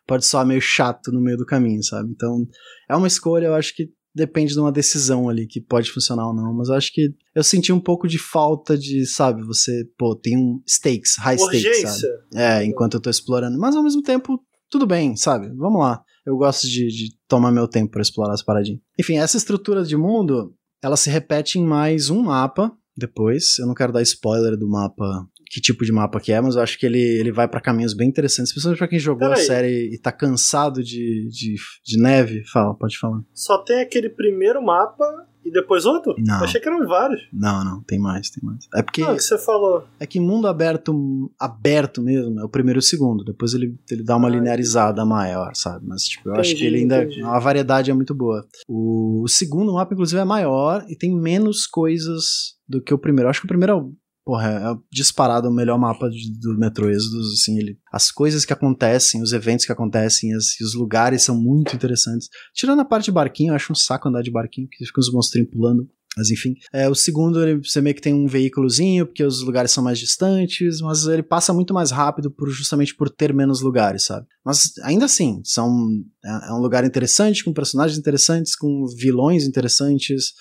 pode soar meio chato no meio do caminho, sabe? Então, é uma escolha, eu acho que depende de uma decisão ali que pode funcionar ou não. Mas eu acho que eu senti um pouco de falta de, sabe, você, pô, tem um stakes, high stakes, sabe? Urgência. É, enquanto eu tô explorando. Mas ao mesmo tempo, tudo bem, sabe? Vamos lá. Eu gosto de, de tomar meu tempo pra explorar as paradinhas. Enfim, essa estrutura de mundo, ela se repete em mais um mapa depois. Eu não quero dar spoiler do mapa, que tipo de mapa que é, mas eu acho que ele, ele vai pra caminhos bem interessantes, principalmente pra quem jogou a série e tá cansado de, de, de neve. Fala, pode falar. Só tem aquele primeiro mapa e depois outro? Não. Eu achei que eram vários. Não, não, tem mais, tem mais. É porque. Ah, que você falou. É que mundo aberto, aberto mesmo, é o primeiro e o segundo. Depois ele, ele dá uma Ah, linearizada maior, sabe? Mas, tipo, eu acho Entendi, que ele ainda. entendi. A variedade é muito boa. O, o segundo mapa, inclusive, é maior e tem menos coisas do que o primeiro. Eu acho que o primeiro é o. Porra, é disparado o melhor mapa do Metro Exodus, assim, ele, as coisas que acontecem, os eventos que acontecem, as- os lugares são muito interessantes. Tirando a parte de barquinho, eu acho um saco andar de barquinho, porque fica os monstrinhos pulando. Mas enfim. É, o segundo, ele, você meio que tem um veículozinho, porque os lugares são mais distantes, mas ele passa muito mais rápido por, justamente por ter menos lugares, sabe? Mas ainda assim, são, é, é um lugar interessante, com personagens interessantes, com vilões interessantes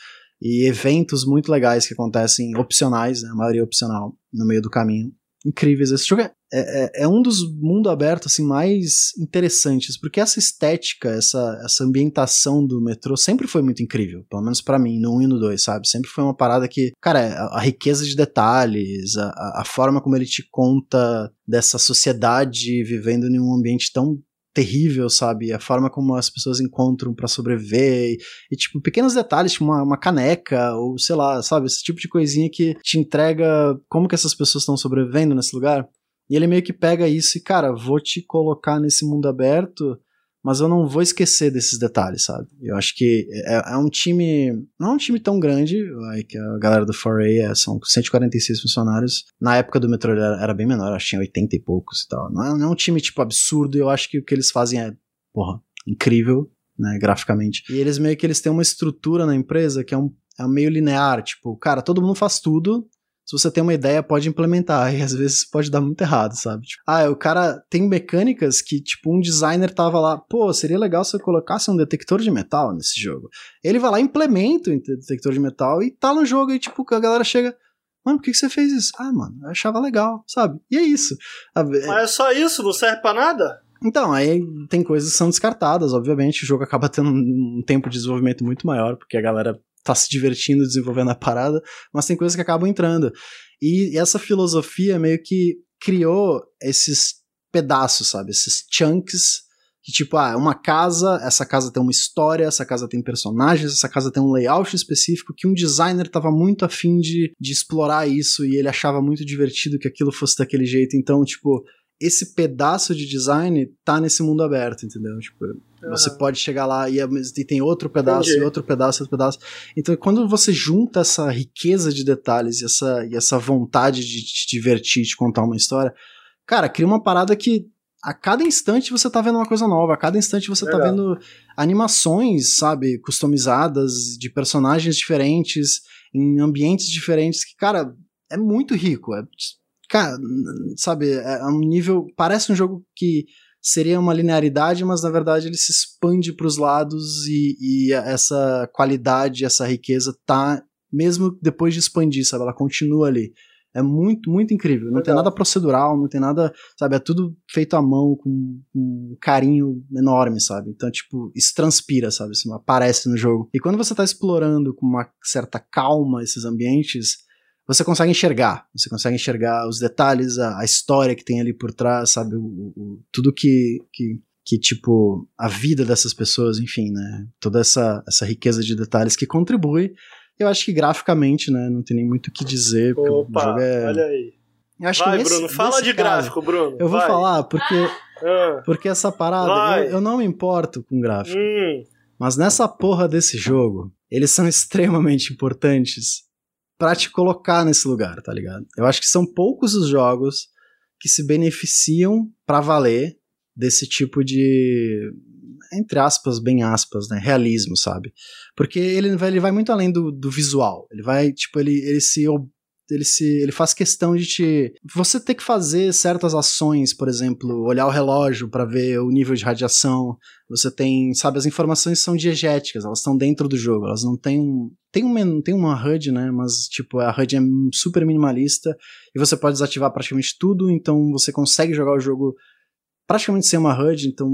e eventos muito legais que acontecem, opcionais, né? A maioria opcional, no meio do caminho. Incríveis. Esse jogo é, é, é um dos mundo aberto assim, mais interessantes, porque essa estética, essa, essa ambientação do metrô sempre foi muito incrível, pelo menos pra mim, no 1 e no 2, sabe? Sempre foi uma parada que, cara, a, a riqueza de detalhes, a- a forma como ele te conta dessa sociedade vivendo em um ambiente tão terrível, sabe? A forma como as pessoas encontram pra sobreviver e, e, tipo, pequenos detalhes, tipo uma, uma caneca ou sei lá, sabe? Esse tipo de coisinha que te entrega como que essas pessoas estão sobrevivendo nesse lugar. E ele meio que pega isso e, cara, vou te colocar nesse mundo aberto, mas eu não vou esquecer desses detalhes, sabe? Eu acho que é, é um time. Não é um time tão grande, que a galera do 4A é, são 146 funcionários. Na época do Metro era, era bem menor, acho que tinha 80 e poucos e tal. Não é, não é um time, tipo, absurdo, eu acho que o que eles fazem é, porra, incrível, né, graficamente. E eles meio que eles têm uma estrutura na empresa que é um, é meio linear, tipo, cara, todo mundo faz tudo, se você tem uma ideia, pode implementar. E às vezes pode dar muito errado, sabe? Tipo, ah, o cara tem mecânicas que, tipo, um designer tava lá, pô, seria legal se eu colocasse um detector de metal nesse jogo. Ele vai lá, implementa o detector de metal e tá no jogo. E, tipo, a galera chega. Mano, por que, que você fez isso? Ah, mano, eu achava legal, sabe? E é isso. A- Mas é só isso? Não serve pra nada? então, aí tem coisas que são descartadas, obviamente. O jogo acaba tendo um tempo de desenvolvimento muito maior, porque a galera tá se divertindo desenvolvendo a parada, mas tem coisas que acabam entrando. E essa filosofia meio que criou esses pedaços, sabe? Esses chunks. Que tipo, ah, uma casa, essa casa tem uma história, essa casa tem personagens, essa casa tem um layout específico que um designer tava muito afim de, de explorar isso e ele achava muito divertido que aquilo fosse daquele jeito. Então, tipo, esse pedaço de design tá nesse mundo aberto, entendeu? Tipo, você Aham. pode chegar lá e, e tem outro pedaço, Entendi. e outro pedaço, outro pedaço. Então, quando você junta essa riqueza de detalhes e essa, e essa vontade de te divertir, de contar uma história, cara, cria uma parada que a cada instante você tá vendo uma coisa nova, a cada instante você tá Legal. vendo animações, sabe, customizadas de personagens diferentes, em ambientes diferentes, que, cara, é muito rico. É, cara, sabe, é um nível. Parece um jogo que seria uma linearidade, mas na verdade ele se expande para os lados e, e essa qualidade, essa riqueza tá mesmo depois de expandir, sabe? Ela continua ali. É muito, muito incrível. Não tem Legal. nada procedural, não tem nada, sabe? É tudo feito à mão com, com um carinho enorme, sabe? Então, tipo, isso transpira, sabe? Assim, aparece no jogo. E quando você tá explorando com uma certa calma esses ambientes, você consegue enxergar. Você consegue enxergar os detalhes, a, a história que tem ali por trás, sabe? O, o- tudo que, que, que, tipo, a vida dessas pessoas, enfim, né? Toda essa, essa riqueza de detalhes que contribui. Eu acho que graficamente, né? Não tem nem muito o que dizer, porque o Opa, jogo é. olha aí. Eu acho Vai, que nesse- Bruno, fala de caso, gráfico, Bruno. Eu vou vai. falar, porque, Ah, porque essa parada, eu, eu não me importo com gráfico. hum, Mas nessa porra desse jogo, eles são extremamente importantes pra te colocar nesse lugar, tá ligado? Eu acho que são poucos os jogos que se beneficiam pra valer desse tipo de entre aspas, bem aspas, né, realismo, sabe? Porque ele vai, ele vai muito além do, do visual. Ele vai, tipo, ele, ele se ele se ele faz questão de te você ter que fazer certas ações, por exemplo, olhar o relógio pra ver o nível de radiação, você tem, sabe, as informações são diegéticas, elas estão dentro do jogo, elas não têm um. Tem, um, men- tem uma HUD, né? Mas, tipo, a HUD é super minimalista e você pode desativar praticamente tudo, então você consegue jogar o jogo praticamente sem uma HUD. Então,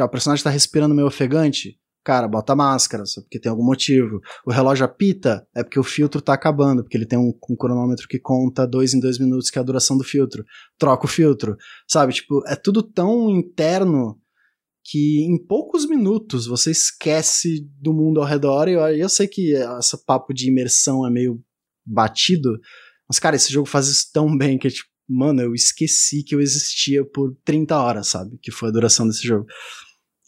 o personagem tá respirando meio ofegante. Cara, bota máscara, porque tem algum motivo. O relógio apita, é porque o filtro tá acabando, porque ele tem um, um cronômetro que conta dois em dois minutos, que é a duração do filtro. Troca o filtro, sabe? Tipo, é tudo tão interno que em poucos minutos você esquece do mundo ao redor. E eu, eu sei que esse papo de imersão é meio batido, mas, cara, esse jogo faz isso tão bem que, tipo, mano, eu esqueci que eu existia por 30 horas, sabe? Que foi a duração desse jogo.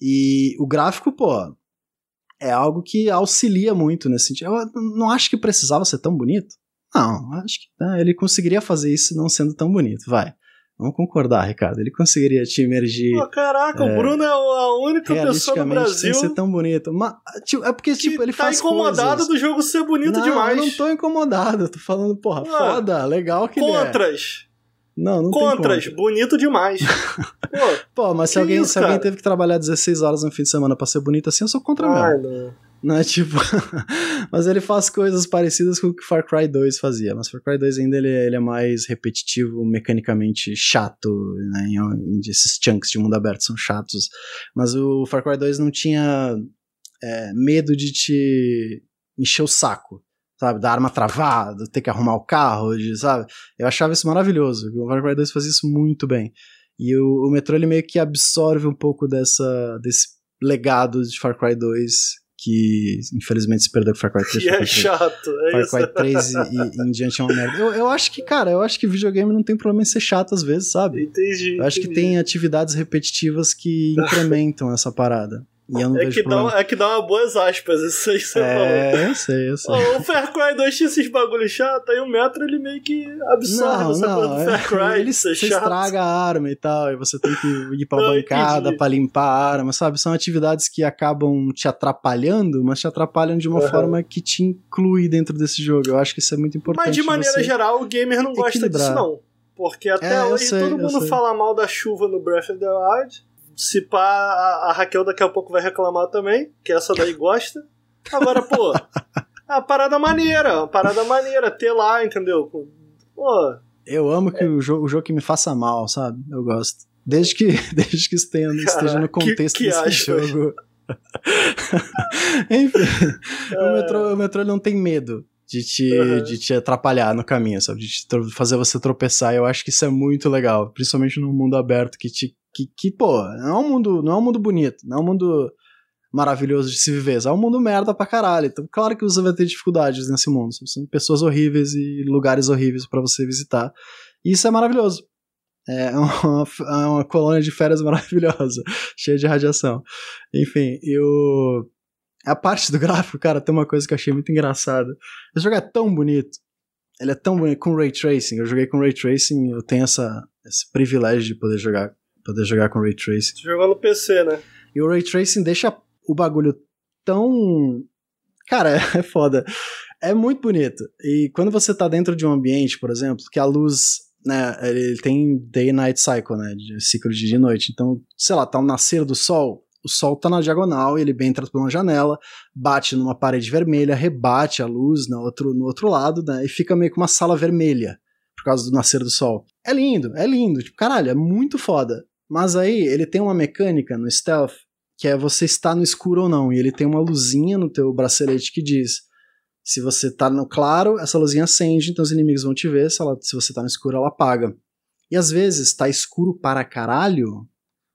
E o gráfico, pô, é algo que auxilia muito nesse sentido. Eu não acho que precisava ser tão bonito. Não, acho que né, ele conseguiria fazer isso não sendo tão bonito, vai. Vamos concordar, Ricardo. Ele conseguiria te emergir. Pô, caraca, é, o Bruno é a única pessoa no Brasil. sem ser tão bonito. Mas, tipo, é porque, tipo, ele tá faz. Tá incomodado coisas. do jogo ser bonito não, demais. Eu não tô incomodado. Eu tô falando, porra, ah, foda, legal que Contras. Ele é. Não, não Contras, tem bonito demais. Pô, Pô mas se alguém, isso, se alguém teve que trabalhar 16 horas no fim de semana pra ser bonito assim, eu sou contra Ai, mesmo. Não. Não é tipo. mas ele faz coisas parecidas com o que Far Cry 2 fazia. Mas Far Cry 2 ainda ele, ele é mais repetitivo, mecanicamente chato, né? Esses chunks de mundo aberto são chatos. Mas o Far Cry 2 não tinha é, medo de te encher o saco. Sabe, da arma travada, ter que arrumar o carro, de, sabe? Eu achava isso maravilhoso. O Far Cry 2 fazia isso muito bem. E o, o Metro ele meio que absorve um pouco dessa, desse legado de Far Cry 2 que infelizmente se perdeu com Far Cry 3. Que é chato, é Far. Cry 3 e, e, em diante é uma merda. Eu, eu acho que, cara, eu acho que videogame não tem problema em ser chato às vezes, sabe? Entendi. Eu acho entendi. que tem atividades repetitivas que incrementam essa parada. E eu não é, que dá, é que dá uma boas aspas, isso aí você É, falou. eu sei, eu sei. O, Fair Far Cry 2 tinha esses bagulho chato, aí o Metro ele meio que absorve não, essa não, coisa do Fair Far é Cry. Ele é você estraga a arma e tal, e você tem que ir pra não, bancada pra limpar a arma, sabe? São atividades que acabam te atrapalhando, mas te atrapalham de uma uhum. forma que te inclui dentro desse jogo. Eu acho que isso é muito importante. Mas de maneira geral, o gamer não equilibrar. gosta disso, não. Porque até é, hoje sei, todo mundo fala mal da chuva no Breath of the Wild. Se pá, a, a Raquel daqui a pouco vai reclamar também, que essa daí gosta. Agora, pô, a parada maneira, uma parada maneira, ter lá, entendeu? Pô, Eu amo que o, jogo, o jogo que me faça mal, sabe? Eu gosto. Desde que, desde que esteja, esteja no que- contexto que desse aspas. jogo. Enfim, o metrô, o metrô não tem medo de te, Uhum. de te atrapalhar no caminho, sabe? De fazer você tropeçar. Eu acho que isso é muito legal, principalmente num mundo aberto que te. Que, que, pô, não é um mundo, não é um mundo bonito, não é um mundo maravilhoso de se viver, é um mundo merda pra caralho. Então, claro que você vai ter dificuldades nesse mundo. São pessoas horríveis e lugares horríveis pra você visitar. E isso é maravilhoso. É uma, é uma colônia de férias maravilhosa, cheia de radiação. Enfim, eu. A parte do gráfico, cara, tem uma coisa que eu achei muito engraçada. Esse jogo é tão bonito. Ele é tão bonito com ray tracing. Eu joguei com ray tracing, eu tenho essa, esse privilégio de poder jogar, poder jogar com ray tracing. tu jogou no PC, né? E o ray tracing deixa o bagulho tão. Cara, é foda. É muito bonito. E quando você tá dentro de um ambiente, por exemplo, que a luz, né, ele tem day night cycle, né, de ciclo de dia e noite. Então, sei lá, tá o nascer do sol, o sol tá na diagonal, ele entra por uma janela, bate numa parede vermelha, rebate a luz no outro, no outro lado, né, e fica meio que uma sala vermelha por causa do nascer do sol. É lindo, é lindo, tipo, caralho, é muito foda. Mas aí ele tem uma mecânica no stealth que é você estar no escuro ou não, e ele tem uma luzinha no teu bracelete que diz se você tá no claro, essa luzinha acende, então os inimigos vão te ver, se, ela, se você tá no escuro, ela apaga. E às vezes tá escuro para caralho,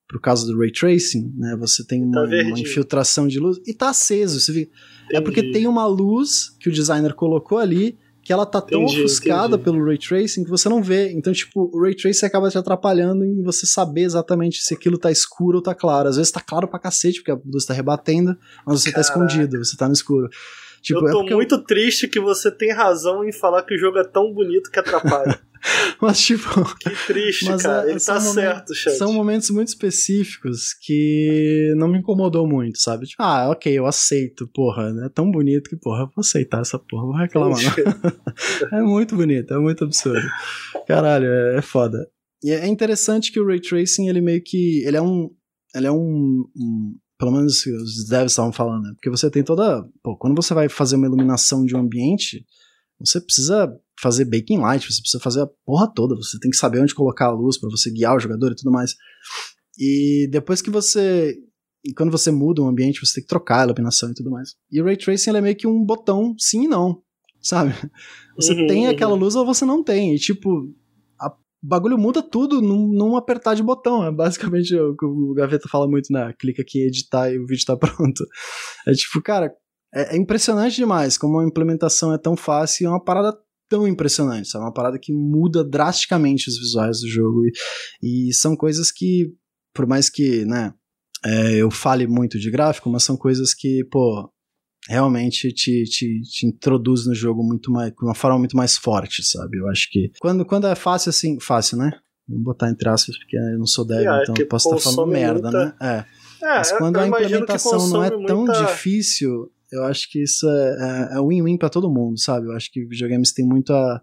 por causa do ray tracing, né? Você tem uma, Tá uma infiltração de luz e tá aceso. Você vê, é porque tem uma luz que o designer colocou ali que ela tá tão Entendi, ofuscada entendi. pelo ray tracing que você não vê. Então, tipo, o ray tracing acaba te atrapalhando em você saber exatamente se aquilo tá escuro ou tá claro. Às vezes tá claro pra cacete, porque a luz tá rebatendo, mas você tá Caraca. escondido, você tá no escuro. Tipo, eu é tô porque muito triste que você tem razão em falar que o jogo é tão bonito que atrapalha. Mas, tipo, que triste, cara. é, Ele tá momen- certo, chat. são momentos muito específicos que não me incomodou muito, sabe? Tipo, ah, ok, eu aceito, porra, é tão bonito que, porra, eu vou aceitar essa porra, vou reclamar. É muito bonito, é muito absurdo. Caralho, é, é foda. E é interessante que o Ray Tracing, ele meio que. Ele é um. Ele é um. um- pelo menos os devs estavam falando, né? Porque você tem toda. Pô, quando você vai fazer uma iluminação de um ambiente, você precisa fazer baking light, você precisa fazer a porra toda, você tem que saber onde colocar a luz para você guiar o jogador e tudo mais. E depois que você. E quando você muda um ambiente, você tem que trocar a iluminação e tudo mais. E o Ray Tracing é meio que um botão sim e não, sabe? Você Uhum, tem uhum. aquela luz ou você não tem. E tipo, o bagulho muda tudo num, num, apertar de botão. É basicamente o que o Gaveta fala muito, né? Clica aqui em editar e o vídeo tá pronto. É tipo, cara, é, é impressionante demais como a implementação é tão fácil e é uma parada tão impressionante, sabe? Uma parada que muda drasticamente os visuais do jogo. E, e são coisas que, por mais que, né, é, eu fale muito de gráfico, mas são coisas que, pô, realmente te, te, te introduz no jogo muito mais, de uma forma muito mais forte, sabe? Eu acho que quando, quando é fácil assim, fácil, né? Vou botar entre aspas, porque eu não sou dev, é, então eu posso estar falando merda, muita... né? É. é. Mas quando a implementação não é tão muita... difícil, eu acho que isso é, é, é win-win para todo mundo, sabe? Eu acho que videogames tem muito a,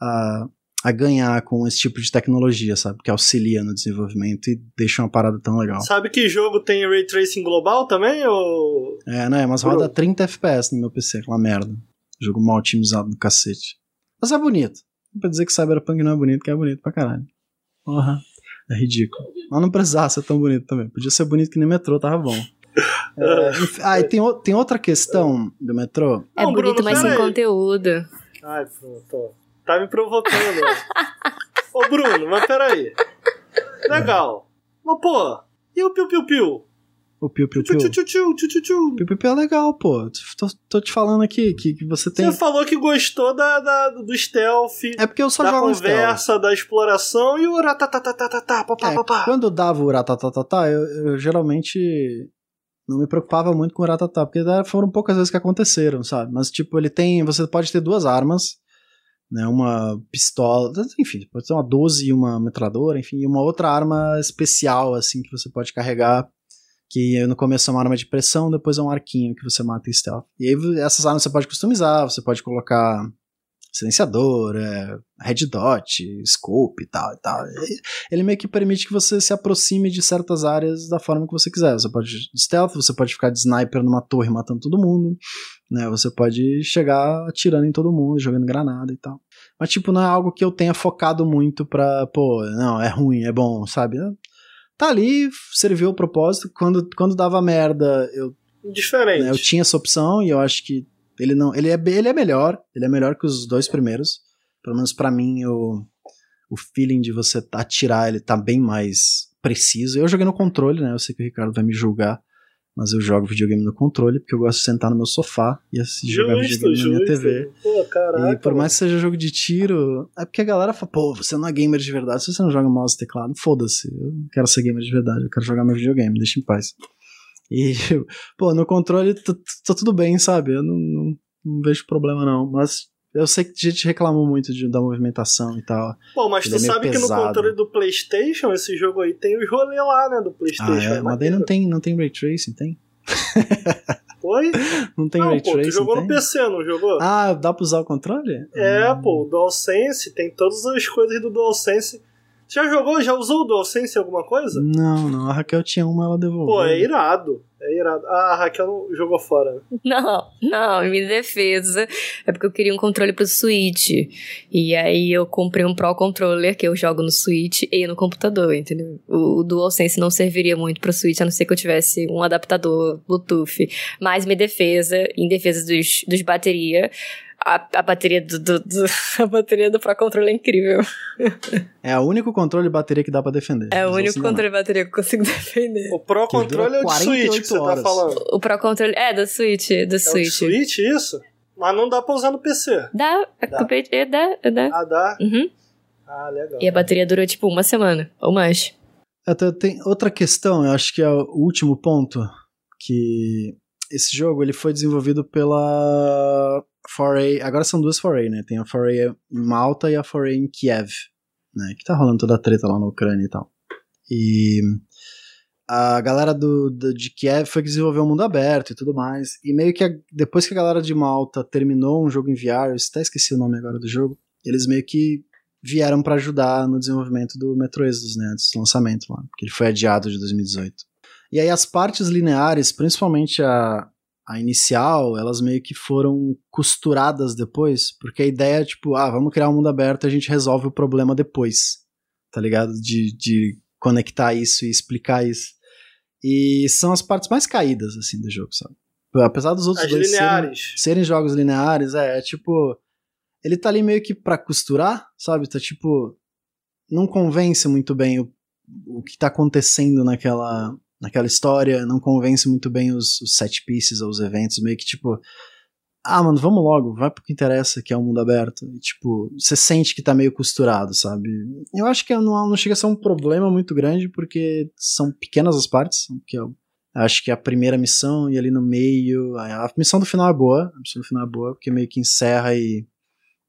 a, a, ganhar com esse tipo de tecnologia, sabe? Que auxilia no desenvolvimento e deixa uma parada tão legal. Sabe que jogo tem Ray Tracing global também? Ou... É, né? Mas roda 30 FPS no meu PC, aquela merda. Jogo mal otimizado do cacete. Mas é bonito. Não pra dizer que Cyberpunk não é bonito, que é bonito pra caralho. Porra. É ridículo. Mas não precisava ser tão bonito também. Podia ser bonito que nem metrô, tava bom. É, ah, e tem, tem outra questão do metrô. É não, bonito, Bruno, mas sem conteúdo. Ai, pronto. Tá me provocando. Ô, Bruno, mas peraí. Legal. Mas, pô, e o piu-piu-piu? O Piu Piu Piu. Piu Piu Piu é legal, pô. Tô, tô te falando aqui que, que você tem. Você falou que gostou da, da do stealth. É porque eu só da jogo conversa, stealth. da exploração e o ratatatatata, papá, é, Quando eu dava o ratatatatá, eu, eu geralmente não me preocupava muito com o Ratatá, porque foram poucas vezes que aconteceram, sabe? Mas, tipo, ele tem. Você pode ter duas armas, né? Uma pistola, enfim, pode ter uma 12 e uma metralhadora, enfim, uma outra arma especial, assim, que você pode carregar. Que no começo é uma arma de pressão, depois é um arquinho que você mata em stealth. E aí essas armas você pode customizar, você pode colocar silenciador, é, red dot, scope e tal e tal. Ele meio que permite que você se aproxime de certas áreas da forma que você quiser. Você pode de stealth, você pode ficar de sniper numa torre matando todo mundo, né? Você pode chegar atirando em todo mundo, jogando granada e tal. Mas tipo, não é algo que eu tenha focado muito pra, pô, não, é ruim, é bom, sabe? Tá ali, serviu o propósito. Quando, quando dava merda, eu Diferente. Né, eu tinha essa opção e eu acho que ele não, ele é, ele é melhor, ele é melhor que os dois primeiros. Pelo menos para mim, o, o feeling de você atirar, ele tá bem mais preciso. Eu joguei no controle, né? Eu sei que o Ricardo vai me julgar, mas eu jogo videogame no controle porque eu gosto de sentar no meu sofá e assistir jogar videogame justo. na minha TV. Pô, caraca, e por mais que seja jogo de tiro, é porque a galera fala, pô, você não é gamer de verdade, se você não joga mouse e teclado, foda-se. Eu não quero ser gamer de verdade, eu quero jogar meu videogame, deixa em paz. E, pô, no controle tá, tá tudo bem, sabe? Eu não, não, não, vejo problema não. Mas eu sei que a gente reclamou muito de, da movimentação e tal. Pô, mas tu é sabe pesado. que no controle do PlayStation, esse jogo aí tem os rolês lá, né? Do PlayStation. Ah, é? Mas daí não tem, não tem ray tracing, tem? Foi? Não tem não, ray pô, tracing. Tu jogou tem? no PC, não jogou? Ah, dá pra usar o controle? É, hum. pô, o DualSense tem todas as coisas do DualSense já jogou, já usou o DualSense em alguma coisa? Não, não. A Raquel tinha uma, ela devolveu. Pô, é irado. É irado. Ah, a Raquel não jogou fora. Não, não, em minha defesa. É porque eu queria um controle pro Switch. E aí eu comprei um Pro Controller que eu jogo no Switch e no computador, entendeu? O, o DualSense não serviria muito pro Switch, a não ser que eu tivesse um adaptador Bluetooth. Mas minha defesa, em defesa dos, dos bateria, a, a bateria do, do, do, a bateria do Pro Controller é incrível. É o único controle de bateria que dá pra defender. É o único controle de bateria que eu consigo defender. O Pro Controller é o de Switch que você tá falando. O Pro Controller é do Switch, do é Switch. Switch, isso? Mas não dá pra usar no PC. Dá, dá, é, dá, dá. Ah, dá? Uhum. Ah, legal. E a bateria dura tipo uma semana ou mais. Até tem outra questão, eu acho que é o último ponto, que esse jogo ele foi desenvolvido pela Foray, agora são duas Foray, né? Tem a Foray em Malta e a Foray em Kiev, né? Que tá rolando toda a treta lá na Ucrânia e tal. E a galera do, do, de Kiev foi que desenvolveu o mundo aberto e tudo mais. E meio que a, depois que a galera de Malta terminou um jogo em VR, eu até esqueci o nome agora do jogo, eles meio que vieram para ajudar no desenvolvimento do Metro Exodus, né? Do lançamento lá, porque ele foi adiado de 2018. E aí as partes lineares, principalmente a, a inicial, elas meio que foram costuradas depois, porque a ideia é tipo, ah, vamos criar um mundo aberto e a gente resolve o problema depois, tá ligado? De, de conectar isso e explicar isso. E são as partes mais caídas, assim, do jogo, sabe? Apesar dos outros as dois serem, serem, jogos lineares, é, é tipo. Ele tá ali meio que pra costurar, sabe? Tá tipo. não convence muito bem o, o que tá acontecendo naquela, naquela história, não convence muito bem os, os set pieces ou os eventos, meio que tipo, ah, mano, vamos logo, vai pro que interessa, que é o mundo aberto. E, tipo, você sente que tá meio costurado, sabe? Eu acho que não, não chega a ser um problema muito grande, porque são pequenas as partes, que eu acho que a primeira missão e ali no meio. A missão do final é boa, a missão do final é boa, porque meio que encerra e,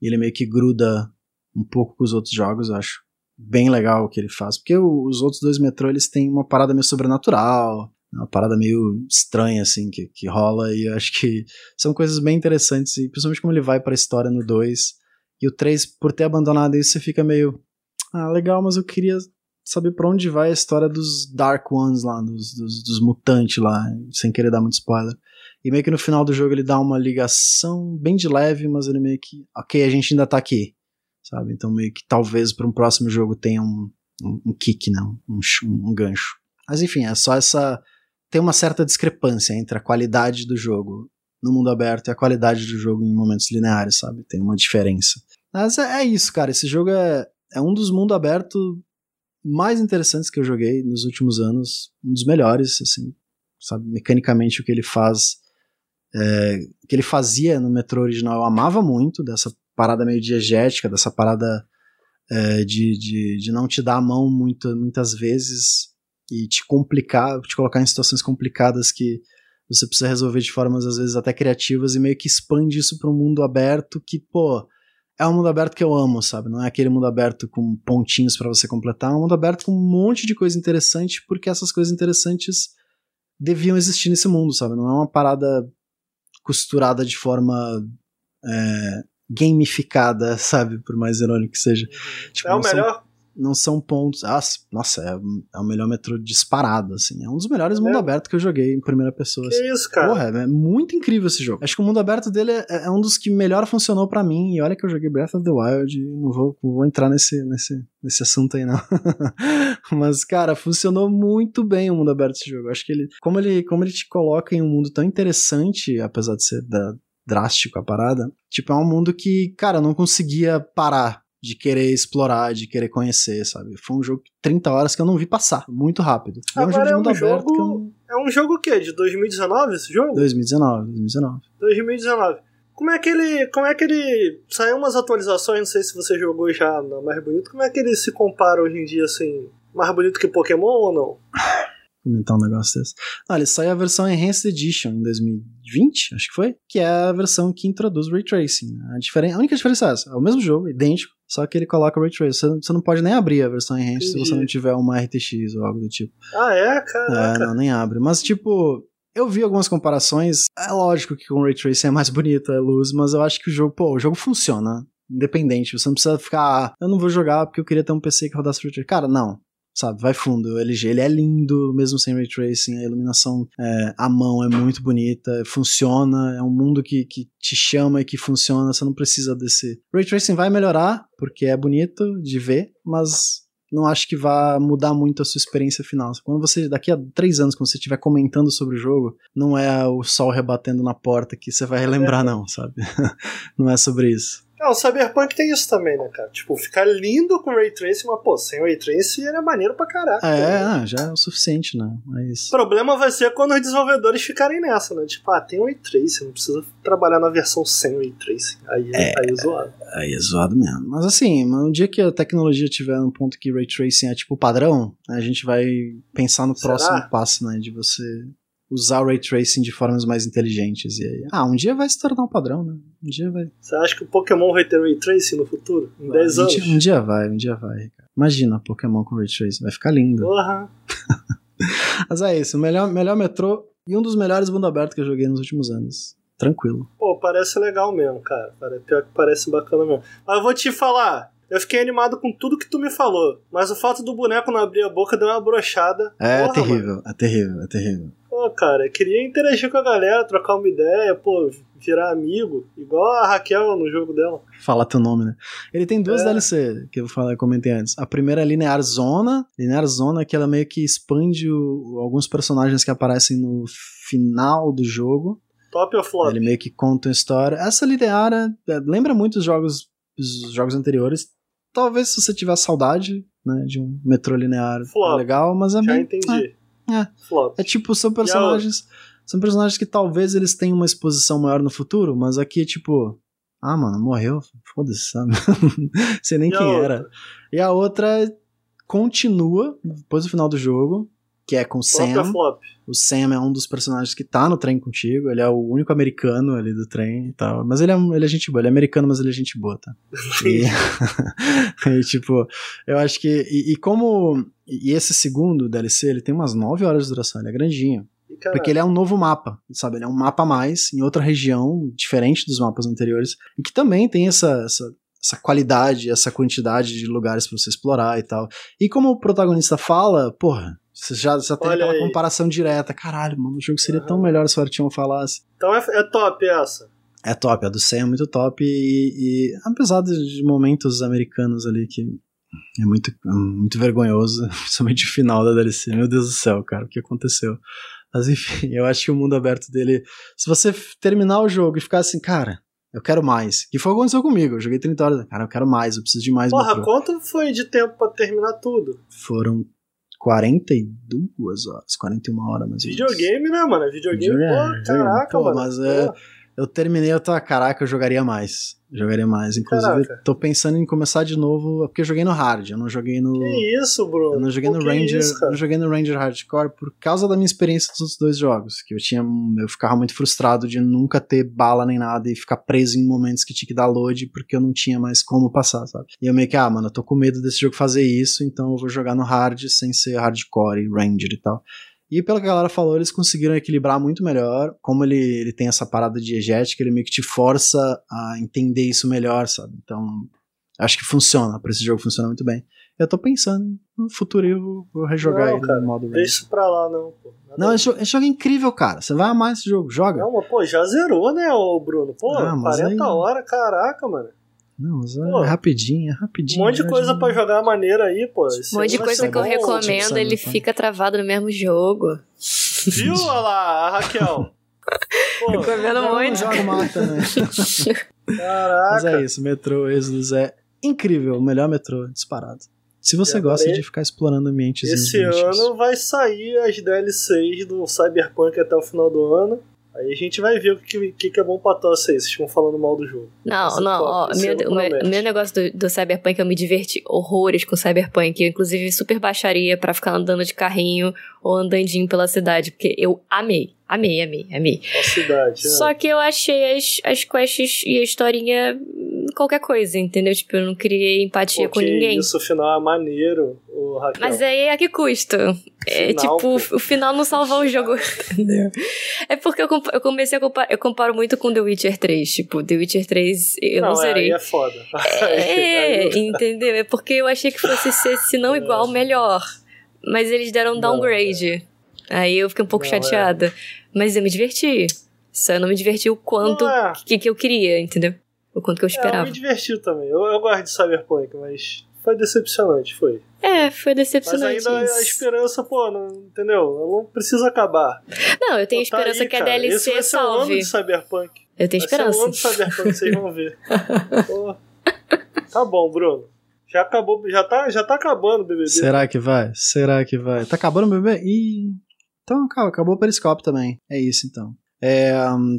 e ele meio que gruda um pouco com os outros jogos, eu acho bem legal o que ele faz, porque os outros dois metrô eles têm uma parada meio sobrenatural, uma parada meio estranha, assim, que, que rola, e eu acho que são coisas bem interessantes, e principalmente como ele vai pra história no 2. E o 3, por ter abandonado isso, você fica meio. Ah, legal, mas eu queria saber pra onde vai a história dos Dark Ones lá, dos, dos, dos mutantes lá, sem querer dar muito spoiler. E meio que no final do jogo ele dá uma ligação bem de leve, mas ele meio que. Ok, a gente ainda tá aqui. Sabe? Então meio que talvez para um próximo jogo tenha um, um, um kick, né? um, um gancho. Mas enfim, é só essa tem uma certa discrepância entre a qualidade do jogo no mundo aberto e a qualidade do jogo em momentos lineares, sabe? Tem uma diferença. Mas é, é isso, cara. Esse jogo é, é um dos mundo aberto mais interessantes que eu joguei nos últimos anos. Um dos melhores, assim, sabe? Mecanicamente o que ele faz. É, que ele fazia no Metro original eu amava muito, dessa parada meio diegética, dessa parada é, de, de, de não te dar a mão muito, muitas vezes e te complicar, te colocar em situações complicadas que você precisa resolver de formas às vezes até criativas e meio que expande isso para um mundo aberto que, pô, é um mundo aberto que eu amo, sabe? Não é aquele mundo aberto com pontinhos para você completar, é um mundo aberto com um monte de coisa interessante, porque essas coisas interessantes deviam existir nesse mundo, sabe? Não é uma parada costurada de forma é, gamificada, sabe? Por mais irônico que seja. Tipo, é o melhor, são não são pontos. Ah, nossa, é, é, o melhor metrô disparado, assim. É um dos melhores é. mundo aberto que eu joguei em primeira pessoa. Que assim. isso, cara? Porra, é, é, muito incrível esse jogo. Acho que o mundo aberto dele é, é um dos que melhor funcionou para mim. E olha que eu joguei Breath of the Wild e não vou, não vou entrar nesse, nesse, nesse assunto aí, não. Mas, cara, funcionou muito bem o mundo aberto desse jogo. Acho que ele. Como ele, como ele te coloca em um mundo tão interessante, apesar de ser da, drástico a parada. Tipo, é um mundo que, cara, eu não conseguia parar de querer explorar, de querer conhecer, sabe? Foi um jogo de 30 horas que eu não vi passar, muito rápido. É um jogo de é mundo é um aberto jogo... Não... É um jogo o quê? De 2019 esse jogo? 2019, 2019. 2019. Como é que ele. Como é que ele. Saiu umas atualizações, não sei se você jogou já no mais bonito. Como é que ele se compara hoje em dia, assim? Mais bonito que Pokémon ou não? comentar um negócio desse. Ah, ele saiu a versão Enhanced Edition em 2020, acho que foi, que é a versão que introduz Ray Tracing. A, diferen... a única diferença é essa, é o mesmo jogo, idêntico, só que ele coloca Ray Tracing. Você, você não pode nem abrir a versão Enhanced Entendi. se você não tiver uma RTX ou algo do tipo. Ah, é? Caraca. É, não, nem abre. Mas, tipo, eu vi algumas comparações. É lógico que com Ray Tracing é mais bonita a luz, mas eu acho que o jogo, pô, o jogo funciona independente. Você não precisa ficar, ah, eu não vou jogar porque eu queria ter um PC que rodasse Ray Tracing. Cara, não sabe? Vai fundo. O LG ele é lindo, mesmo sem ray tracing. A iluminação é, à mão é muito bonita, funciona. É um mundo que, que te chama e que funciona. Você não precisa desse. Ray tracing vai melhorar, porque é bonito de ver, mas não acho que vá mudar muito a sua experiência final. Quando você, daqui a três anos, quando você estiver comentando sobre o jogo, não é o sol rebatendo na porta que você vai relembrar, não, sabe? não é sobre isso. Ah, o Cyberpunk tem isso também, né, cara? Tipo, ficar lindo com Ray Tracing, mas, pô, sem Ray Tracing era maneiro pra caralho. É, né? já é o suficiente, né? Mas... O problema vai ser quando os desenvolvedores ficarem nessa, né? Tipo, ah, tem Ray Tracing, não precisa trabalhar na versão sem Ray Tracing. Aí é, aí é zoado. Aí é zoado mesmo. Mas assim, um dia que a tecnologia tiver um ponto que Ray Tracing é tipo padrão, a gente vai pensar no Será? próximo passo, né? De você usar o ray tracing de formas mais inteligentes. E aí, ah, um dia vai se tornar um padrão, né? Um dia vai. Você acha que o Pokémon vai ter ray tracing no futuro? Em 10 anos? Um dia vai, um dia vai. Imagina Pokémon com ray tracing, vai ficar lindo. Porra! Mas é isso, o melhor, melhor metrô e um dos melhores mundo aberto que eu joguei nos últimos anos. Tranquilo. Pô, parece legal mesmo, cara. Pior que parece bacana mesmo. Mas eu vou te falar, eu fiquei animado com tudo que tu me falou. Mas o fato do boneco não abrir a boca deu uma brochada. É, Porra, terrível, mano. é terrível, é terrível. Pô, cara, queria interagir com a galera, trocar uma ideia, pô, virar amigo, igual a Raquel no jogo dela. Fala teu nome, né? Ele tem duas é. DLC que eu falei, comentei antes. A primeira é Linear Zona. Linear Zona que ela meio que expande o, alguns personagens que aparecem no final do jogo. Top ou flop? Ele meio que conta uma história. Essa linear é, lembra muito os jogos, os jogos anteriores talvez se você tiver saudade, né, de um metrô linear Flop. é legal, mas é Já bem, entendi. é. Flop. É tipo, são personagens. São personagens que talvez eles tenham uma exposição maior no futuro, mas aqui, tipo. Ah, mano, morreu. Foda-se, sabe? Sei nem E quem outra? era. E a outra continua depois do final do jogo, que é com o Flop é Sam. flop. O Sam é um dos personagens que tá no trem contigo. Ele é o único americano ali do trem e tal. Mas ele é, ele é gente boa. Ele é americano, mas ele é gente boa, tá? E, e, tipo, eu acho que. E, e como. E esse segundo DLC, ele tem umas 9 horas de duração, ele é grandinho. E, cara, Porque ele é um novo mapa, sabe? Ele é um mapa a mais, em outra região, diferente dos mapas anteriores, e que também tem essa, essa, essa qualidade, essa quantidade de lugares pra você explorar e tal. E como o protagonista fala, porra, você já, já tem Olha aquela aí. comparação direta. Caralho, mano, o jogo seria tão Aham. melhor se o Artyom falasse. Então é, é top essa. É top, a do Sam é muito top, e, e apesar de momentos americanos ali que é muito, muito vergonhoso, principalmente o final da DLC. Meu Deus do céu, cara, o que aconteceu? Mas enfim, eu acho que o mundo aberto dele. Se você terminar o jogo e ficar assim, cara, eu quero mais. Que foi o que aconteceu comigo. Eu joguei 30 horas. Cara, eu quero mais, eu preciso de mais. Porra, metrô. quanto foi de tempo pra terminar tudo? Foram 42 horas, 41 horas mais ou menos. Videogame, né, mano? Videogame, Videogame, pô, caraca, Pô, mano. mas é- Pô, Eu terminei, eu ah, caraca, eu jogaria mais. Jogaria mais. Inclusive, Caraca. tô pensando em começar de novo, porque eu joguei no hard, eu não joguei no. Que isso, Bruno? Eu não joguei Pô, no Ranger, isso, eu joguei no Ranger Hardcore por causa da minha experiência dos outros dois jogos, que eu tinha, eu ficava muito frustrado de nunca ter bala nem nada e ficar preso em momentos que tinha que dar load porque eu não tinha mais como passar, sabe? E eu meio que, ah, mano, eu tô com medo desse jogo fazer isso, então eu vou jogar no hard sem ser hardcore e Ranger e tal. E pelo que a galera falou, eles conseguiram equilibrar muito melhor. Como ele, ele tem essa parada diegética, ele meio que te força a entender isso melhor, sabe? Então, acho que funciona. Pra esse jogo funciona muito bem. Eu tô pensando no futuro eu vou, vou rejogar Não, ele cara, no modo. Deixa isso pra lá, não, pô. Nada Não, esse jogo, esse jogo é incrível, cara. Você vai amar esse jogo. Joga. Não, mas pô, já zerou, né, ô Bruno? Pô, Ah, mas 40 aí- horas, caraca, mano. Não, mas é Pô. rapidinho, é Um rapidinho. monte de é coisa pra jogar maneira aí, pô. Um monte de coisa que eu bom, recomendo, tipo, ele sabe, fica travado no mesmo jogo. Viu, olha lá, a Raquel? Pô, Recomendo não muito. jogo mata, né? Mas caraca. é isso, Metrô Exodus é incrível, o melhor metrô, disparado. Se você gosta de ficar explorando ambientes Esse ano vai sair as DLCs do Cyberpunk até o final do ano. Aí a gente vai ver o que, que, que é bom pra tosse aí. Vocês ficam falando mal do jogo. Não, Esse não, ó, meu, ano o meu, meu negócio do, do Cyberpunk, eu me diverti horrores com Cyberpunk. Eu, inclusive, super baixaria pra ficar andando de carrinho ou andandinho pela cidade, porque eu amei. Amei, amei, amei. A cidade. né? Só que eu achei as, as quests e a historinha qualquer coisa, entendeu? Tipo, eu não criei empatia Pô, com ninguém. Isso, o final é maneiro, o Raquel. Mas aí é a que custo. É Final, tipo, pô. o final não salvou o jogo. É porque eu, eu comecei a comparar. Eu comparo muito com The Witcher 3. Tipo, The Witcher 3 eu não, não, é, zerei. aí é foda. É, Aí- entendeu? É porque eu achei que fosse ser, se não igual, melhor. Mas eles deram um É. Não, downgrade. Aí eu fiquei um pouco Não, é. chateada. Mas eu me diverti. Só eu não me diverti o quanto é. que, que eu queria, entendeu? O quanto que eu É, eu esperava. me diverti também. Eu, eu gosto de Cyberpunk, mas foi decepcionante, foi. É, foi Mas decepcionante. ainda a esperança, pô, não, entendeu? Não precisa acabar. Não, eu tenho tá esperança aí, que a cara. Esse DLC vai ser o ano salve. de Cyberpunk. Eu tenho Vai ser o esperança. ano de Cyberpunk, vocês vão ver. Pô. Tá bom, Bruno. Já acabou, já tá, já tá acabando o BBB. Será que vai? Será que vai? Tá acabando o bebê? Ih. Então, acabou o Periscope também. É isso, então. É, hum,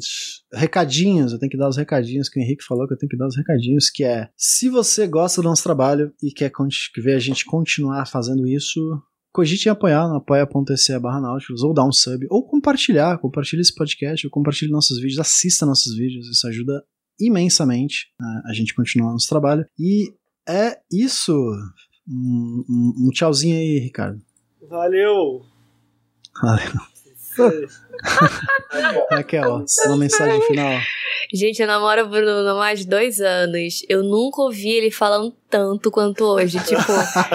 recadinhos, eu tenho que dar os recadinhos que o Henrique falou que eu tenho que dar os recadinhos, que é, se você gosta do nosso trabalho e quer ver a gente continuar fazendo isso, cogite em apoiar no apoia.se barra Nautilus, ou dar um sub, ou compartilhar, compartilhe esse podcast, ou compartilhe nossos vídeos, assista nossos vídeos, isso ajuda imensamente a gente continuar nosso trabalho. E é isso. Um, um- um tchauzinho aí, Ricardo. Valeu. Valeu. Raquel, uma mensagem final. Gente, eu namoro o Bruno há mais de dois anos. Eu nunca ouvi ele falando tanto quanto hoje. Tipo,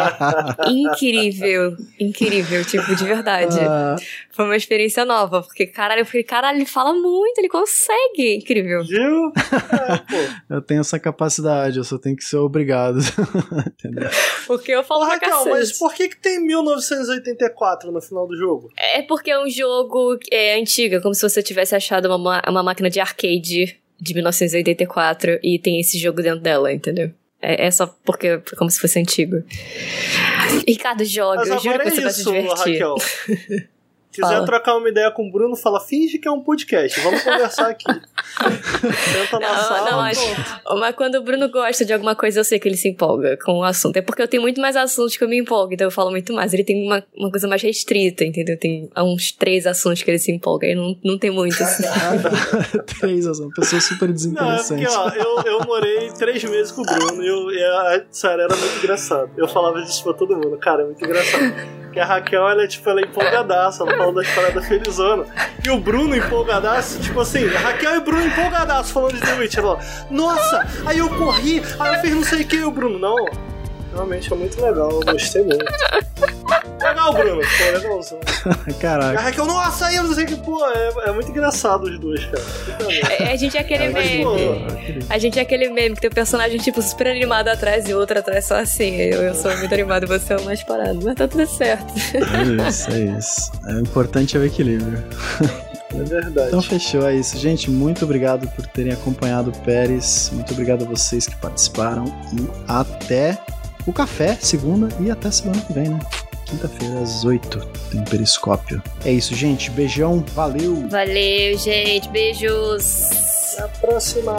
incrível. Incrível, tipo, de verdade. Ah, Foi uma experiência nova. Porque, caralho, eu falei, caralho, ele fala muito, ele consegue. Incrível. Viu? Eu tenho essa capacidade, eu só tenho que ser obrigado. Entendeu? Porque eu falo Ô, pra Raquel, cacete. mas por que, que tem 1984 no final do jogo? É porque é um jogo é, é como se você tivesse achado uma, ma- uma máquina de arcade de 1984 e tem esse jogo dentro dela, entendeu? É, é só porque é como se fosse antigo. Ricardo joga, eu juro que você é vai se isso, divertir. Quiser Fala. trocar uma ideia com o Bruno, fala, finge que é um podcast. Vamos conversar aqui. Senta na Não, sala. não, acho. Mas quando o Bruno gosta de alguma coisa, eu sei que ele se empolga com o assunto. É porque eu tenho muito mais assuntos que eu me empolgo, então eu falo muito mais. Ele tem uma, uma coisa mais restrita, entendeu? Tem uns três assuntos que ele se empolga. E não, não tem muito. assim. Três, uma pessoa super Não, é desinteressante. porque, ó, eu, eu morei três meses com o Bruno e, eu, e a, sério, era muito engraçado. Eu falava disso pra todo mundo, cara, é muito engraçado. Porque a Raquel, ela é, tipo, ela é empolgadaça, ela fala das paradas felizona. E o Bruno empolgadaço, tipo assim, Raquel e Bruno empolgadaço falando de The Witcher. Ela, nossa, aí eu corri, aí eu fiz não sei o que, o Bruno, não, realmente é muito legal, eu gostei muito. Legal, Bruno, pô, legalzão. E a Caraca. Raquel, nossa, aí eu não sei o que, pô, é, é muito engraçado os dois, cara. É, a gente é aquele Mas, meme. pô, A gente é aquele meme que tem um personagem, tipo, super animado atrás e outro atrás só assim. Eu, eu sou muito animado, você é o mais parado. Mas tá tudo certo. É isso, é isso. É, o importante é o equilíbrio. É verdade. Então fechou, é isso. Gente, muito obrigado por terem acompanhado o Pérez. Muito obrigado a vocês que participaram. E até o café, segunda, e até semana que vem, né? Quinta-feira, às 8, tem periscópio. É isso, gente. Beijão, valeu! Valeu, gente. Beijos. Até a próxima.